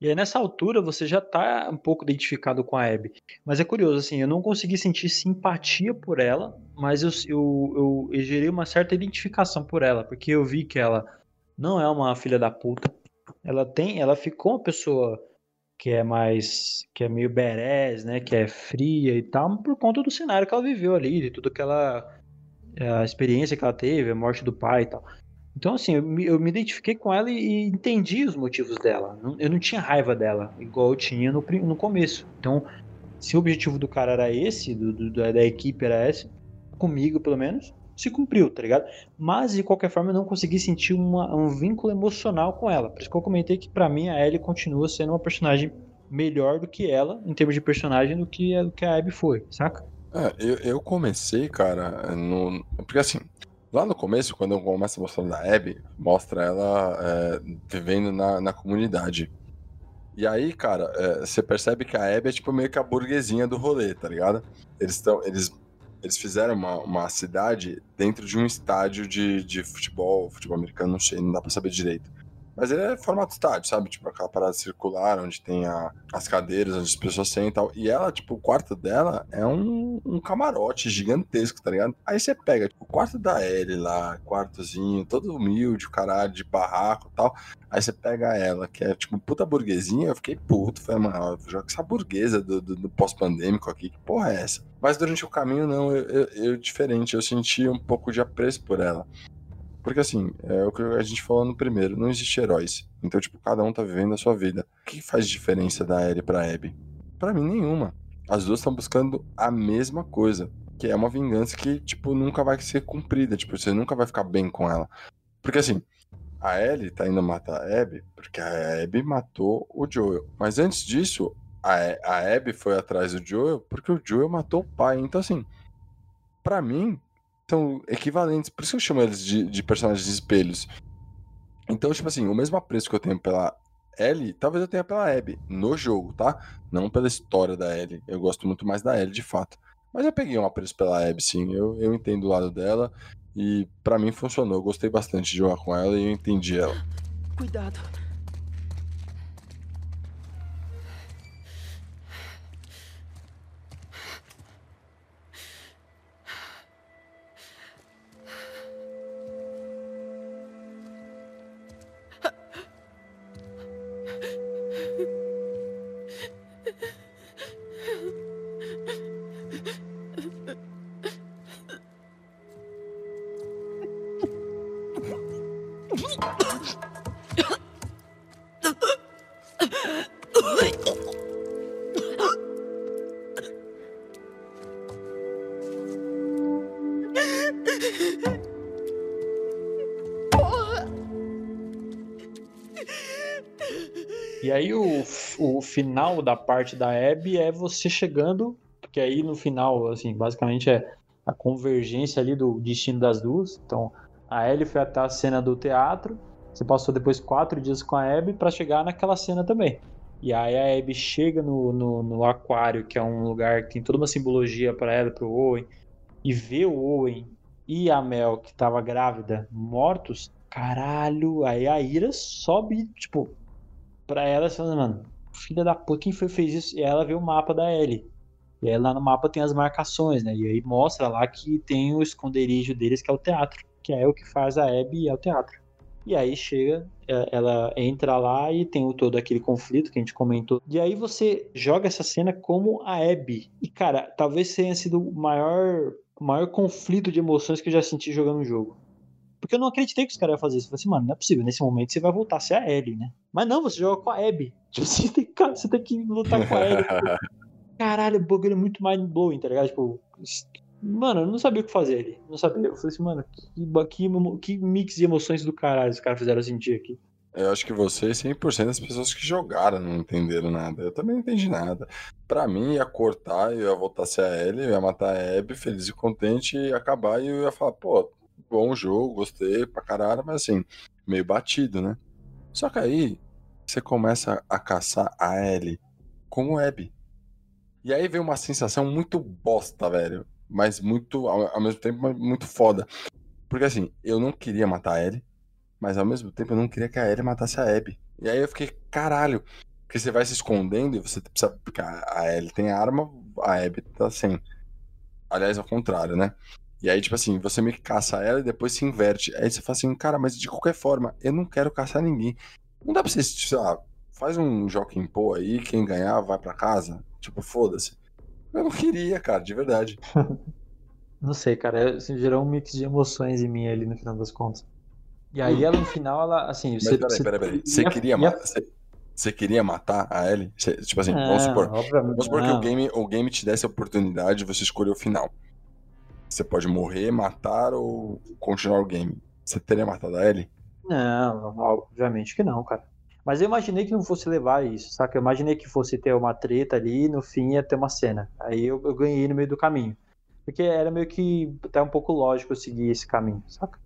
E aí nessa altura você já tá um pouco identificado com a Abby. Mas é curioso, assim, eu não consegui sentir simpatia por ela, mas eu, eu, eu, eu gerei uma certa identificação por ela, porque eu vi que ela não é uma filha da puta. Ela tem, ela ficou uma pessoa que é mais, que é meio berés, né, que é fria e tal, por conta do cenário que ela viveu ali, de tudo que ela a experiência que ela teve, a morte do pai e tal. Então, assim, eu me, eu me identifiquei com ela e, entendi os motivos dela. Eu não tinha raiva dela, igual eu tinha no, no começo. Então, se o objetivo do cara era esse, do, do- da, da equipe era esse, comigo pelo menos, se cumpriu, tá ligado? Mas de qualquer forma eu não consegui sentir uma- um vínculo emocional com ela. Por isso que eu comentei que pra mim a Ellie continua sendo uma personagem melhor do que ela, em termos de personagem, do que, do que a Abby foi, saca? É, eu, eu comecei, cara, no. Porque assim, lá no começo, quando eu começo mostrando a Abby, mostra ela é, vivendo na, na comunidade. E aí, cara, é, você percebe que a Abby é tipo meio que a burguesinha do rolê, tá ligado? Eles estão. Eles, eles fizeram uma, uma cidade dentro de um estádio de, de futebol, futebol americano, não sei, não dá pra saber direito. Mas ele é formato estádio, sabe? Tipo, aquela parada circular, onde tem a- as cadeiras, onde as pessoas sentam e tal. E ela, tipo, o quarto dela é um, um camarote gigantesco, tá ligado? Aí você pega, tipo, o quarto da Ellie lá, quartozinho, todo humilde, o caralho, de barraco e tal. Aí você pega ela, que é, tipo, puta burguesinha. Eu fiquei puto. Falei, mano, joga essa burguesa do, do, do pós-pandêmico aqui. Que porra é essa? Mas durante o caminho, não, eu, eu, eu diferente. Eu senti um pouco de apreço por ela. Porque assim, é o que a gente falou no primeiro, não existe heróis. Então, tipo, cada um tá vivendo a sua vida. O que faz diferença da Ellie pra Abby? Pra mim, nenhuma. As duas estão buscando a mesma coisa. Que é uma vingança que, tipo, nunca vai ser cumprida. Tipo, você nunca vai ficar bem com ela. Porque assim, a Ellie tá indo matar a Abby porque a Abby matou o Joel. Mas antes disso, a, a Abby foi atrás do Joel porque o Joel matou o pai. Então, assim, pra mim, são equivalentes. Por isso que eu chamo eles de, de personagens espelhos. Então, tipo assim, o mesmo apreço que eu tenho pela Ellie, talvez eu tenha pela Abby no jogo, tá? Não pela história da Ellie. Eu gosto muito mais da Ellie, de fato. Mas eu peguei um apreço pela Abby, sim. Eu, eu entendo o lado dela. E pra mim funcionou. Eu gostei bastante de jogar com ela e eu entendi ela. Cuidado. Da parte da Abby é você chegando, porque aí no final, assim, basicamente é a convergência ali do destino das duas. Então, a Ellie foi até a cena do teatro, você passou depois quatro dias com a Abby pra chegar naquela cena também. E aí a Abby chega no, no, no aquário, que é um lugar que tem toda uma simbologia para ela e pro Owen, e vê o Owen e a Mel, que tava grávida, mortos, caralho, aí a ira sobe, tipo, pra ela, assim, mano, filha da puta, quem foi fez isso? E ela vê o mapa da Ellie. E aí lá no mapa tem as marcações, né? E aí mostra lá que tem o esconderijo deles, que é o teatro. Que é o que faz a Abby e é o teatro. E aí chega, é, ela entra lá e tem todo aquele conflito que a gente comentou. E aí você joga essa cena como a Abby. E cara, talvez tenha sido o maior, maior conflito de emoções que eu já senti jogando o jogo. Porque eu não acreditei que os caras iam fazer isso. Eu falei assim, mano, não é possível. Nesse momento você vai voltar a ser a Ellie, né? Mas não, você joga com a Abby. Tipo, você tem, cara, você tem que lutar com a Ellie. Caralho, o bagulho é muito mind blowing, tá ligado? Tipo, mano, eu não sabia o que fazer ali. Não sabia. Eu falei assim, mano, que, que, que mix de emoções do caralho os caras fizeram sentir aqui. Eu acho que você e 100% das pessoas que jogaram não entenderam nada. Eu também não entendi nada. Pra mim, ia cortar, eu ia voltar a ser a Ellie, eu ia matar a Abby, feliz e contente, e acabar e eu ia falar, pô, bom jogo, gostei pra caralho, mas assim, meio batido, né? Só que aí, você começa a caçar a Ellie como Abby. E aí vem uma sensação muito bosta, velho. Mas muito, ao, ao mesmo tempo, muito foda. Porque assim, eu não queria matar a Ellie, mas ao mesmo tempo eu não queria que a Ellie matasse a Abby. E aí eu fiquei, caralho. Porque você vai se escondendo e você precisa. Porque a a Ellie tem arma, a Abby tá sem. Aliás, ao contrário, né? E aí, tipo assim, você meio que caça ela e depois se inverte. Aí você fala assim, cara, mas de qualquer forma, eu não quero caçar ninguém. Não dá pra você, sei lá, faz um Joaquim Pô aí, quem ganhar vai pra casa. Tipo, foda-se. Eu não queria, cara, de verdade. Não sei, cara. Assim, gerou um mix de emoções em mim ali no final das contas. E aí ela no final, ela, assim, Mas você. peraí, você- peraí, peraí. Você ia- queria ia- matar. Você, Você queria matar a Ellie? Você- tipo assim, vamos supor. Vamos supor que o game, o game te desse a oportunidade de você escolher o final. Você pode morrer, matar ou continuar o game. Você teria matado a Ellie? Não, obviamente que não, cara. Mas eu imaginei que não fosse levar isso, saca? Eu imaginei que fosse ter uma treta ali e no fim ia ter uma cena. Aí eu, eu ganhei no meio do caminho. Porque era meio que até um pouco lógico seguir esse caminho, saca?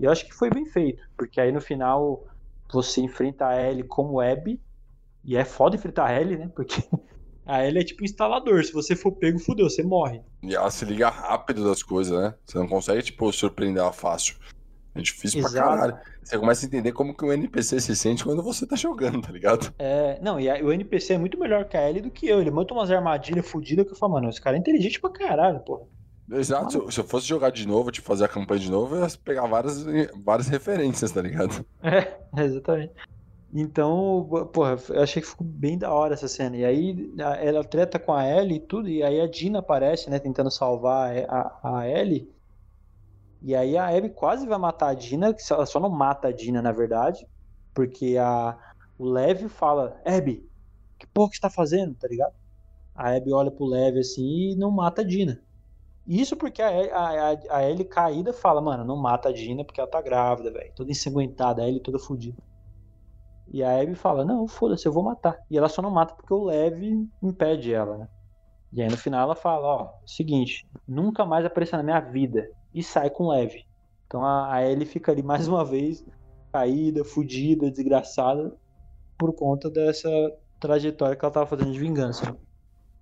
E eu acho que foi bem feito, porque aí no final você enfrenta a Ellie como Abby, e é foda enfrentar a Ellie, né? Porque a Ellie é tipo instalador, se você for pego, fudeu, você morre. E ela se liga rápido das coisas, né? Você não consegue, tipo, surpreender ela fácil. É difícil pra Exato. caralho. Você começa a entender como que o NPC se sente quando você tá jogando, tá ligado? É, não, e a- o NPC é muito melhor que a Ellie do que eu. Ele monta umas armadilhas fodidas que eu falo, mano, esse cara é inteligente pra caralho, porra. Exato. Se eu- Se eu fosse jogar de novo, tipo, fazer a campanha de novo, eu ia pegar várias, várias referências, tá ligado? É, exatamente. Então, porra, eu achei que ficou bem da hora essa cena. E aí ela treta com a Ellie e tudo, e aí a Dina aparece, né, tentando salvar a, a, a Ellie. E aí a Abby quase vai matar a Dina, que ela só não mata a Dina, na verdade, porque a, o Lev fala, Abby, que porra que você tá fazendo, tá ligado? A Abby olha pro Lev assim e não mata a Dina. Isso porque a, a, a, a Ellie caída fala, mano, não mata a Dina porque ela tá grávida, velho. Toda ensanguentada, a Ellie toda fodida. E a Abby fala, não, foda-se, eu vou matar. E ela só não mata porque o Lev impede ela, né? E aí no final ela fala, ó, seguinte, nunca mais apareça na minha vida. E sai com o Lev. Então a, a Ellie fica ali mais uma vez, caída, fodida, desgraçada, por conta dessa trajetória que ela tava fazendo de vingança.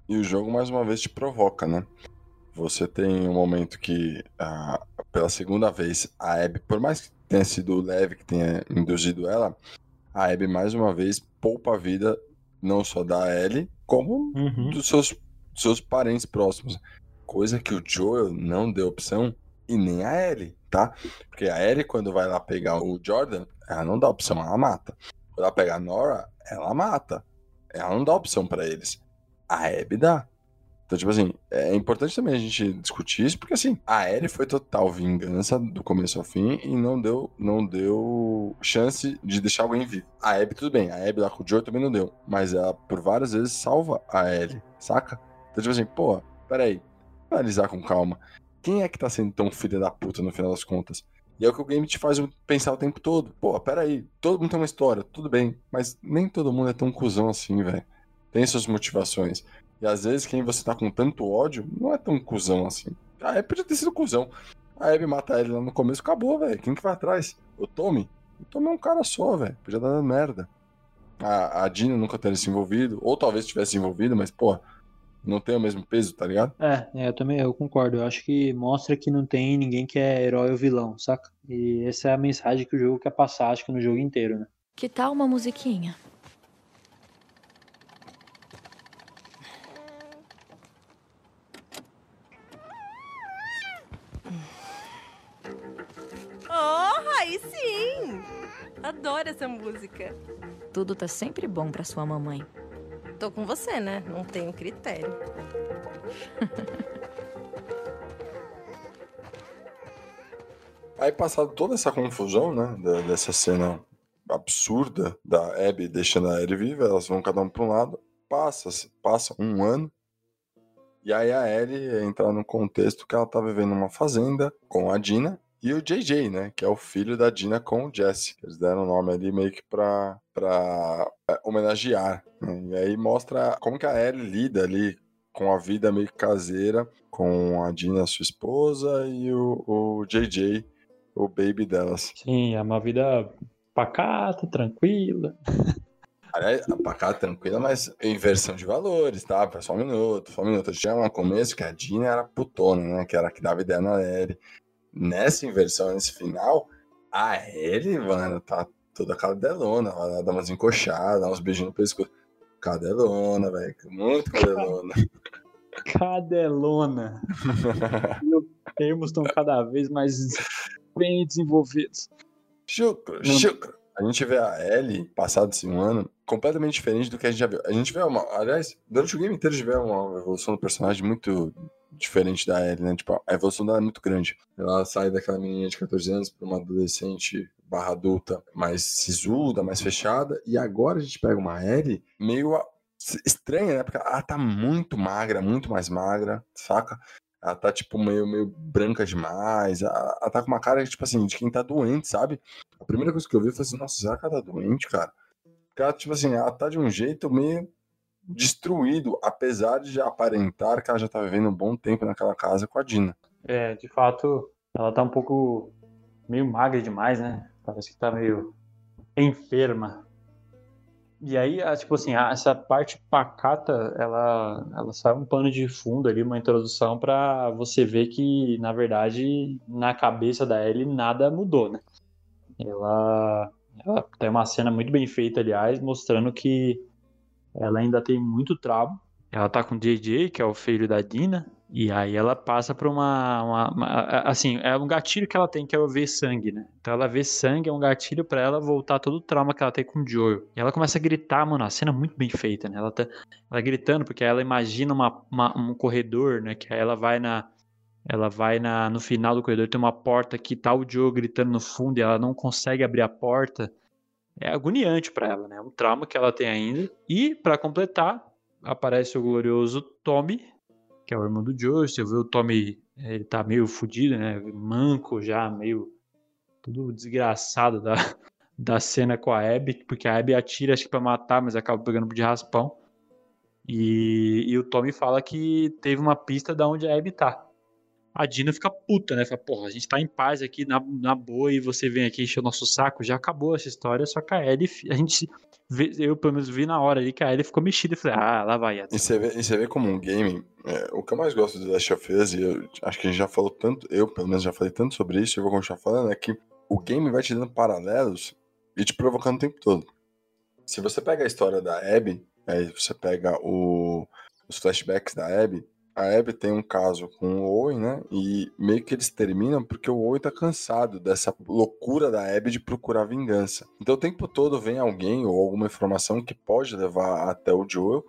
E o jogo, mais uma vez, te provoca, né? Você tem um momento que, ah, pela segunda vez, a Abby, por mais que tenha sido o Lev que tenha induzido ela, a Abby, mais uma vez, poupa a vida não só da Ellie, como Uhum. dos seus, seus parentes próximos. Coisa que o Joel não deu opção e nem a Ellie, tá? Porque a Ellie, quando vai lá pegar o Jordan, ela não dá opção, ela mata. Quando ela pega a Nora, ela mata. Ela não dá opção pra eles. A Abby dá. Então, tipo assim, é importante também a gente discutir isso, porque assim, a Ellie foi total vingança do começo ao fim e não deu, não deu chance de deixar alguém vivo. A Abby, tudo bem, a Abby lá com o Joe também não deu, mas ela por várias vezes salva a Ellie, saca? Então, tipo assim, pô, peraí, analisar com calma. Quem é que tá sendo tão filha da puta no final das contas? E é o que o game te faz pensar o tempo todo. Pô, peraí, todo mundo tem uma história, tudo bem, mas nem todo mundo é tão cuzão assim, velho. Tem suas motivações. E às vezes quem você tá com tanto ódio não é tão cuzão assim. A Abby podia ter sido cuzão. A Abby mata ele lá no começo, acabou, velho. Quem que vai atrás? O Tommy? O Tommy é um cara só, velho. Podia dar merda. A, a Dina nunca teria se envolvido, ou talvez tivesse se envolvido, mas, pô, não tem o mesmo peso, tá ligado? É, é, eu também eu concordo. Eu acho que mostra que não tem ninguém que é herói ou vilão, saca? E essa é a mensagem que o jogo quer passar, acho que no jogo inteiro, né? Que tal uma musiquinha? Aí sim! Adoro essa música. Tudo tá sempre bom pra sua mamãe. Tô com você, né? Não tenho critério. Aí, passado toda essa confusão, né, dessa cena absurda da Abby deixando a Ellie viva, elas vão cada um pra um lado, passa, passa um ano, e aí a Ellie entra no contexto que ela tá vivendo numa fazenda com a Dina e o JJ, né, que é o filho da Dina com o Jesse. Eles deram o nome ali meio que pra, pra é, homenagear, né, e aí mostra como que a Ellie lida ali com a vida meio caseira, com a Dina, sua esposa, e o, o JJ, o baby delas. Sim, é uma vida pacata, tranquila. Aliás, cá, tranquila, mas inversão de valores, tá? Só um minuto, só um minuto. Tinha um começo que a Dina era putona, né? Que era a que dava ideia na Ellie. Nessa inversão, nesse final, a Ellie, mano, tá toda cadelona. Lá dar umas encoxadas, dar uns beijinhos no pescoço. Cadelona, velho. Muito cadelona. Cadelona. Meus termos estão cada vez mais bem desenvolvidos. Chucro, chucro. A gente vê a Ellie, passado esse um ano, completamente diferente do que a gente já viu. A gente vê uma. Aliás, durante o game inteiro a gente vê uma evolução do personagem muito diferente da Ellie, né? Tipo, a evolução dela é muito grande. Ela sai daquela menininha de 14 anos pra uma adolescente barra adulta mais sisuda, mais fechada, e agora a gente pega uma Ellie meio estranha, né? Porque ela tá muito magra, muito mais magra, saca? Ela tá, tipo, meio, meio branca demais. Ela, ela tá com uma cara, tipo assim, de quem tá doente, sabe? A primeira coisa que eu vi foi assim, nossa, será que ela tá doente, cara? Porque ela, tipo assim, ela tá de um jeito meio destruído, apesar de aparentar que ela já tá vivendo um bom tempo naquela casa com a Dina. É, de fato, ela tá um pouco meio magra demais, né? Parece que tá meio enferma. E aí, a- tipo assim, essa parte pacata, ela, ela sai um pano de fundo ali, uma introdução pra você ver que, na verdade, na cabeça da Ellie nada mudou, né? Ela, ela tem uma cena muito bem feita, aliás, mostrando que ela ainda tem muito trauma. Ela tá com o JJ, que é o filho da Dina, e aí ela passa por uma, uma- uma- Assim, é um gatilho que ela tem, que é ver sangue, né? Então ela vê sangue, é um gatilho pra ela voltar todo o trauma que ela tem com o Joel. E ela começa a gritar, mano, a cena é muito bem feita, né? Ela tá ela gritando, porque ela imagina uma, uma- um corredor, né? Que aí ela vai na. Ela vai na, no final do corredor, tem uma porta que tá o Joe gritando no fundo e ela não consegue abrir a porta. É agoniante pra ela, né? É um trauma que ela tem ainda. E, pra completar, aparece o glorioso Tommy, que é o irmão do Joe. Você vê o Tommy, eh, ele tá meio fudido, né? Manco já, meio tudo desgraçado da, da cena com a Abby, porque a Abby atira, acho que pra matar, mas acaba pegando de raspão. E, e o Tommy fala que teve uma pista da onde a Abby tá. A Dina fica puta, né? Fala, porra, a gente tá em paz aqui, na, na boa, e você vem aqui encher o nosso saco. Já acabou essa história, só que a Ellie, a gente, eu pelo menos vi na hora ali que a Ellie ficou mexida. E falei, ah, lá vai. E você vê, e você vê como um game, é, o que eu mais gosto do Last of Us, e eu acho que a gente já falou tanto, eu pelo menos já falei tanto sobre isso, eu vou continuar falando, é que o game vai te dando paralelos e te provocando o tempo todo. Se você pega a história da Abby, aí você pega o- os flashbacks da Abby, a Abby tem um caso com o Owen, né? E meio que eles terminam porque o Owen tá cansado dessa loucura da Abby de procurar vingança. Então o tempo todo vem alguém ou alguma informação que pode levar até o Joel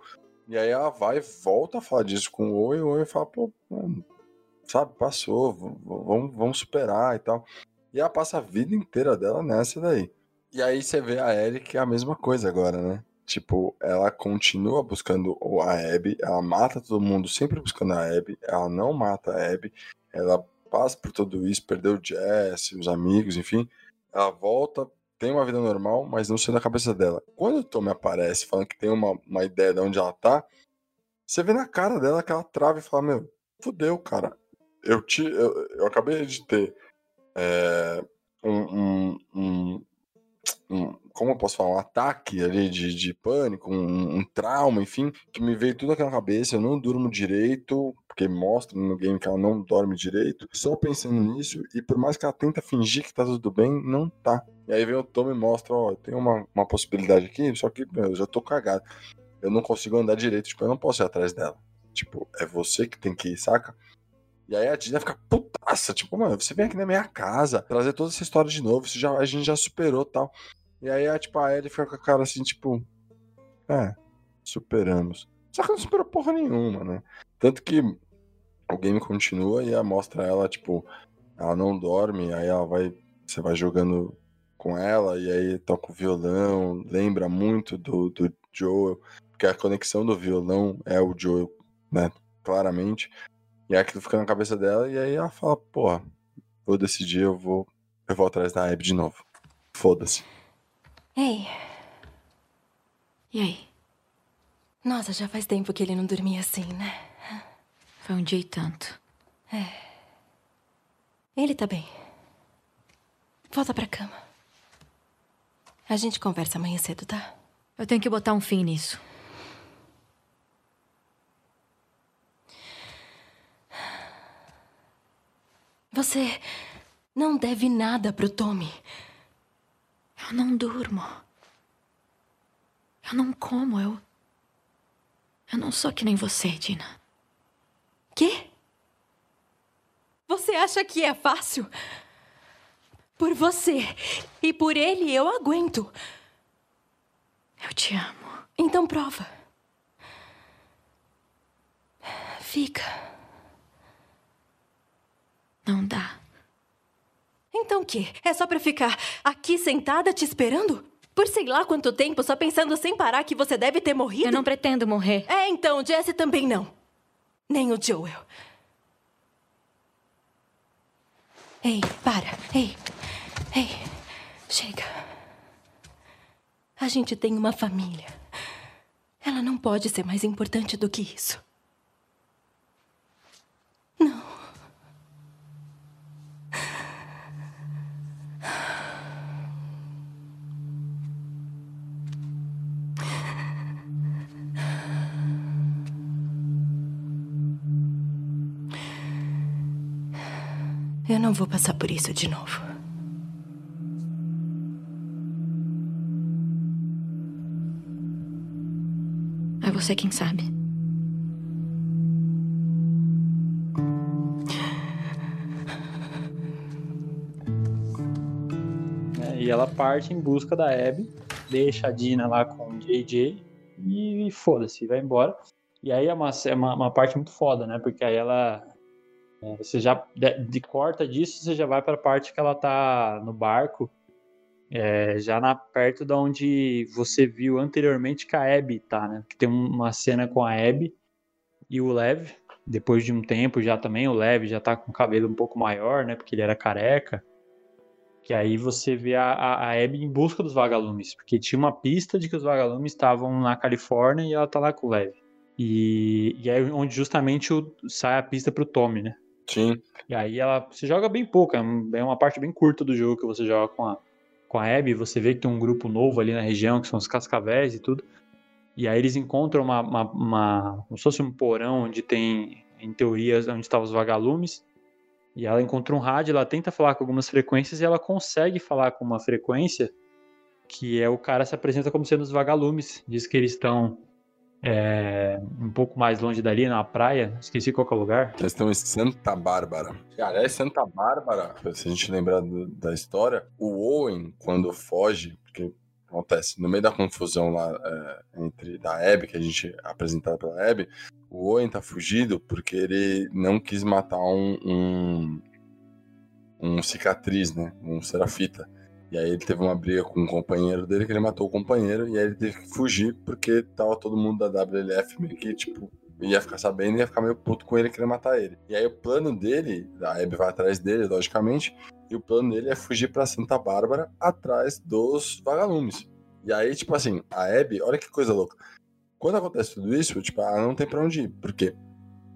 e aí ela vai volta a falar disso com o Owen, e o Owen fala, pô, sabe, passou, vamos, vamos superar e tal. E ela passa a vida inteira dela nessa daí. E aí você vê a que é a mesma coisa agora, né? Tipo, ela continua buscando a Abby, ela mata todo mundo sempre buscando a Abby, ela não mata a Abby, ela passa por tudo isso, perdeu o Jesse, os amigos, enfim. Ela volta, tem uma vida normal, mas não sei da cabeça dela. Quando o Tommy aparece falando que tem uma, uma ideia de onde ela tá, você vê na cara dela que ela trava e fala, meu, fudeu, cara. Eu, te, eu, eu acabei de ter é, um, um, um, um- Como eu posso falar? Um ataque ali de, de pânico, um, um trauma, enfim, que me veio tudo aqui na cabeça. Eu não durmo direito, porque mostra no game que ela não dorme direito. Só pensando nisso, e por mais que ela tenta fingir que tá tudo bem, não tá. E aí vem o Tom e mostra: ó, tem uma, uma possibilidade aqui, só que meu, eu já tô cagado. Eu não consigo andar direito, tipo, eu não posso ir atrás dela. Tipo, é você que tem que ir, saca? E aí a Dina fica putaça, tipo, mano, você vem aqui na minha casa, trazer toda essa história de novo, isso já, a gente já superou tal. E aí, a, tipo, a Ellie fica com a cara assim, tipo, é, superamos. Só que não superou porra nenhuma, né? Tanto que o game continua e a mostra ela, tipo, ela não dorme, aí ela vai, você vai jogando com ela, e aí toca o violão, lembra muito do, do Joel, porque a conexão do violão é o Joel, né, claramente. E aí aquilo fica na cabeça dela, e aí ela fala, porra, vou decidir, eu vou, eu vou atrás da Abby de novo. Foda-se. Ei. E aí? Nossa, já faz tempo que ele não dormia assim, né? Foi um dia e tanto. Ele tá bem. Volta pra cama. A gente conversa amanhã cedo, tá? Eu tenho que botar um fim nisso. Você não deve nada pro Tommy. Eu não durmo. Eu não como, eu. Eu não sou que nem você, Dina. Quê? Você acha que é fácil? Por você e por ele eu aguento. Eu te amo. Então prova. Fica. Não dá. Então o quê? É só pra ficar aqui sentada te esperando? Por sei lá quanto tempo, só pensando sem parar que você deve ter morrido? Eu não pretendo morrer. É, então, Jesse também não. Nem o Joel. Ei, para. Ei. Ei. Chega. A gente tem uma família. Ela não pode ser mais importante do que isso. Não. Não vou passar por isso de novo. É você quem sabe. né? E ela parte em busca da Abby, deixa a Dina lá com o JJ e foda-se, vai embora. E aí é uma, é uma, uma parte muito foda, né? Porque aí ela. É, Você já. De, de corta disso, você já vai pra parte que ela tá no barco. é, já na, perto da onde você viu anteriormente que a Abby tá, né? Que tem um- uma cena com a Abby e o Lev. Depois de um tempo já também, o Lev já tá com o cabelo um pouco maior, né? Porque ele era careca. Que aí você vê a, a, a Abby em busca dos vagalumes. Porque tinha uma pista de que os vagalumes estavam na Califórnia e ela tá lá com o Lev. E, e aí onde justamente o- sai a pista pro Tommy, né? Sim. E aí ela você joga bem pouco, é é uma parte bem curta do jogo que você joga com a, com a Abby. Você vê que tem um grupo novo ali na região, que são os cascavéis e tudo. E aí eles encontram uma, uma, uma- como se fosse um porão onde tem, em teoria, onde estavam os vagalumes. E ela encontra um rádio, ela tenta falar com algumas frequências e ela consegue falar com uma frequência que é o cara se apresenta como sendo os vagalumes. Diz que eles estão é, um pouco mais longe dali, na praia. Esqueci qual é o lugar. Eles estão em Santa Bárbara. Cara, é Santa Bárbara, se a gente lembrar do- da história, o Owen, quando foge, porque acontece, no meio da confusão lá é, entre da Abby, que a gente é apresentado pela Abby, o Owen tá fugido porque ele não quis matar um, um, um cicatriz, né? Um serafita. E aí ele teve uma briga com um companheiro dele que ele matou o companheiro e aí ele teve que fugir porque tava todo mundo da WLF meio que, tipo, ia ficar sabendo e ia ficar meio puto com ele querer matar ele. E aí o plano dele, a Abby vai atrás dele, logicamente, e o plano dele é fugir pra Santa Bárbara atrás dos vagalumes. E aí, tipo assim, a Abby, olha que coisa louca. Quando acontece tudo isso, tipo, ela não tem pra onde ir. Por quê?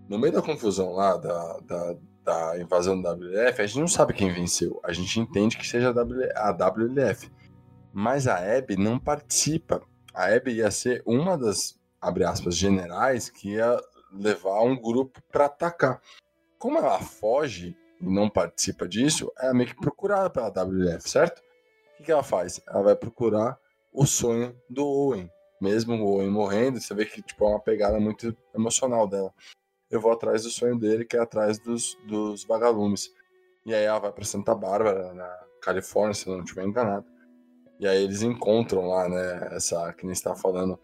No meio da confusão lá, da, da, da invasão da WLF, a gente não sabe quem venceu. A gente entende que seja a, WLF. Mas a Abby não participa. A Abby ia ser uma das, abre aspas, generais que ia levar um grupo pra atacar. Como ela foge e não participa disso, ela é meio que procurada pela WLF, certo? O que, que ela faz? Ela vai procurar o sonho do Owen. Mesmo o Owen morrendo, você vê que tipo, é uma pegada muito emocional dela. Eu vou atrás do sonho dele, que é atrás dos, dos vagalumes. E aí ela vai pra Santa Bárbara, na Califórnia, se eu não estiver enganado. E aí eles encontram lá, né, essa, que nem está falando,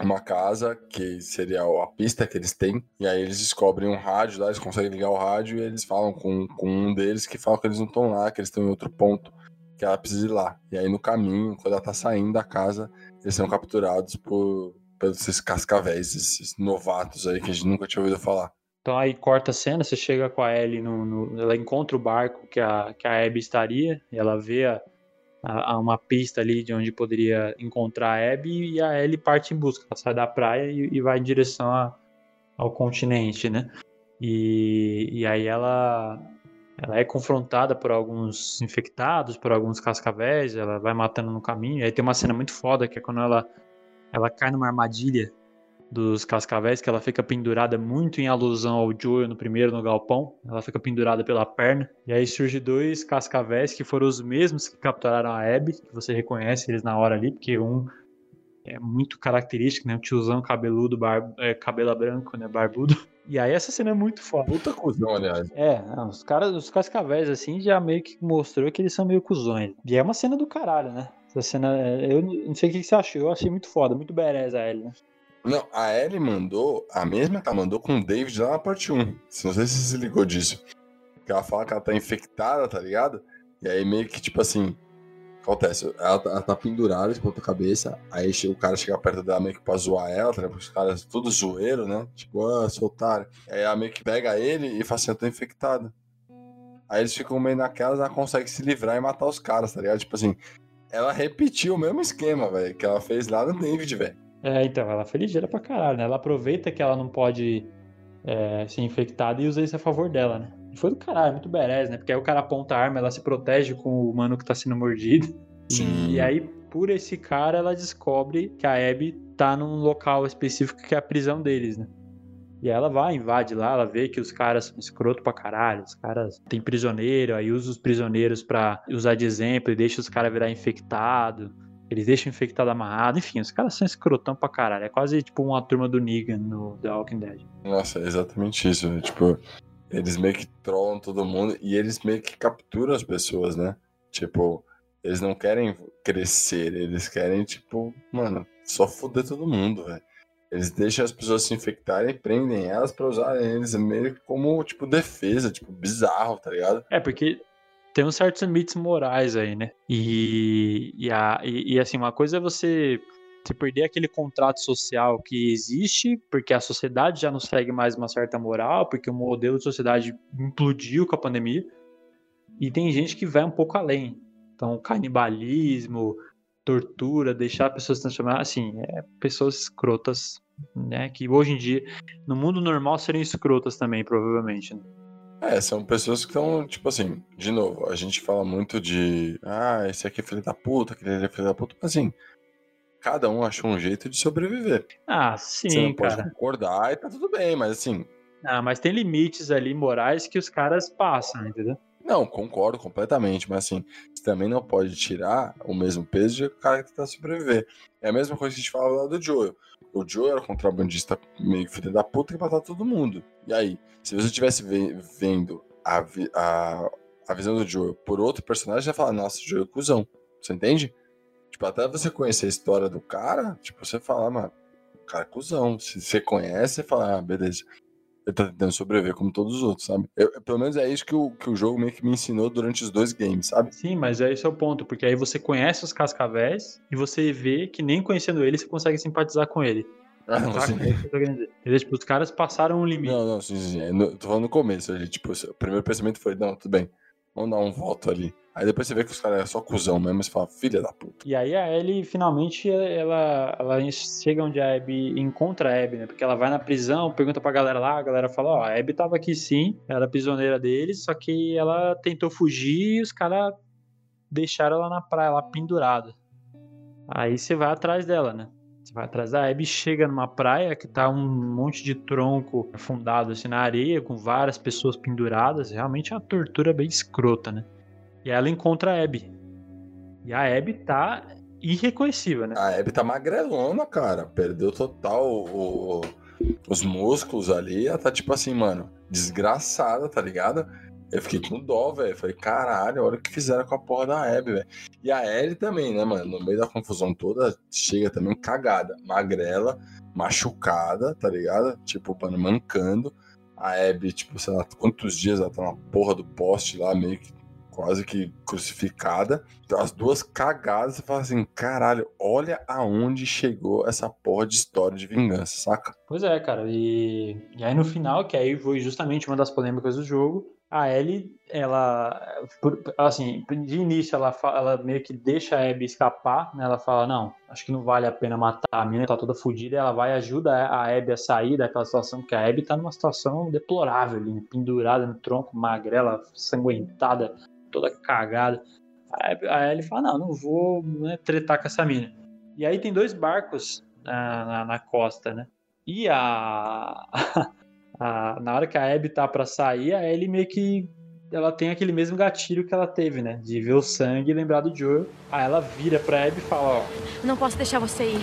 uma casa que seria a pista que eles têm. E aí eles descobrem um rádio lá, eles conseguem ligar o rádio e eles falam com, com um deles que fala que eles não estão lá, que eles estão em outro ponto, que ela precisa ir lá. E aí no caminho, quando ela tá saindo da casa, eles são capturados por, pelos esses cascavéis, esses novatos aí que a gente nunca tinha ouvido falar. Então aí corta a cena, você chega com a Ellie no, no- ela encontra o barco que a, que a Abby estaria, ela vê a- a uma pista ali de onde poderia encontrar a Abby e a Ellie parte em busca, ela sai da praia e, e vai em direção a- ao continente, né? E, e aí ela ela é confrontada por alguns infectados, por alguns cascavéis, ela vai matando no caminho. E aí tem uma cena muito foda que é quando ela ela cai numa armadilha dos cascavéis, que ela fica pendurada muito em alusão ao Joel no primeiro no galpão. Ela fica pendurada pela perna. E aí surge dois cascavéis que foram os mesmos que capturaram a Abby, que você reconhece eles na hora ali, porque um é muito característico, né? O tiozão cabeludo, bar... é, cabelo branco, né? Barbudo. E aí essa cena é muito foda. Puta cuzão, aliás. É, não, os caras, os cascavéis, assim, já meio que mostrou que eles são meio cuzões. E é uma cena do caralho, né? Essa cena, é, eu não sei o que você achou, eu achei muito foda, muito badass a Ellie, né? Não, a Ellie mandou a mesma que ela mandou com o David lá na parte 1. Não sei se você se ligou disso. Que ela fala que ela tá infectada, tá ligado? E aí meio que, tipo assim, acontece, ela, tá- ela tá pendurada de ponta cabeça, aí o cara chega perto dela meio que pra zoar ela, tá, os caras tudo zoeiro, né? Tipo, ah, otário. Aí ela meio que pega ele e fala assim, eu tô infectada. Aí eles ficam meio naquelas, ela consegue se livrar e matar os caras, tá ligado? Tipo assim, ela repetiu o mesmo esquema, velho, que ela fez lá no David, velho. É, então, ela foi ligeira pra caralho, né? Ela aproveita que ela não pode é, ser infectada e usa isso a favor dela, né? E foi do caralho, muito berés, né? Porque aí o cara aponta a arma, ela se protege com o mano que tá sendo mordido. Sim. E aí, por esse cara, ela descobre que a Abby tá num local específico que é a prisão deles, né? E ela vai, invade lá, ela vê que os caras são escroto pra caralho, os caras têm prisioneiro, aí usa os prisioneiros pra usar de exemplo e deixa os caras virar infectado. Eles deixam infectado amarrado, enfim, os caras são escrotão pra caralho. É quase tipo uma turma do Negan no The Walking Dead. Nossa, é exatamente isso, velho. Tipo, eles meio que trollam todo mundo e eles meio que capturam as pessoas, né? Tipo, eles não querem crescer, eles querem, tipo, mano, só foder todo mundo, velho. Eles deixam as pessoas se infectarem prendem elas pra usarem eles meio como, tipo, defesa, tipo, bizarro, tá ligado? É, porque tem uns certos limites morais aí, né? E, e, a, e, e, assim, uma coisa é você, você perder aquele contrato social que existe, porque a sociedade já não segue mais uma certa moral, porque o modelo de sociedade implodiu com a pandemia. E tem gente que vai um pouco além. Então, canibalismo, tortura, deixar pessoas se transformar, assim, é pessoas escrotas, né? Que hoje em dia, no mundo normal, seriam escrotas também, provavelmente. Né? É, são pessoas que estão, tipo assim, de novo, a gente fala muito de, ah, esse aqui é filho da puta, aquele ali é filho da puta, mas assim, cada um achou um jeito de sobreviver. Ah, Você sim, não pode cara. concordar e tá tudo bem, mas assim, Ah, mas tem limites ali morais que os caras passam, entendeu? Não, concordo completamente, mas assim, você também não pode tirar o mesmo peso de cara que tá sobreviver. É a mesma coisa que a gente falava lá do Joel. O Joel era contrabandista meio filho da puta que matava todo mundo. E aí, se você estivesse ve- vendo a, a, a visão do Joel por outro personagem, você ia falar, nossa, Joel é cuzão. Você entende? Tipo, até você conhecer a história do cara, tipo, você fala, mano, o cara é cuzão. Se você conhece, você fala, ah, beleza. Ele tá tentando sobreviver como todos os outros, sabe? Eu- pelo menos é isso que o, que o jogo meio que me ensinou durante os dois games, sabe? Sim, mas é esse é o ponto, porque aí você conhece os cascavéis e você vê que nem conhecendo ele você consegue simpatizar com ele. Ah, não, Saca? sim. É. Entendeu? Tipo, os caras passaram um limite. Não, não, sim, sim. sim. No- tô falando no começo, ali, tipo, o primeiro pensamento foi, não, tudo bem, vamos dar um voto ali. Aí depois você vê que os caras é só cuzão mesmo, você fala, filha da puta. E aí a Ellie finalmente ela, ela chega onde a Abby encontra a Abby, né? Porque ela vai na prisão, pergunta pra galera lá, a galera fala, ó, a Abby tava aqui sim, era prisioneira deles, só que ela tentou fugir e os caras deixaram ela na praia, lá pendurada. Aí você vai atrás dela, né? Você vai atrás da Abby, chega numa praia que tá um monte de tronco afundado assim na areia, com várias pessoas penduradas. Realmente é uma tortura bem escrota, né? E ela encontra a Abby. E a Abby tá irreconhecível, né? A Abby tá magrelona, cara. Perdeu total o- o- os músculos ali. Ela tá tipo assim, mano, desgraçada, tá ligado? Eu fiquei com dó, velho. Falei, caralho, olha o que fizeram com a porra da Abby, velho. E a Ellie também, né, mano? No meio da confusão toda, chega também cagada. Magrela, machucada, tá ligado? Tipo, mano, mancando. A Abby, tipo, sei lá, quantos dias ela tá na porra do poste lá, meio que quase que crucificada. Então, as duas cagadas, você fala assim, caralho, olha aonde chegou essa porra de história de vingança, saca? Pois é, cara. E, e aí no final, que aí foi justamente uma das polêmicas do jogo, a Ellie, ela, assim, de início ela, ela meio que deixa a Abby escapar, né? Ela fala, não, acho que não vale a pena matar a menina, tá toda fodida. Ela vai e ajuda a Abby a sair daquela situação, que a Abby tá numa situação deplorável ali, né, pendurada no tronco, magrela, sanguentada, toda cagada. A, Abby, a Ellie fala, não, não vou né, tretar com essa mina. E aí tem dois barcos na, na, na costa, né? E a, a- na hora que a Abby tá pra sair, a Ellie meio que ela tem aquele mesmo gatilho que ela teve, né? De ver o sangue e lembrar do Joel. Aí ela vira pra Abby e fala, ó, Não posso deixar você ir.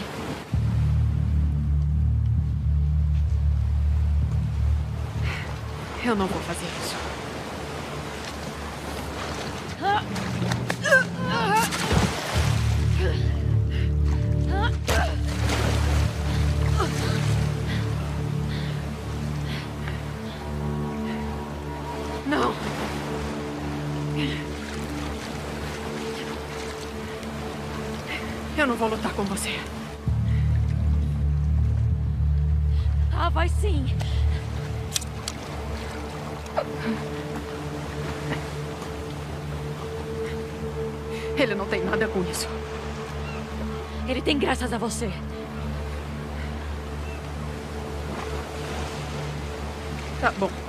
Eu não vou fazer isso. Não. Eu não vou lutar com você. Ah, vai sim. Ele não tem nada com isso. Ele tem graças a você. Tá bom.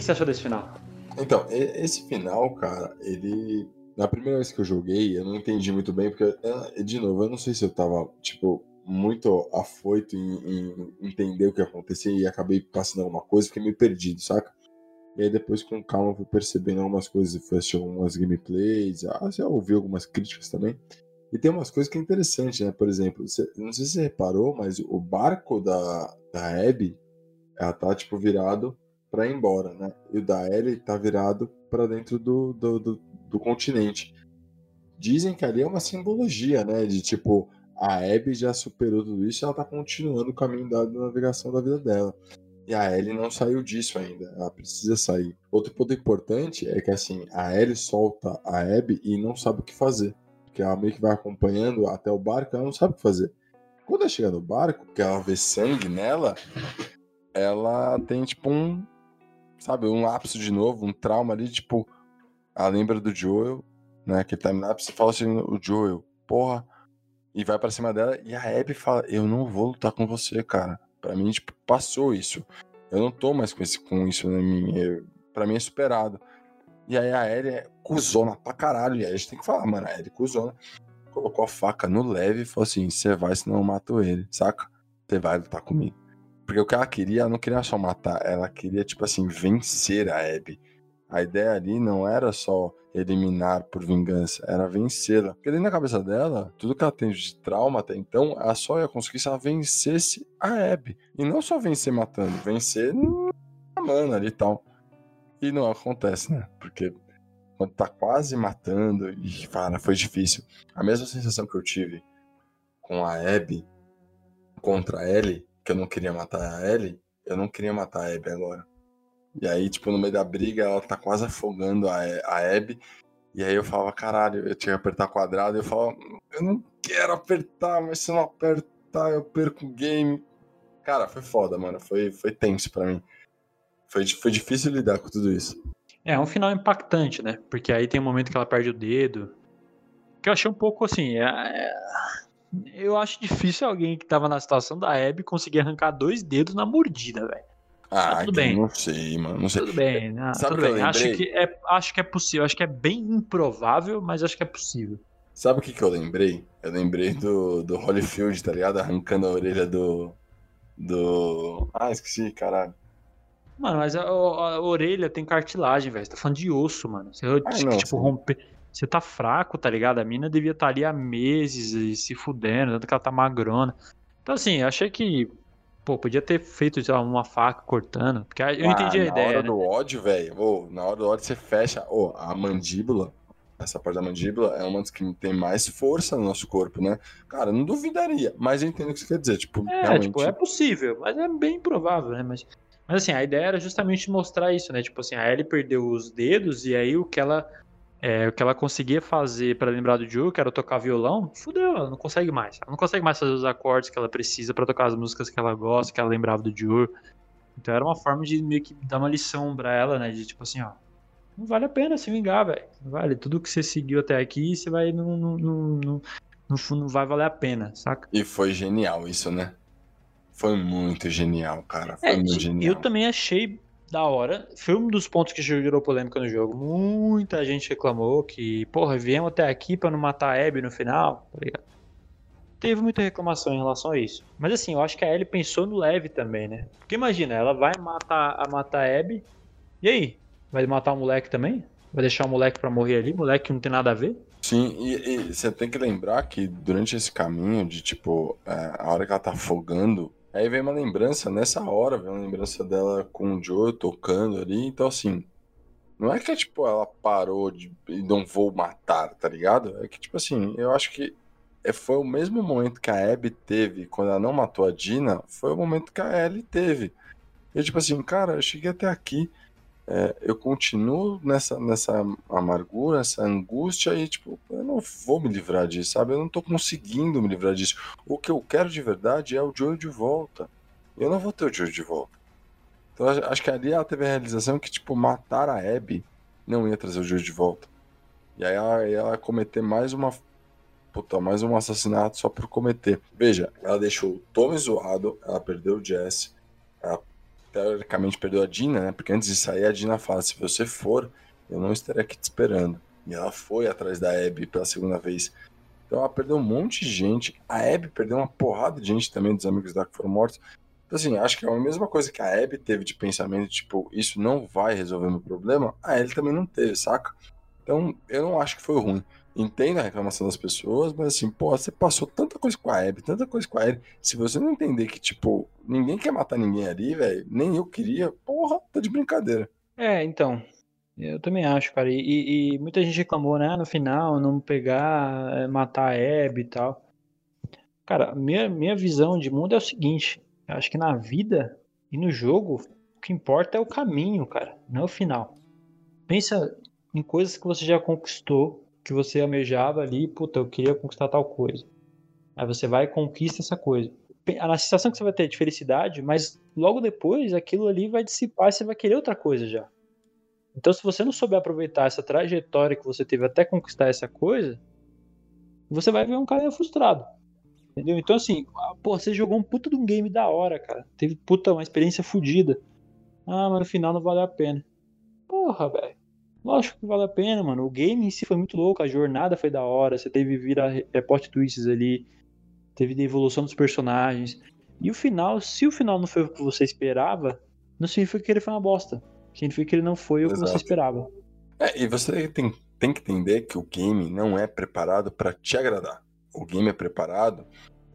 Que, você achou desse final? Então, esse final, cara, ele. Na primeira vez que eu joguei, eu não entendi muito bem, porque, eh, de novo, eu não sei se eu tava, tipo, muito afoito em, em entender o que acontecia e acabei passando alguma coisa, fiquei meio perdido, saca? E aí depois, com calma, fui percebendo algumas coisas, fui assistir algumas gameplays, ah, já ouvi algumas críticas também. E tem umas coisas que é interessante, né? Por exemplo, você- não sei se você reparou, mas o barco da, da Abby, ela tá, tipo, virado pra ir embora, né? E o da Ellie tá virado pra dentro do, do, do, do continente. Dizem que ali é uma simbologia, né? De tipo, a Abby já superou tudo isso e ela tá continuando o caminho da da navegação da vida dela. E a Ellie não saiu disso ainda. Ela precisa sair. Outro ponto importante é que assim, a Ellie solta a Abby e não sabe o que fazer. Porque ela meio que vai acompanhando até o barco, ela não sabe o que fazer. Quando ela chega no barco, que ela vê sangue nela, ela tem tipo um, sabe, um lapso de novo, um trauma ali, tipo, ela lembra do Joel, né, que time lapse, fala assim, o Joel, porra, e vai pra cima dela, e a Abby fala, eu não vou lutar com você, cara. Pra mim, tipo, passou isso. Eu não tô mais com, esse, com isso na minha, eu- pra mim é superado. E aí a Ellie é cuzona pra caralho, e aí a gente tem que falar, mano, a Ellie cuzona. Colocou a faca no leve e falou assim, você vai, senão eu mato ele, saca? Você vai lutar comigo. Porque o que ela queria, ela não queria só matar, ela queria, tipo assim, vencer a Abby. A ideia ali não era só eliminar por vingança, era vencê-la. Porque dentro da cabeça dela, tudo que ela tem de trauma até então, ela só ia conseguir se ela vencesse a Abby. E não só vencer matando, vencer amando ali e tal. E não acontece, né? Porque quando tá quase matando, e cara, foi difícil. A mesma sensação que eu tive com a Abby contra a Ellie, que eu não queria matar a Ellie, eu não queria matar a Abby agora. E aí, tipo, no meio da briga, ela tá quase afogando a, a Abby. E aí eu falava, caralho, eu tinha que apertar quadrado. E eu falava, eu não quero apertar, mas se eu não apertar, eu perco o game. Cara, foi foda, mano. Foi, foi tenso pra mim. Foi, foi difícil lidar com tudo isso. É, é um final impactante, né? Porque aí tem um momento que ela perde o dedo. Que eu achei um pouco assim. é- é- Eu acho difícil alguém que tava na situação da Abby conseguir arrancar dois dedos na mordida, velho. Ah, tudo eu bem. Não sei, mano. Não sei. Tudo bem, né? Sabe tudo que eu bem. Acho lembrei? que, é, acho que é possível. Acho que é bem improvável, mas acho que é possível. Sabe o que, que eu lembrei? Eu lembrei do, do Holyfield, tá ligado? Arrancando a orelha do. Do. Ah, esqueci, caralho. Mano, mas a, a- a orelha tem cartilagem, velho. Você tá falando de osso, mano. Você, Ah, não, tipo, sim. romper. Você tá fraco, tá ligado? A mina devia estar ali há meses e se fudendo, tanto que ela tá magrona. Então, assim, eu achei que. Pô, podia ter feito lá, uma faca cortando. Porque eu entendi Ah, a na ideia. hora né? do ódio, velho. ô, na hora do ódio você fecha. Ô, a mandíbula. Essa parte da mandíbula é uma das que tem mais força no nosso corpo, né? Cara, não duvidaria. Mas eu entendo o que você quer dizer. Tipo, É, realmente. tipo, é possível, mas é bem improvável, né? Mas, mas assim, a ideia era justamente mostrar isso, né? Tipo assim, a Ellie perdeu os dedos e aí o que ela, é, o que ela conseguia fazer pra lembrar do Joe, que era tocar violão, fudeu, ela não consegue mais. Ela não consegue mais fazer os acordes que ela precisa pra tocar as músicas que ela gosta, que ela lembrava do Joe. Então era uma forma de meio que dar uma lição pra ela, né? De tipo assim, ó, não vale a pena se vingar, velho. Vale. Tudo que você seguiu até aqui, você vai não, não, não, não, não vai valer a pena, saca? E foi genial isso, né? Foi muito genial, cara. Foi É, muito genial. eu também achei da hora. Foi um dos pontos que gerou polêmica no jogo. Muita gente reclamou que, porra, viemos até aqui pra não matar a Abby no final, tá ligado? Teve muita reclamação em relação a isso. Mas assim, eu acho que a Ellie pensou no leve também, né? Porque imagina, ela vai matar a matar a Abby. E aí? Vai matar o moleque também? Vai deixar o moleque pra morrer ali? Moleque que não tem nada a ver? Sim, e, e você tem que lembrar que durante esse caminho de, tipo, é, a hora que ela tá afogando Aí vem uma lembrança, nessa hora, vem uma lembrança dela com o Joe tocando ali. Então, assim, não é que, tipo, ela parou de e não vou matar, tá ligado? É que, tipo assim, eu acho que é, foi o mesmo momento que a Abby teve quando ela não matou a Dina, foi o momento que a Ellie teve. Eu, tipo assim, cara, eu cheguei até aqui, é, eu continuo nessa, nessa amargura, nessa angústia e, tipo, eu não vou me livrar disso, sabe? Eu não tô conseguindo me livrar disso. O que eu quero de verdade é o Joel de volta. Eu não vou ter o Joel de volta. Então, acho que ali ela teve a realização que, tipo, matar a Abby não ia trazer o Joel de volta. E aí ela ia cometer mais uma. Puta, mais um assassinato só por cometer. Veja, ela deixou o Tommy zoado, ela perdeu o Jesse, ela teoricamente perdeu a Dina, né? Porque antes de sair, a Dina fala: se você for, eu não estarei aqui te esperando. E ela foi atrás da Abby pela segunda vez. Então ela perdeu um monte de gente. A Abby perdeu uma porrada de gente também, dos amigos dela que foram mortos. Então, assim, acho que é a mesma coisa que a Abby teve de pensamento, tipo, isso não vai resolver meu problema, a Ellie também não teve, saca? Então, eu não acho que foi ruim. Entendo a reclamação das pessoas, mas assim, pô, você passou tanta coisa com a Abby, tanta coisa com a Ellie. Se você não entender que, tipo, ninguém quer matar ninguém ali, velho, nem eu queria, porra, tá de brincadeira. É, então. Eu também acho, cara. E, e muita gente reclamou, né? No final, não pegar, é, matar a Abby e tal. Cara, minha, minha visão de mundo é o seguinte: eu acho que na vida e no jogo, o que importa é o caminho, cara, não é o final. Pensa em coisas que você já conquistou, que você almejava ali, puta, eu queria conquistar tal coisa. Aí você vai e conquista essa coisa. A sensação que você vai ter de felicidade, mas logo depois aquilo ali vai dissipar e você vai querer outra coisa já. Então, se você não souber aproveitar essa trajetória que você teve até conquistar essa coisa, você vai ver um cara frustrado. Entendeu? Então, assim, pô, você jogou um puta de um game da hora, cara. Teve puta uma experiência fodida. Ah, mas no final não valeu a pena. Porra, velho. Lógico que vale a pena, mano. O game em si foi muito louco, a jornada foi da hora, você teve vira report twists ali, teve a evolução dos personagens. E o final, se o final não foi o que você esperava, não significa que ele foi uma bosta. Significa que ele não foi o que você esperava. É, e você tem, tem que entender que o game não é preparado para te agradar. O game é preparado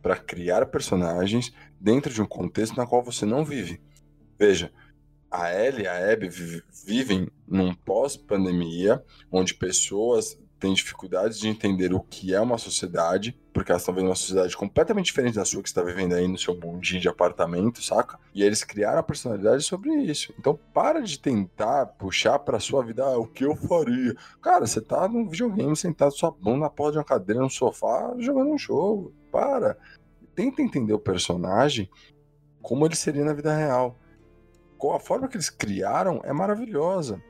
para criar personagens dentro de um contexto na qual você não vive. Veja, a Ellie e a Abby vivem num pós-pandemia, onde pessoas têm dificuldades de entender o que é uma sociedade, porque elas estão vendo uma sociedade completamente diferente da sua que está vivendo aí no seu mundinho de apartamento, saca? E eles criaram a personalidade sobre isso. Então para de tentar puxar para sua vida ah, o que eu faria. Cara, você tá num videogame sentado sua bunda na porra de uma cadeira no sofá jogando um jogo. Para. Tenta entender o personagem como ele seria na vida real a forma que eles criaram é maravilhosa.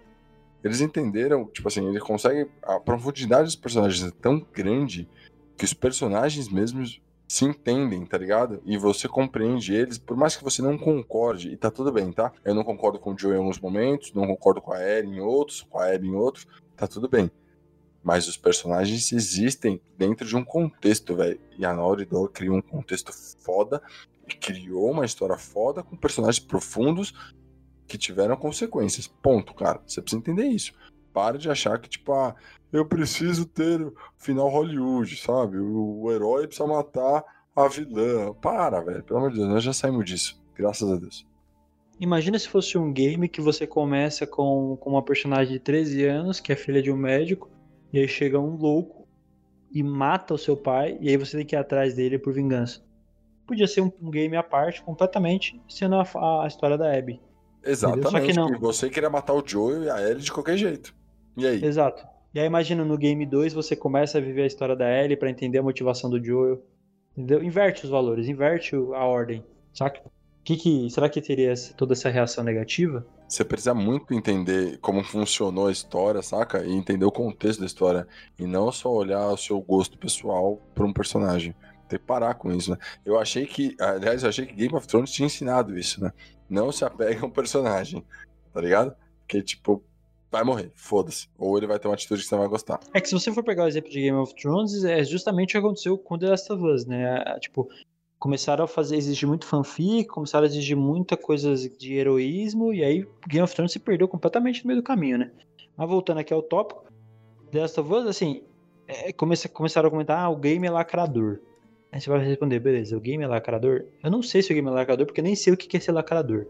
Eles entenderam, tipo assim, ele consegue. A profundidade dos personagens é tão grande que os personagens mesmos se entendem, tá ligado? E você compreende eles, por mais que você não concorde, e tá tudo bem, tá? Eu não concordo com o Joe em alguns momentos, não concordo com a Ellie em outros, com a Abby em outros, tá tudo bem. Mas os personagens existem dentro de um contexto, velho. E a Naughty Dog criou um contexto foda criou uma história foda com personagens profundos que tiveram consequências. Ponto, cara. Você precisa entender isso. Para de achar que, tipo, ah, eu preciso ter final Hollywood, sabe? O, o herói precisa matar a vilã. Para, velho. Pelo amor de Deus, nós já saímos disso. Graças a Deus. Imagina se fosse um game que você começa com, com uma personagem de 13 anos, que é filha de um médico, e aí chega um louco e mata o seu pai, e aí você tem que ir atrás dele por vingança. Podia ser um, um game à parte, completamente, sendo a, a história da Abby. Exatamente. Só que não. E você queria matar o Joel e a Ellie de qualquer jeito. E aí? Exato. E aí imagina no game 2 você começa a viver a história da Ellie para entender a motivação do Joel. Entendeu? Inverte os valores, inverte a ordem. Saca? Que que, será que teria toda essa reação negativa? Você precisa muito entender como funcionou a história, saca? E entender o contexto da história. E não só olhar o seu gosto pessoal para um personagem. Tem que parar com isso, né? Eu achei que, aliás, eu achei que Game of Thrones tinha ensinado isso, né? Não se apega a um personagem, tá ligado? Que, tipo, vai morrer, foda-se. Ou ele vai ter uma atitude que você não vai gostar. É que se você for pegar o exemplo de Game of Thrones, é justamente o que aconteceu com The Last of Us, né? Tipo, começaram a fazer, exigir muito fanfic, começaram a exigir muita coisa de heroísmo, e aí Game of Thrones se perdeu completamente no meio do caminho, né? Mas voltando aqui ao tópico, The Last of Us, assim, é, começaram a comentar, ah, o game é lacrador. Aí você vai responder, beleza, o game é lacrador? Eu não sei se o game é lacrador, porque eu nem sei o que é ser lacrador.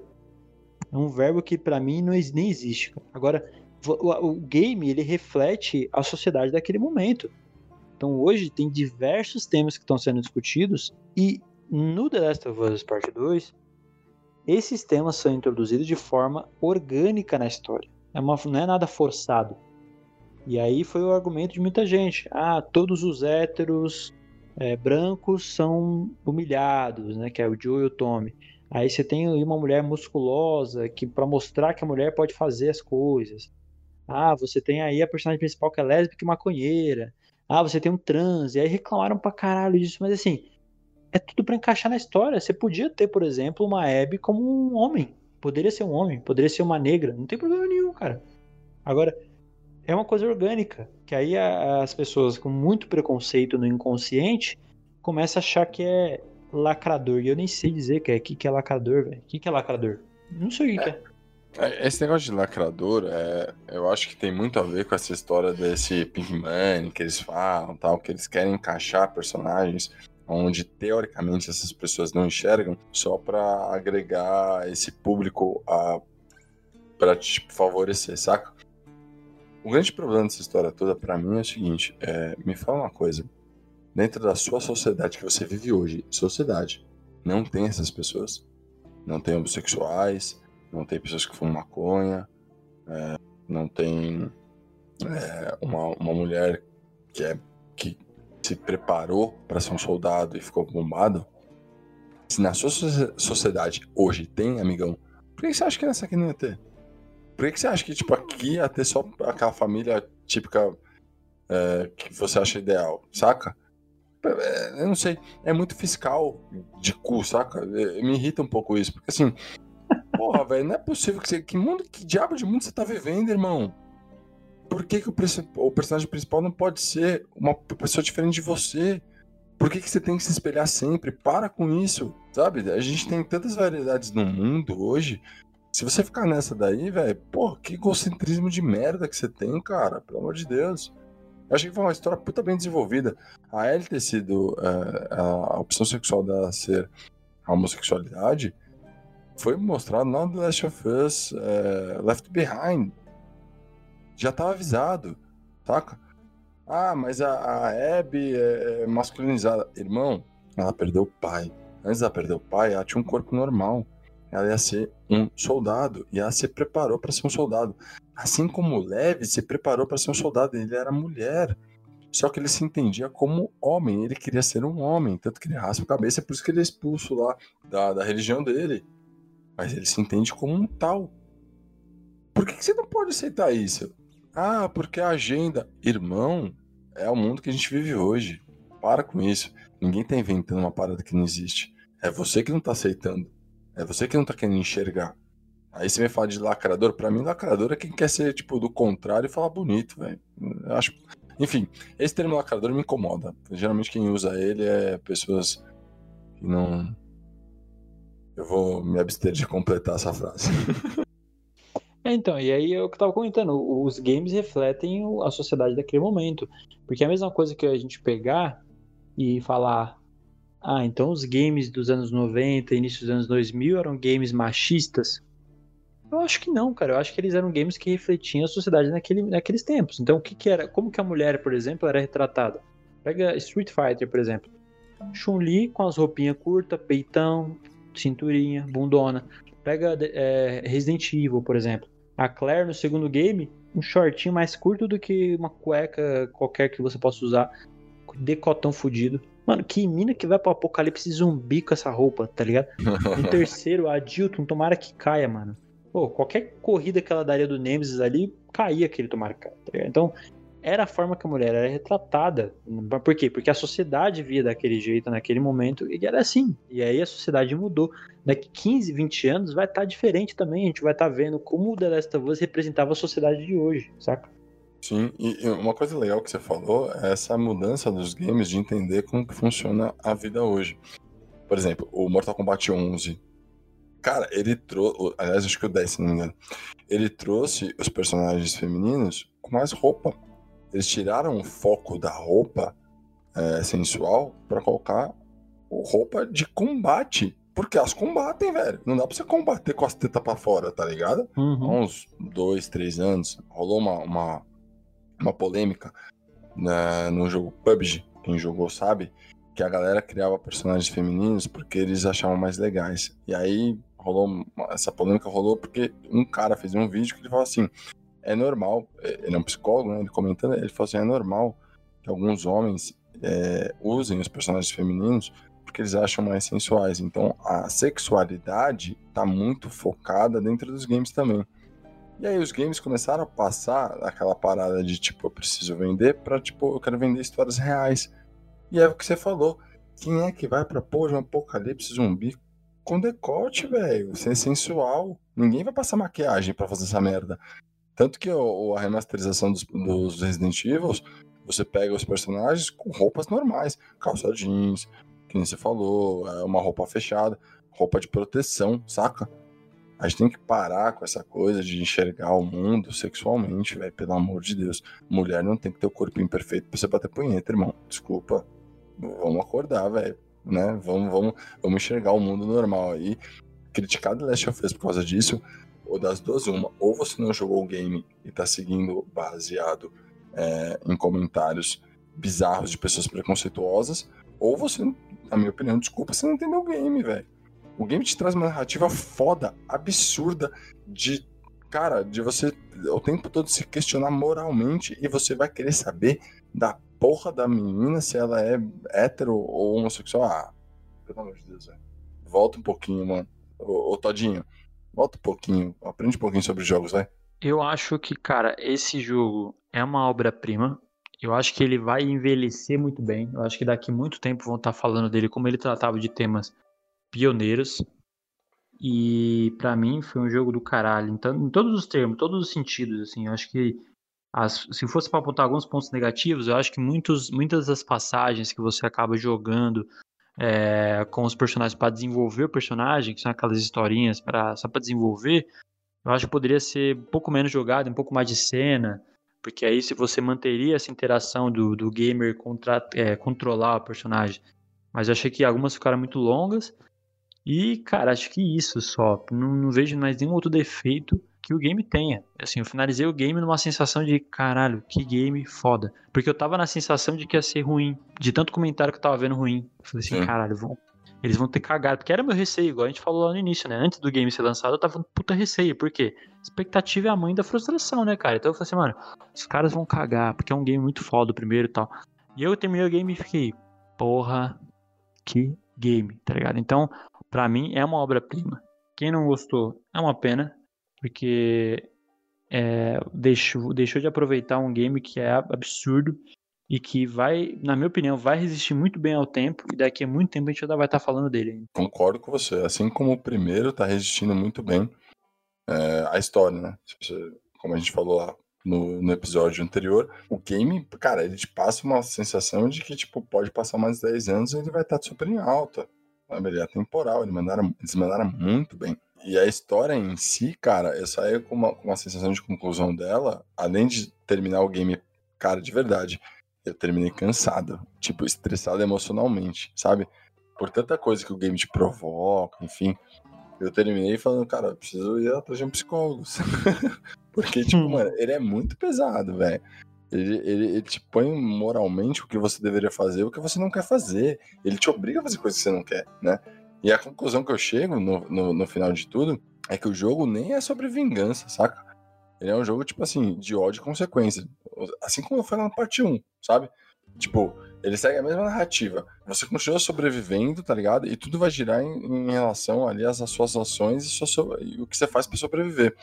É um verbo que pra mim não, nem existe. Agora, o, o- o game, ele reflete a sociedade daquele momento. Então hoje tem diversos temas que estão sendo discutidos e no The Last of Us Part 2, esses temas são introduzidos de forma orgânica na história. É uma, não é nada forçado. E aí foi o argumento de muita gente. Ah, todos os héteros é, brancos são humilhados, né? Que é o Joe e o Tommy. Aí você tem uma mulher musculosa que para mostrar que a mulher pode fazer as coisas. Ah, você tem aí a personagem principal que é lésbica e maconheira. Ah, você tem um trans. E aí reclamaram pra caralho disso, mas assim, é tudo pra encaixar na história. Você podia ter, por exemplo, uma Abby como um homem. Poderia ser um homem, poderia ser uma negra. Não tem problema nenhum, cara. Agora, é uma coisa orgânica. Que aí as pessoas com muito preconceito no inconsciente começam a achar que é lacrador. E eu nem sei dizer que é. O que, que é lacrador, velho? O que, que é lacrador? Não sei o que, que é. É, Esse negócio de lacrador, é, eu acho que tem muito a ver com essa história desse Pink Money que eles falam, tal, que eles querem encaixar personagens onde teoricamente essas pessoas não enxergam, só pra agregar esse público a para tipo, favorecer, saca? O grande problema dessa história toda pra mim é o seguinte, é, me fala uma coisa, dentro da sua sociedade que você vive hoje, sociedade, não tem essas pessoas, não tem homossexuais, não tem pessoas que fumam maconha, é, não tem é, uma, uma mulher que, é, que se preparou para ser um soldado e ficou bombado. Se na sua socie- sociedade hoje tem, amigão, por que você acha que nessa aqui não ia ter? Por que que você acha que tipo, aqui ia ter só aquela família típica é, que você acha ideal, saca? É, Eu não sei, é muito fiscal de cu, saca? É, Me irrita um pouco isso, porque assim, Porra, velho, não é possível que você. Que mundo, que diabo de mundo você tá vivendo, irmão? Por que, que o, o personagem principal não pode ser uma pessoa diferente de você? Por que, que você tem que se espelhar sempre? Para com isso, sabe? A gente tem tantas variedades no mundo hoje. Se você ficar nessa daí, velho, pô, que egocentrismo de merda que você tem, cara. Pelo amor de Deus. Eu achei que foi uma história puta bem desenvolvida. A Ellie ter sido eh, a, opção sexual dela ser a homossexualidade foi mostrado no The Last of Us é, Left Behind. Já tava avisado, saca? Ah, mas a, a Abby é, é masculinizada. Irmão, ela perdeu o pai. Antes dela perder o pai, ela tinha um corpo normal. Ela ia ser um soldado. E ela se preparou para ser um soldado. Assim como o Levi se preparou para ser um soldado. Ele era mulher. Só que ele se entendia como homem. Ele queria ser um homem. Tanto que ele raspa a cabeça. É por isso que ele é expulso lá da, da religião dele mas ele se entende como um tal. Por que, que você não pode aceitar isso? Ah, porque a agenda. Irmão, é o mundo que a gente vive hoje. Para com isso. Ninguém tá inventando uma parada que não existe. É você que não tá aceitando. É você que não tá querendo enxergar. Aí você me fala de lacrador. Pra mim, lacrador é quem quer ser, tipo, do contrário e falar bonito, velho. Acho. Enfim, esse termo lacrador me incomoda. Geralmente quem usa ele é pessoas que não. Eu vou me abster de completar essa frase. É, então, e aí é o que eu tava comentando, os games refletem a sociedade daquele momento. Porque é a mesma coisa que a gente pegar e falar, ah, então os games dos anos 90, início dos anos 2000 eram games machistas. Eu acho que não, cara. Eu acho que eles eram games que refletiam a sociedade naquele, naqueles tempos. Então, o que que era, como que a mulher, por exemplo, era retratada? Pega Street Fighter, por exemplo. Chun-Li com as roupinhas curtas, peitão, cinturinha, bundona. Pega é, Resident Evil, por exemplo. A Claire no segundo game, um shortinho mais curto do que uma cueca qualquer que você possa usar. Decotão fudido. Mano, que mina que vai pro apocalipse zumbi com essa roupa, tá ligado? No terceiro, a Dilton, tomara que caia, mano. Pô, qualquer corrida que ela daria do Nemesis ali, caía aquele tomara que caia, tá ligado? Então, era a forma que a mulher era retratada. Por quê? Porque a sociedade via daquele jeito naquele momento e era assim. E aí a sociedade mudou. Daqui 15, 20 anos vai estar diferente também. A gente vai estar vendo como o The Last of Us representava a sociedade de hoje, saca? Sim, e uma coisa legal que você falou é essa mudança dos games de entender como que funciona a vida hoje. Por exemplo, o Mortal Kombat 11. Cara, ele trouxe. Aliás, acho que o 10, se não me engano. Ele trouxe os personagens femininos com mais roupa. Eles tiraram o foco da roupa é, sensual para colocar roupa de combate. Porque elas combatem, velho. Não dá pra você combater com as tetas pra fora, tá ligado? Há Uhum. uns dois, três anos, rolou uma, uma, uma polêmica na- no jogo PUBG. Quem jogou sabe que a galera criava personagens femininos porque eles achavam mais legais. E aí rolou essa polêmica rolou porque um cara fez um vídeo que ele falou assim: é normal, ele é um psicólogo, né? Ele comentando, ele falou assim: é normal que alguns homens é, usem os personagens femininos porque eles acham mais sensuais. Então a sexualidade tá muito focada dentro dos games também. E aí os games começaram a passar aquela parada de tipo, eu preciso vender pra tipo, eu quero vender histórias reais. E é o que você falou. Quem é que vai pra porra de um apocalipse zumbi com decote, velho? Ser sensual. Ninguém vai passar maquiagem pra fazer essa merda. Tanto que o- a remasterização dos, dos Resident Evil, você pega os personagens com roupas normais, calça jeans, que nem você falou, é uma roupa fechada, roupa de proteção, saca? A gente tem que parar com essa coisa de enxergar o mundo sexualmente, velho, pelo amor de Deus. Mulher não tem que ter o corpo imperfeito pra você bater punheta, irmão. Desculpa. Vamos acordar, velho. Né? Vamos, vamos, vamos enxergar o mundo normal aí. Criticar The Last of Us por causa disso, ou das duas, uma. Ou você não jogou o game e tá seguindo baseado é, em comentários bizarros de pessoas preconceituosas, ou você, na minha opinião, desculpa, você não entendeu o game, velho. O game te traz uma narrativa foda, absurda, de. Cara, de você o tempo todo se questionar moralmente e você vai querer saber da porra da menina se ela é hétero ou homossexual. Ah, pelo amor de Deus. Volta um pouquinho, mano. Ô, ô Todinho, volta um pouquinho. Aprende um pouquinho sobre jogos, vai. Eu acho que, cara, esse jogo é uma obra-prima. Eu acho que ele vai envelhecer muito bem. Eu acho que daqui muito tempo vão estar falando dele como ele tratava de temas pioneiros. E pra mim foi um jogo do caralho. Então, em todos os termos, todos os sentidos, assim, eu acho que as- se fosse para apontar alguns pontos negativos, eu acho que muitos, muitas das passagens que você acaba jogando é, com os personagens para desenvolver o personagem, que são aquelas historinhas pra, só para desenvolver, eu acho que poderia ser um pouco menos jogado, um pouco mais de cena, porque aí se você manteria essa interação do, do gamer contra, é, controlar o personagem. Mas eu achei que algumas ficaram muito longas. E, cara, acho que isso só. Não, não vejo mais nenhum outro defeito que o game tenha. Assim, eu finalizei o game numa sensação de caralho, que game foda. Porque eu tava na sensação de que ia ser ruim. De tanto comentário que eu tava vendo ruim. Eu falei assim, Sim. caralho, vão, eles vão ter cagado. Porque era meu receio, igual a gente falou lá no início, né? Antes do game ser lançado, eu tava com puta receio. Por quê? Expectativa é a mãe da frustração, né, cara? Então eu falei assim, mano, os caras vão cagar, porque é um game muito foda o primeiro e tal. E eu terminei o game e fiquei, porra, que game, tá ligado? Então, pra mim, é uma obra-prima. Quem não gostou, é uma pena, porque é, deixou, deixou de aproveitar um game que é absurdo e que vai, na minha opinião, vai resistir muito bem ao tempo e daqui a muito tempo a gente ainda vai estar falando dele. Concordo com você. Assim como o primeiro tá resistindo muito bem é, a história, né? Como a gente falou lá no, no episódio anterior, o game, cara, ele te passa uma sensação de que, tipo, pode passar mais 10 anos e ele vai estar super em alta. Sabe? Ele é temporal, ele mandaram, eles mandaram muito bem. E a história em si, cara, eu saí com uma, com uma sensação de conclusão dela, além de terminar o game, cara, de verdade, eu terminei cansado, tipo, estressado emocionalmente, sabe? Por tanta coisa que o game te provoca, enfim. Eu terminei falando, cara, eu preciso ir atrás de um psicólogo. Porque, tipo, Hum. mano, ele é muito pesado, velho. Ele, ele, ele te põe moralmente o que você deveria fazer o que você não quer fazer. Ele te obriga a fazer coisas que você não quer, né? E a conclusão que eu chego no, no, no final de tudo é que o jogo nem é sobre vingança, saca? Ele é um jogo, tipo assim, de ódio e consequência. Assim como foi na parte 1, sabe? Tipo, ele segue a mesma narrativa. Você continua sobrevivendo, tá ligado? E tudo vai girar em, em relação ali às suas ações e, sua e o que você faz pra sobreviver.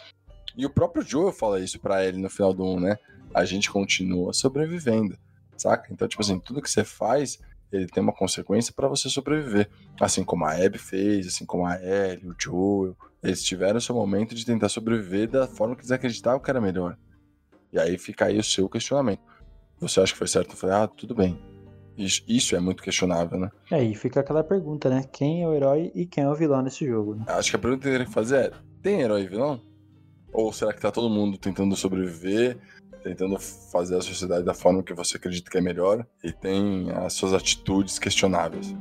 E o próprio Joel fala isso pra ele no final do 1, né? A gente continua sobrevivendo, saca? Então, tipo assim, tudo que você faz, ele tem uma consequência pra você sobreviver. Assim como a Abby fez, assim como a Ellie, o Joel. Eles tiveram seu momento de tentar sobreviver da forma que eles acreditavam que era melhor. E aí fica aí o seu questionamento. Você acha que foi certo? Eu falei, ah, tudo bem. Isso, isso é muito questionável, né? E aí fica aquela pergunta, né? Quem é o herói e quem é o vilão nesse jogo, né? Acho que a pergunta que eu teria que fazer é: tem herói e vilão? Ou será que tá todo mundo tentando sobreviver, tentando fazer a sociedade da forma que você acredita que é melhor e tem as suas atitudes questionáveis?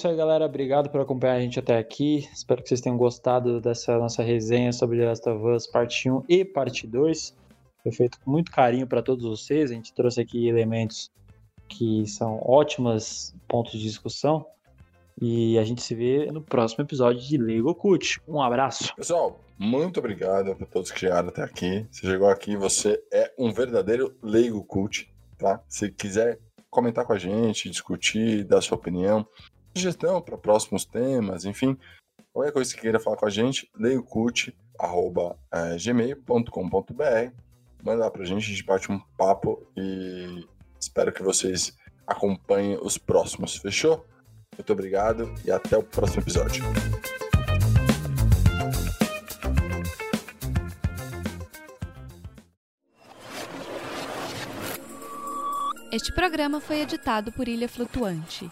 Isso aí, galera. Obrigado por acompanhar a gente até aqui. Espero que vocês tenham gostado dessa nossa resenha sobre The Last of Us parte 1 e parte 2. Foi feito com muito carinho para todos vocês. A gente trouxe aqui elementos que são ótimos pontos de discussão. E a gente se vê no próximo episódio de Lego Cult. Um abraço. Pessoal, muito obrigado a todos que chegaram até aqui. Se chegou aqui, você é um verdadeiro Lego Cult, tá? Se quiser comentar com a gente, discutir, dar sua opinião, sugestão para próximos temas, enfim, qualquer coisa que queira falar com a gente, leiocult.gmail.com.br Manda lá pra gente, a gente bate um papo e espero que vocês acompanhem os próximos, fechou? Muito obrigado e até o próximo episódio. Este programa foi editado por Ilha Flutuante.